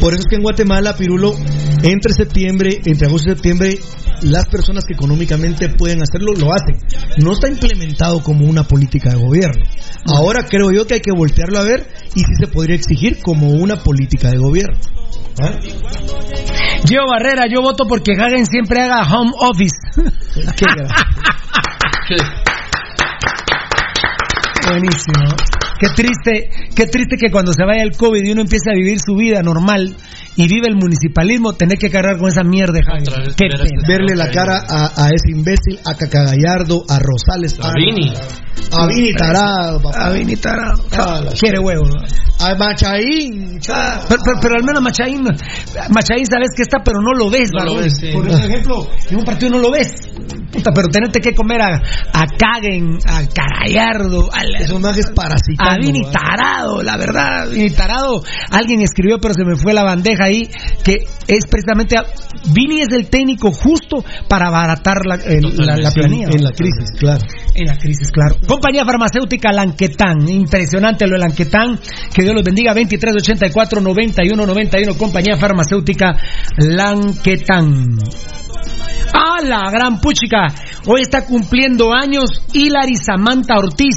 Por eso es que en Guatemala, Pirulo, entre septiembre, entre agosto y septiembre, las personas que económicamente pueden hacerlo, lo hacen. No está implementado como una política de gobierno. Ahora creo yo que hay que voltearlo a ver y sí se podría exigir como una política de gobierno. ¿Ah? Gio Barrera, yo voto porque Hagen siempre haga home office. Qué *laughs* Buenísimo. Qué triste, qué triste que cuando se vaya el COVID y uno empiece a vivir su vida normal y vive el municipalismo, tener que cargar con esa mierda. Qué pena. Verle la cara a, a ese imbécil, a Caca Gallardo, a Rosales, A Vini. a Vini Tarado, papá. A Vini Tarado. Ah, Quiere huevo. ¿no? a Machaín. cha. Pero, pero- pero al menos Machaín, Machaín sabes que está, pero no lo ves, No lo varón. ves, sí. Por ejemplo, en un partido no lo ves. Puta, pero tenerte que comer a, a Kagen, a Carayardo, a, majes parasitando. a Vini ¿va? Tarado, la verdad, Vini Tarado. Alguien escribió, pero se me fue la bandeja ahí, que es precisamente. a- Vini es el técnico justo para abaratar la, el- la, la planilla. En la crisis, claro. En la crisis, claro. Compañía farmacéutica Lanquetán. Impresionante lo de Lanquetán. Que Dios los bendiga. 2384 91 91. Compañía farmacéutica Lanquetán. ¡Ah, la gran puchica! Hoy está cumpliendo años Hilary Samantha Ortiz.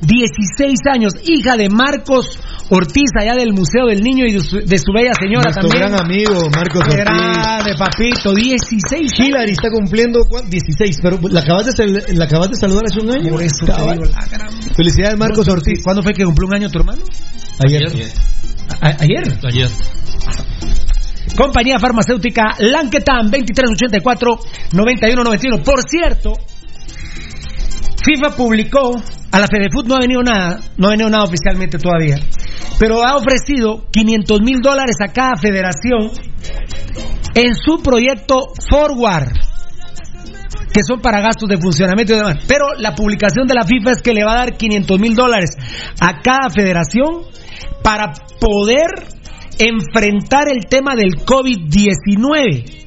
16 años, hija de Marcos Ortiz, allá del Museo del Niño y de su, de su bella señora Nuestro también. gran amigo Marcos Ortiz. grande, papito, 16 Hillary está cumpliendo ¿cuán? 16, pero la acabas de, la acabas de saludar hace un año. Por eso te digo, la gran- Felicidades Marcos Ortiz. ¿Cuándo fue que cumplió un año tu hermano? Ayer. A- ayer. Ayer. Compañía farmacéutica Lanquetan 2384 9191. Por cierto, FIFA publicó, a la FedeFoot no ha venido nada, no ha venido nada oficialmente todavía, pero ha ofrecido 500 mil dólares a cada federación en su proyecto Forward, que son para gastos de funcionamiento y demás. Pero la publicación de la FIFA es que le va a dar 500 mil dólares a cada federación para poder enfrentar el tema del COVID-19.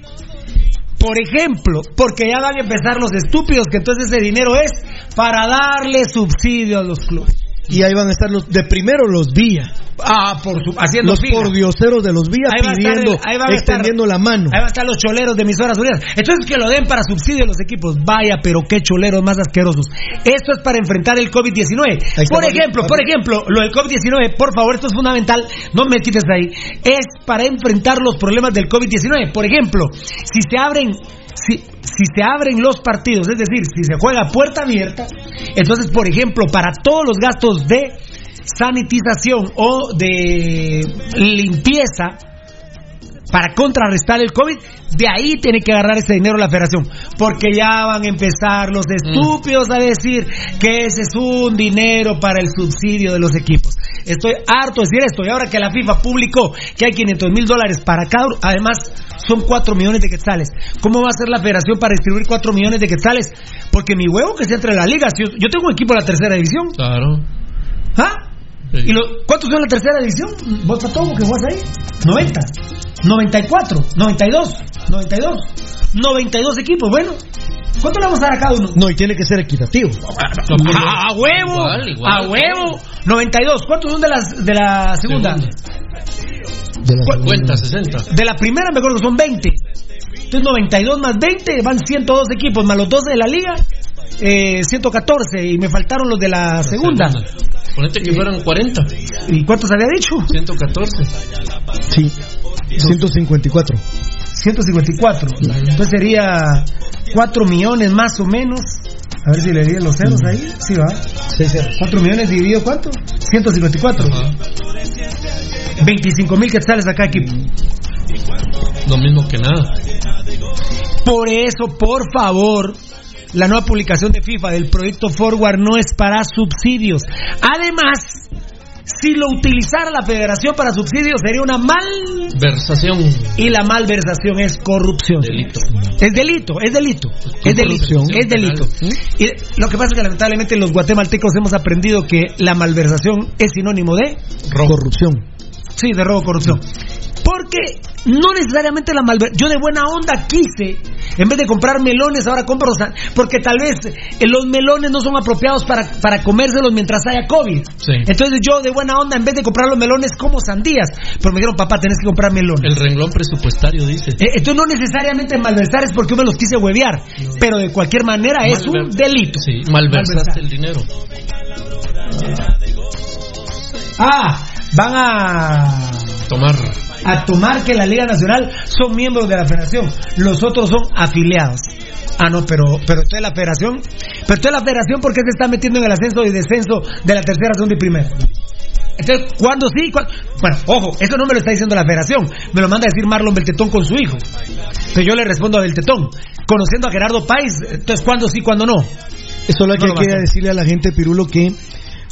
Por ejemplo, porque ya van a empezar los estúpidos, que entonces ese dinero es para darle subsidio a los clubes. Y ahí van a estar los de primero los Villa. Ah, por su, haciendo los fila. pordioseros de los estar pidiendo, el- ahí van a estar- extendiendo la mano. Ahí van a estar los choleros de emisoras unidas. Entonces que lo den para subsidio a los equipos. Vaya, pero qué choleros más asquerosos. Esto es para enfrentar el COVID-19. Ahí está, Por ejemplo, por ejemplo, lo del COVID-19, por favor, esto es fundamental, no me quites de ahí. Es para enfrentar los problemas del COVID-19. Por ejemplo, si se abren si, si se abren los partidos, es decir, si se juega puerta abierta, entonces, por ejemplo, para todos los gastos de sanitización o de limpieza, para contrarrestar el COVID, de ahí tiene que agarrar ese dinero la federación. Porque ya van a empezar los estúpidos a decir que ese es un dinero para el subsidio de los equipos. Estoy harto de decir esto. Y ahora que la FIFA publicó que hay 500 mil dólares para cada uno, además son 4 millones de quetzales. ¿Cómo va a ser la federación para distribuir 4 millones de quetzales? Porque mi huevo que se entre la liga. Si yo, yo tengo un equipo de la tercera división. Claro. ¿Ah? Sí. ¿Y lo, cuántos son en la tercera división? ¿Vos todo que juegas ahí? 90, 94, 92, 92, 92 equipos. Bueno, ¿cuánto le vamos a dar a cada uno? No, y tiene que ser equitativo. A, a huevo, Igual, igual. a huevo. 92, ¿cuántos son de, las, de la segunda? De la ¿Cuál- Cuenta, 60. De la primera me acuerdo que son 20. Entonces 92 más 20 van 102 equipos, más los 12 de la liga, eh, 114. Y me faltaron los de la segunda. Ponete que fueran 40. ¿Y cuántos había dicho? 114. Sí. 154. 154. Entonces sería 4 millones más o menos. A ver si le di los ceros ahí. Sí, va. 4 millones dividido cuánto? 154. Ajá. 25 mil quetzales a cada equipo. Lo mismo que nada. Por eso, por favor, la nueva publicación de FIFA del proyecto Forward no es para subsidios. Además, si lo utilizara la federación para subsidios sería una mal Versación. y la malversación es corrupción. Delito. Es delito, es delito, es delito, es delito. Y lo que pasa es que lamentablemente los guatemaltecos hemos aprendido que la malversación es sinónimo de Corrupción. Sí, de robo corrupción. Porque no necesariamente la malversación. Yo de buena onda quise En vez de comprar melones, ahora compro porque tal vez eh, los melones no son apropiados para, para comérselos mientras haya COVID. Sí. Entonces yo de buena onda, en vez de comprar los melones, como sandías. Pero me dijeron, papá, tenés que comprar melones. El renglón presupuestario dice. Eh, Entonces no necesariamente malversar es porque yo me los quise huevear, pero de cualquier manera es un delito. Sí, malversaste el dinero. Ah, van a Tomar. a tomar que la Liga Nacional son miembros de la federación, los otros son afiliados. Ah, no, pero, pero esto es la federación. Pero esto es la federación porque se está metiendo en el ascenso y descenso de la tercera, segunda y primera. Entonces, ¿cuándo sí? ¿Cuándo? Bueno, ojo, eso no me lo está diciendo la federación, me lo manda a decir Marlon Beltetón con su hijo. Entonces yo le respondo a Beltetón, conociendo a Gerardo Páez, entonces ¿cuándo sí, cuándo no? Eso es lo No que quería decirle a la gente, Pirulo, que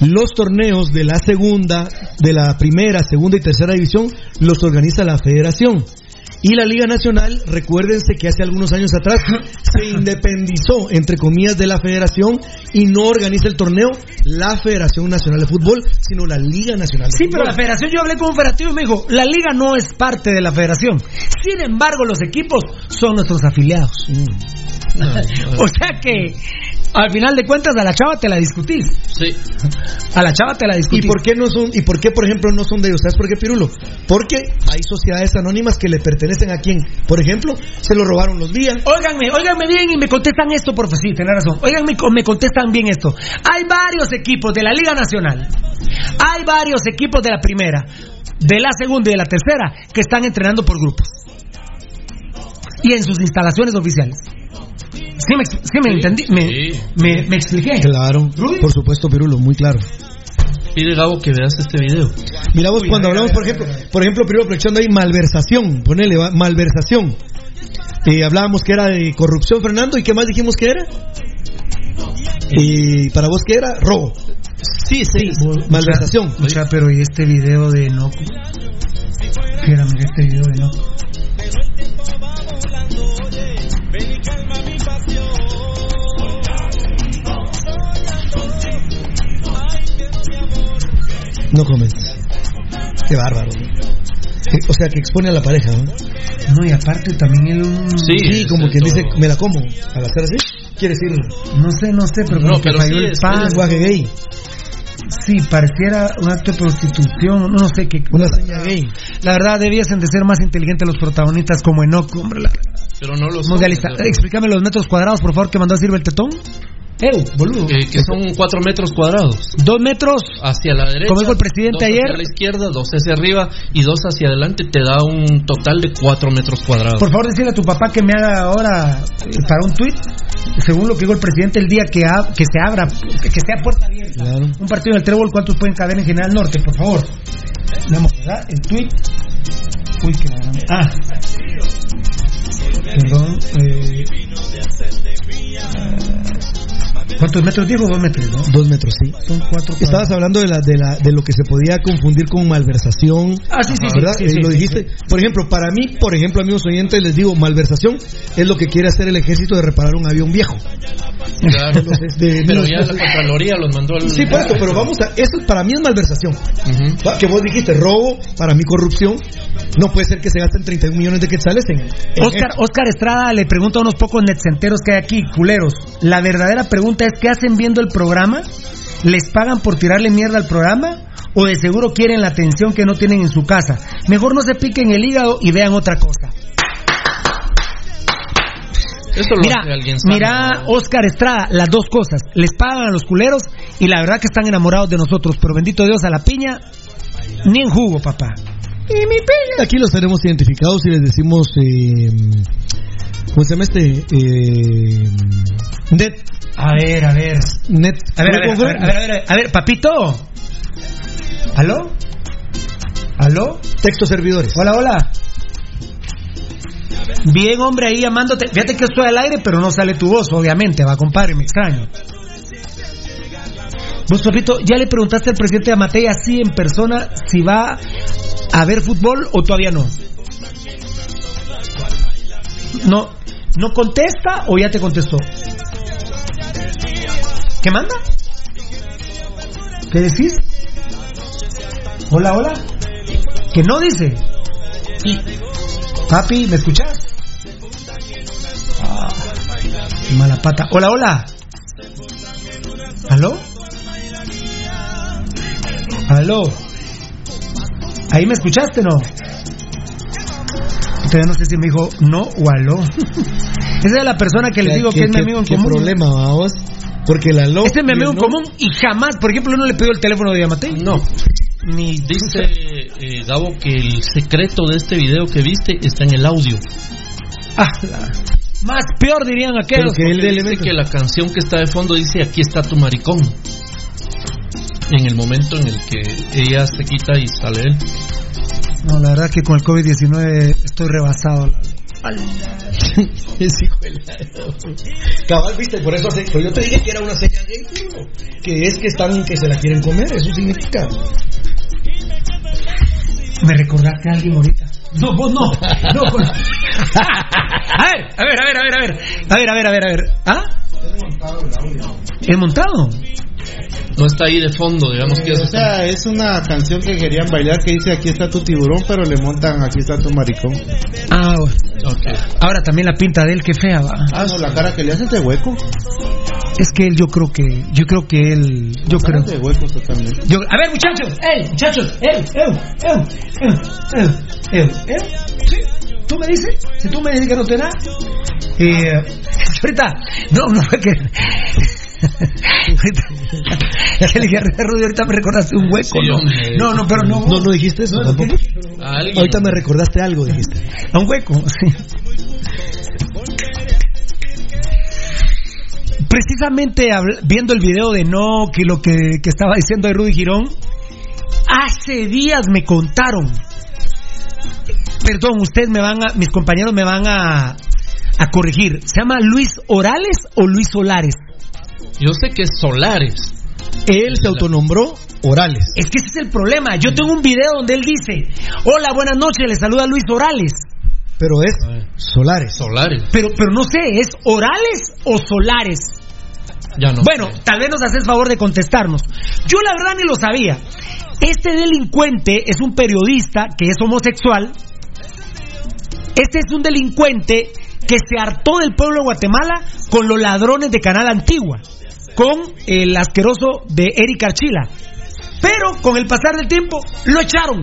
los torneos de la segunda, de la primera, segunda y tercera división los organiza la federación. Y la Liga Nacional, recuérdense que hace algunos años atrás se independizó, entre comillas, de la federación y no organiza el torneo la Federación Nacional de Fútbol, sino la Liga Nacional de Sí, Fútbol. pero la federación, yo hablé con un federativo y me dijo, la liga no es parte de la federación. Sin embargo, los equipos son nuestros afiliados. *laughs* o sea que, al final de cuentas, a la chava te la discutís. Sí. A la chava te la discutís. ¿Y por qué no son, y por qué, por ejemplo, no son de ellos? ¿Sabes por qué, Pirulo? Porque hay sociedades anónimas que le pertenecen a quién. Por ejemplo, se lo robaron los días. Óiganme, óiganme bien y me contestan esto, por favor. Sí, tenés razón. Óiganme, me contestan bien esto. Hay varios equipos de la Liga Nacional. Hay varios equipos de la primera, de la segunda y de la tercera que están entrenando por grupos. Y en sus instalaciones oficiales. ¿Sí me, sí me entendí? Me, me, me expliqué. Claro, por supuesto, Pirulo, muy claro. Pide Gabo que veas este video. Mira vos, cuando hablamos, por ejemplo, por ejemplo, primero aprovechando ahí malversación, ponele, va, malversación. Eh, hablábamos que era de corrupción, Fernando, ¿y qué más dijimos que era? Y para vos, ¿qué era? Robo. Sí, sí. Malversación. Mucha, pero ¿y este video de Enoco? Espérame, este video de Enoco. No comentes. Qué bárbaro. Eh, O sea, que expone a la pareja, ¿no? No, y aparte también él un... Sí, como quien dice, me la como. Al hacer así, quiere decir. No sé, no sé, pero No, como que pero falló sí el pan. es lenguaje gay. Sí, pareciera un acto de prostitución, no, no sé qué. Una seña gay. La verdad, debiesen de ser más inteligentes los protagonistas como Enoch, hombre. La... Pero no lo son. Mundialista. Explícame los metros cuadrados, por favor, que mandó a decir el tetón. Eu, boludo. Que, que son 4 metros cuadrados. Dos metros. Hacia la derecha. Como dijo el presidente dos ayer. Hacia la izquierda, dos hacia arriba y dos hacia adelante te da un total de 4 metros cuadrados. Por favor, decirle a tu papá que me haga ahora eh, para un tuit, según lo que dijo el presidente el día que, que se abra, que, que sea puerta abierta. Un partido del Trébol, ¿cuántos pueden caber en General Norte? Por favor. Vamos, ¿verdad? El tuit. Uy, qué. Ah. Perdón. Eh, ¿Cuántos metros dijo? Dos metros, ¿no? Dos metros, sí. Son cuatro. Estabas hablando de, la, de, la, de lo que se podía confundir con malversación. Ah, sí, sí, sí, ¿verdad? sí, Eh, sí, lo sí, dijiste. Por ejemplo, para mí, por ejemplo, amigos oyentes, les digo, malversación es lo que quiere hacer el ejército de reparar un avión viejo. Claro. *laughs* Entonces, de- pero ya la Contraloría los mandó al. Sí, por eso, pero vamos a. Eso para mí es malversación. Va, Que vos dijiste robo, para mí corrupción. No puede ser que se gasten 31 millones de quetzales en. en Oscar, Oscar Estrada le pregunta a unos pocos netcenteros que hay aquí, culeros. La verdadera pregunta es: ¿qué hacen viendo el programa? ¿Les pagan por tirarle mierda al programa? ¿O de seguro quieren la atención que no tienen en su casa? Mejor no se piquen el hígado y vean otra cosa. Esto lo Mira, alguien sano. mira, Oscar Estrada, las dos cosas. Les pagan a los culeros y la verdad que están enamorados de nosotros. Pero bendito Dios, a la piña, ni en jugo, papá. Y mi piña. Aquí los tenemos identificados y les decimos. Eh, ¿Cómo se llama este? Eh, net. A ver, a ver. Net. A ver, a ver, a ver, a ver, a ver, a ver, papito. ¿Aló? ¿Aló? Texto servidores. Hola, hola. Bien, hombre, ahí llamándote. Fíjate que estoy al aire, pero no sale tu voz, obviamente, va, compadre, me extraño. Vos, papito, ¿ya le preguntaste al presidente de Amatei así en persona si va a ver fútbol o todavía no? No, ¿no contesta o ya te contestó? ¿Qué manda? ¿Qué decís? Hola, hola. ¿Que no dice? Papi, ¿me escuchas? Mala pata. Hola, hola. ¿Aló? ¿Aló? ¿Ahí me escuchaste no? Todavía no sé si me dijo no o aló. *laughs* Esa es la persona que les digo que es mi amigo en ¿Qué común. problema, vamos? Porque la aló. Este es mi amigo en no- común y jamás, por ejemplo, no le pidió el teléfono de Yamate. No. Ni Dice eh, Gabo que el secreto de este video que viste está en el audio. Ah, la- Más peor dirían aquellos. Porque dice que la canción que está de fondo dice aquí está tu maricón. En el momento en el que ella se quita y sale él. No, la verdad que con el COVID-19 estoy rebasado. *laughs* Es hijo de la- *laughs* Cabal, viste, por eso hace- yo te dije que era una señal gay, tío, que es que están, que se la quieren comer, eso significa. Me recordaste a alguien ahorita. No, vos no. no con- *laughs* a ver, a ver, a ver, a ver, a ver. A ver, a ver, a ver, a ver. ¿Ah? ¿Es montado? No está ahí de fondo, digamos que Eh, eso o sea, es una canción que querían bailar que dice aquí está tu tiburón, pero le montan aquí está tu maricón. Ah, bueno. Ahora también la pinta de él, qué fea va. Ah, no, la cara que le hace es de hueco. Es que él, yo creo que, yo creo que él, yo creo. de hueco totalmente. Yo, a ver, muchachos, ey, muchachos, ey, ey, ey, ey, ey, ey, ey. ¿Sí? ¿Tú me dices? Si tú me dices que no te da. Eh, *laughs* ahorita, no, no fue que. *laughs* que le dije a Rudy, ahorita me recordaste un hueco, Sí, ¿no? hombre. No, no, pero no. No, no dijiste eso No, tampoco. Ahorita me recordaste algo, dijiste. A un hueco, sí. Precisamente viendo el video de No, que lo que, que estaba diciendo de Rudy Girón, hace días me contaron. Perdón, ustedes me van a, mis compañeros me van a, a corregir. ¿Se llama Luis Orales o Luis Solares? Yo sé que es Solares. Él se autonombró Orales. Es que ese es el problema. Yo tengo un video donde él dice, hola, buenas noches, le saluda Luis Orales. Pero es Solares. Solares. Pero, pero no sé, ¿es Orales o Solares? Ya no. Bueno, tal vez nos haces favor de contestarnos. Yo la verdad ni lo sabía. Este delincuente es un periodista que es homosexual. Este es un delincuente que se hartó del pueblo de Guatemala con los ladrones de Canal Antigua, con el asqueroso de Eric Archila. Pero con el pasar del tiempo lo echaron.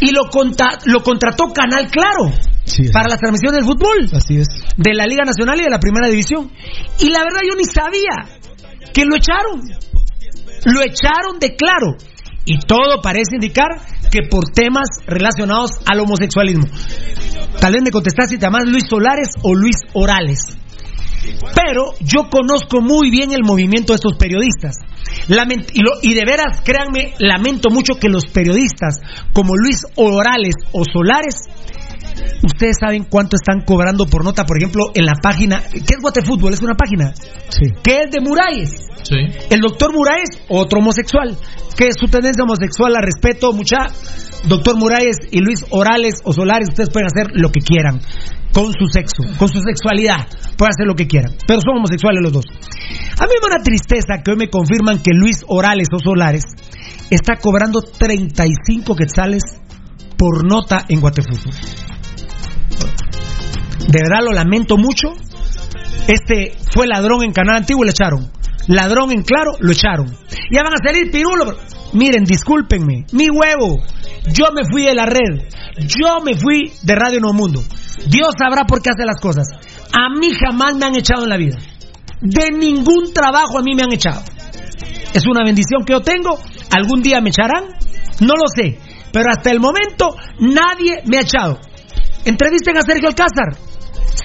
Y lo, conta- lo contrató Canal Claro Sí, para las transmisiones del fútbol Así es. de la Liga Nacional y de la Primera División. Y la verdad yo ni sabía que lo echaron. Lo echaron de claro. Y todo parece indicar que por temas relacionados al homosexualismo. Tal vez me contestaste si te llamas Luis Solares o Luis Orales. Pero yo conozco muy bien el movimiento de estos periodistas. Lament- y, lo- y de veras, créanme, lamento mucho que los periodistas como Luis Orales o Solares Ustedes saben cuánto están cobrando por nota, por ejemplo, en la página. ¿Qué es Guatefútbol? Es una página. Sí. ¿Qué es de Muralles? Sí. El doctor Muralles, otro homosexual. Que su tendencia homosexual la respeto, mucha. Doctor Muralles y Luis Orales o Solares, ustedes pueden hacer lo que quieran con su sexo, con su sexualidad. Pueden hacer lo que quieran. Pero son homosexuales los dos. A mí me da una tristeza que hoy me confirman que Luis Orales o Solares está cobrando 35 quetzales por nota en Guatefútbol. De verdad lo lamento mucho. Este fue ladrón en Canal Antiguo y lo echaron. Ladrón en Claro, lo echaron. Ya van a salir pirulo. Miren, discúlpenme. Mi huevo. Yo me fui de la red. Yo me fui de Radio Nuevo Mundo. Dios sabrá por qué hace las cosas. A mí jamás me han echado en la vida. De ningún trabajo a mí me han echado. Es una bendición que yo tengo. Algún día me echarán. No lo sé. Pero hasta el momento nadie me ha echado. Entrevisten a Sergio Alcázar.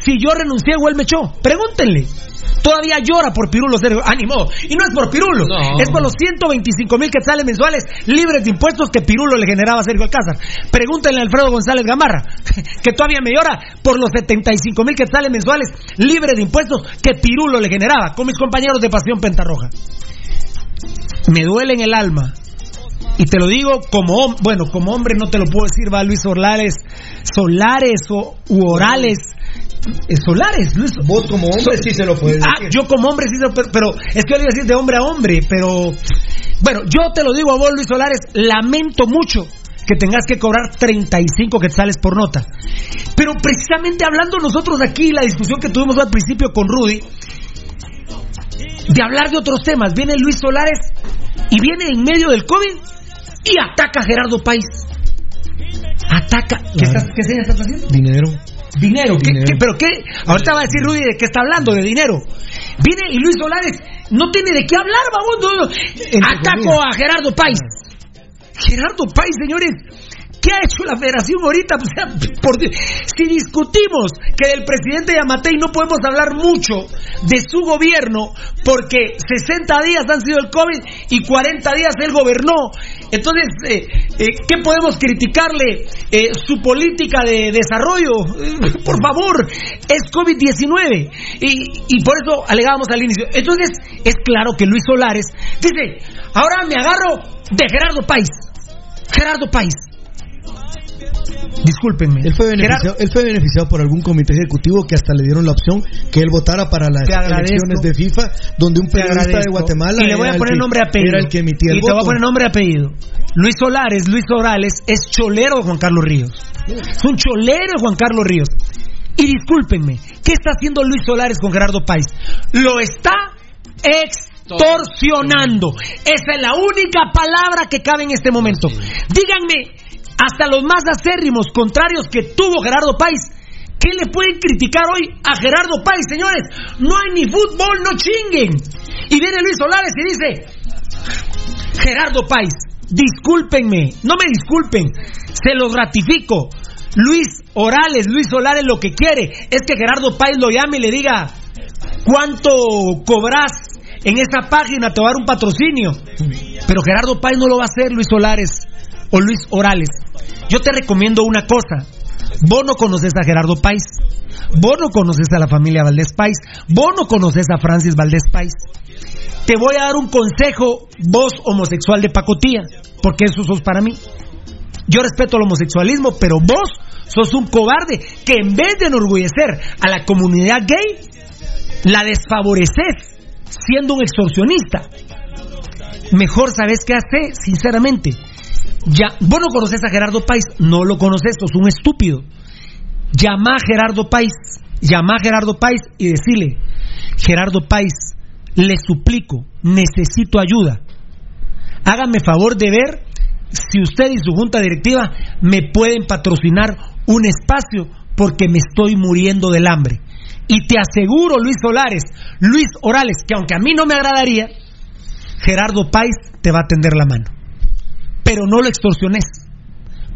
Si yo renuncié o él me echó, pregúntenle. Todavía llora por Pirulo, Sergio. Ánimo. Y no es por Pirulo. No. Es por los 125 mil quetzales mensuales libres de impuestos que Pirulo le generaba a Sergio Alcázar. Pregúntenle a Alfredo González Gamarra, *laughs* que todavía me llora por los 75 mil quetzales mensuales libres de impuestos que Pirulo le generaba con mis compañeros de Pasión Pentarroja. Me duele en el alma. Y te lo digo como hom- bueno, como hombre no te lo puedo decir, va Luis Solares, Solares o u Orales. Eh, Solares, Luis. Vos como hombre sí se lo puedes Ah, decir. yo como hombre sí se lo pero, pero es que yo le iba a decir de hombre a hombre, pero bueno, yo te lo digo a vos, Luis Solares, lamento mucho que tengas que cobrar 35 quetzales por nota. Pero precisamente hablando nosotros aquí, la discusión que tuvimos al principio con Rudy, de hablar de otros temas, viene Luis Solares y viene en medio del COVID y ataca a Gerardo País. Ataca. ¿Qué, estás, qué señal estás haciendo? Dinero. Dinero. ¿Qué, qué- pero qué? Ahorita va a decir Rudy de qué está hablando, de dinero. Viene y Luis Solares no tiene de qué hablar, vamos. no, no. Ataco a Gerardo País. Gerardo País, señores. ¿Qué ha hecho la federación ahorita? O por Dios, si discutimos que del presidente Yamatei no podemos hablar mucho de su gobierno porque 60 días han sido el COVID y 40 días él gobernó. Entonces, eh, eh, ¿qué podemos criticarle? Eh, su política de desarrollo. *laughs* Por favor, es COVID-19. Y, y por eso alegábamos al inicio. Entonces, es claro que Luis Solares dice, ahora me agarro de Gerardo País. Gerardo País. Discúlpenme. Él fue, beneficiado, él fue beneficiado por algún comité ejecutivo que hasta le dieron la opción que él votara para las elecciones de FIFA, donde un periodista de. Guatemala Y le voy a poner que- nombre apellido. era el que emitía el y te voy a poner nombre y apellido. Luis Solares, Luis Orales, es cholero de Juan Carlos Ríos. Es un cholero de Juan Carlos Ríos. Y discúlpenme, ¿qué está haciendo Luis Solares con Gerardo País? Lo está extorsionando. Esa es la única palabra que cabe en este momento. Díganme, hasta los más acérrimos contrarios que tuvo Gerardo País, ¿qué le pueden criticar hoy a Gerardo País, señores? No hay ni fútbol, no chinguen. Y viene Luis Solares y dice, Gerardo País, discúlpenme, no me disculpen, se los ratifico. Luis Orales, Luis Solares lo que quiere es que Gerardo País lo llame y le diga cuánto cobras en esa página, te a dar un patrocinio. Pero Gerardo País no lo va a hacer, Luis Solares o Luis Orales. Yo te recomiendo una cosa. Vos no conoces a Gerardo País. Vos no conoces a la familia Valdés País. Vos no conoces a Francis Valdés País. Te voy a dar un consejo, vos homosexual de pacotía, porque eso sos para mí. Yo respeto el homosexualismo, pero vos sos un cobarde que en vez de enorgullecer a la comunidad gay, la desfavoreces siendo un extorsionista. Mejor sabes qué hace, sinceramente. Ya, vos no conoces a Gerardo País, no lo conoces, sos un estúpido. Llama a Gerardo País, llama a Gerardo País y decirle, Gerardo País, le suplico, necesito ayuda. Hágame favor de ver si usted y su junta directiva me pueden patrocinar un espacio porque me estoy muriendo del hambre. Y te aseguro, Luis Solares, Luis Orales, que aunque a mí no me agradaría, Gerardo País te va a tender la mano. Pero no lo extorsiones,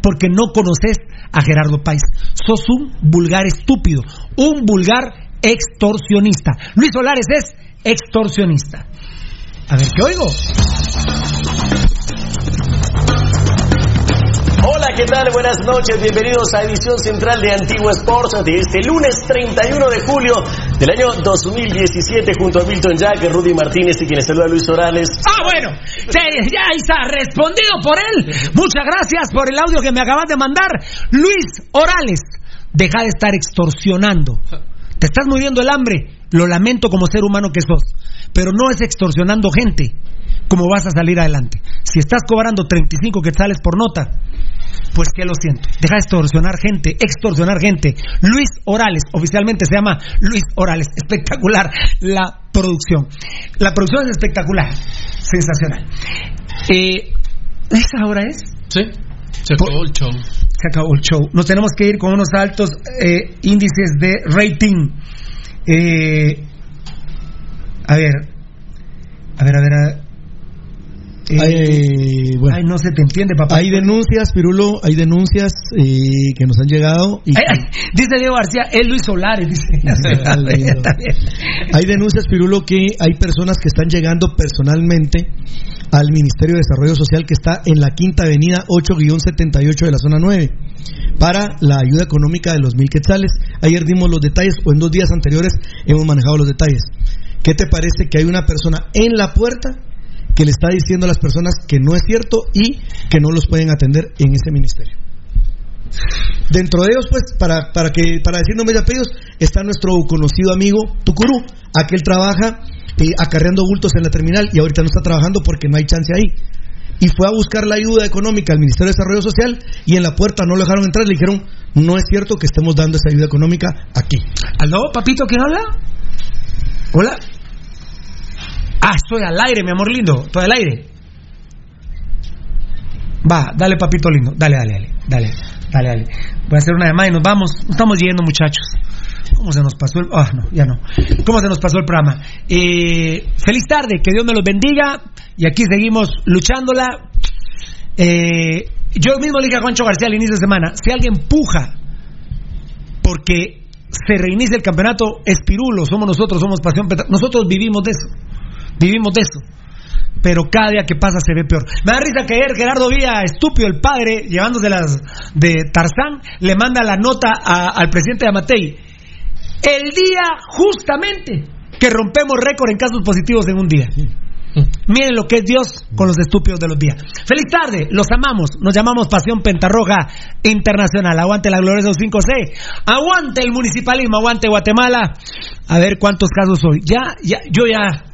porque no conoces a Gerardo País. Sos un vulgar estúpido, un vulgar extorsionista. Luis Solares es extorsionista. A ver, ¿qué oigo? ¿Qué tal? Buenas noches, bienvenidos a edición central de Antiguo Sports de este lunes 31 de julio del año 2017 junto a Milton Jack, Rudy Martínez y quien les saluda Luis Orales. Ah, bueno, ya está respondido por él. Muchas gracias por el audio que me acabas de mandar. Luis Orales, deja de estar extorsionando. Te estás muriendo el hambre. Lo lamento como ser humano que sos. Pero no es extorsionando gente como vas a salir adelante. Si estás cobrando 35 quetzales por nota, pues que lo siento. Deja de extorsionar gente, extorsionar gente. Luis Orales, oficialmente se llama Luis Orales. Espectacular la producción. La producción es espectacular. Sensacional. Eh, ¿Esa hora es? Sí, se acabó el show. Se acabó el show. Nos tenemos que ir con unos altos eh, índices de rating. Eh, a ver. A ver, a ver. a- eh, Ay, bueno. ay, no se te entiende, papá. Hay denuncias, Pirulo, hay denuncias eh, que nos han llegado. Y Ay, ay, dice Diego García, es Luis Solares, dice. *laughs* *laughs* Hay denuncias, Pirulo, que hay personas que están llegando personalmente al Ministerio de Desarrollo Social que está en la Quinta Avenida 8-78 de la zona 9 para la ayuda económica de los mil quetzales. Ayer dimos los detalles o en dos días anteriores hemos manejado los detalles. ¿Qué te parece que hay una persona en la puerta que le está diciendo a las personas que no es cierto y que no los pueden atender en ese ministerio? Dentro de ellos, pues, para, para que para decir nombres y apellidos, está nuestro conocido amigo Tucurú. Aquel trabaja eh, acarreando bultos en la terminal y ahorita no está trabajando porque no hay chance ahí. Y fue a buscar la ayuda económica al Ministerio de Desarrollo Social y en la puerta no lo dejaron entrar, le dijeron, no es cierto que estemos dando esa ayuda económica aquí. ¿Aló, papito, quién habla? Hola. Ah, estoy al aire, mi amor lindo, estoy al aire. Va, dale, papito lindo, dale, dale, dale, dale, dale. Voy a hacer una llamada y nos vamos, estamos yendo, muchachos. ¿Cómo se nos pasó el.? Ah, no, ya no. ¿Cómo se nos pasó el programa? Eh, feliz tarde, que Dios me los bendiga. Y aquí seguimos luchándola. Eh, yo mismo le dije a Juancho García al inicio de semana: si alguien puja porque se reinicia el campeonato, es Pirulo, somos nosotros, somos Pasión Nosotros vivimos de eso. Vivimos de eso. Pero cada día que pasa se ve peor. Me da risa que ayer Gerardo Vía, estúpido el padre, llevándose las de Tarzán, le manda la nota al presidente de Amatei. El día justamente que rompemos récord en casos positivos en un día. Miren lo que es Dios con los estúpidos de los días. Feliz tarde, los amamos. Nos llamamos Pasión Pentarroja Internacional. Aguante la gloriosa 5C. Aguante el municipalismo, aguante Guatemala. A ver cuántos casos hoy. Ya, ya, yo ya.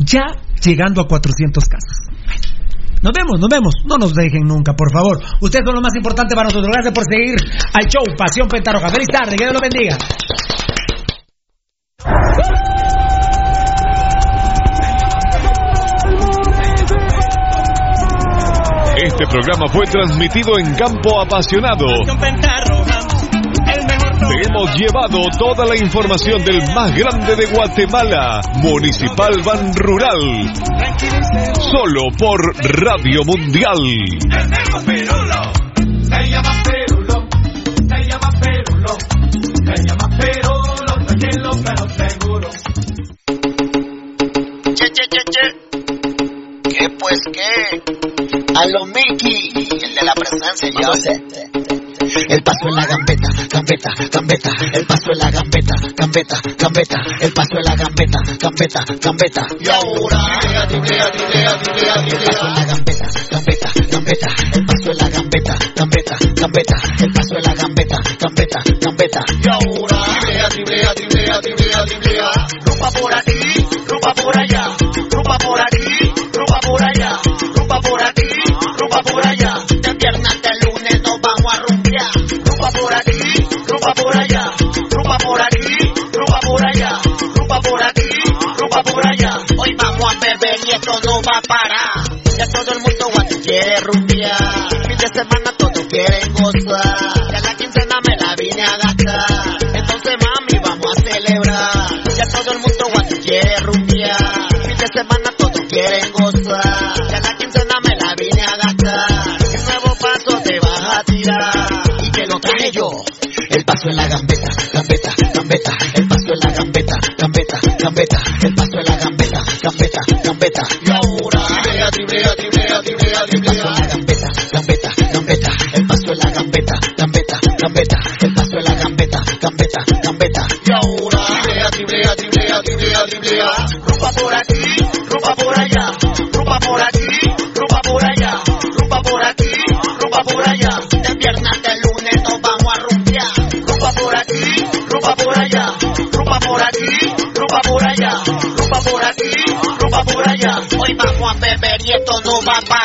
Ya llegando a 400 casos. Nos vemos, nos vemos. No nos dejen nunca, por favor. Ustedes son lo más importante para nosotros. Gracias por seguir al show Pasión Pentarroja. Feliz tarde, que Dios los bendiga. Este programa fue transmitido en campo apasionado. Te hemos llevado toda la información del más grande de Guatemala, Municipal Ban Rural. Solo por Radio Mundial. Se llama Perulo, se llama Perulo, se llama Perulo, tranquilo pero seguro. Che, che, che, che. ¿Qué pues qué? A lo Mickey, el de la presencia, yo sé. El paso en la gambeta, gambeta, gambeta. El paso en la gambeta, gambeta, gambeta. El paso en la gambeta, gambeta, gambeta. Y ahora, El paso en la gambeta, gambeta, gambeta. El paso en la gambeta, gambeta, gambeta. El paso en la gambeta, gambeta, gambeta. Y ahora, tiblea, tiblea, tiblea, tiblea. Rumba por aquí, rumba por allá. Rumba por aquí, rumba por allá. A beber y esto no va a parar. Ya todo el mundo guate quiere rumbear. Fin de semana todos quieren gozar. Ya la quincena me la vine a gastar. Entonces mami vamos a celebrar. Ya todo el mundo guate quiere rumbear. Fin de semana todos quieren gozar. Ya la quincena me la vine a gastar. ¿Qué nuevo paso te vas a tirar? Y que lo traje yo. El paso en la gambeta, gambeta, gambeta. El paso en la gambeta, gambeta, gambeta. El paso en la gambeta, gambeta. Y ahora, tribrea. El paso en la gambeta, gambeta, gambeta. El paso en la gambeta, gambeta, gambeta. El paso en la gambeta, gambeta, gambeta. Y ahora, tribrea, tribrea, tribrea, tribrea, tribrea. Rumba por aquí, rumba por allá. Rumba por aquí, rumba por allá. Rumba por aquí, rumba por allá. De viernes de lunes nos vamos a rumbear. Rumba por aquí, rumba por allá. Rumba por aquí, rumba por allá. Rumba por aquí, esto no va a parar.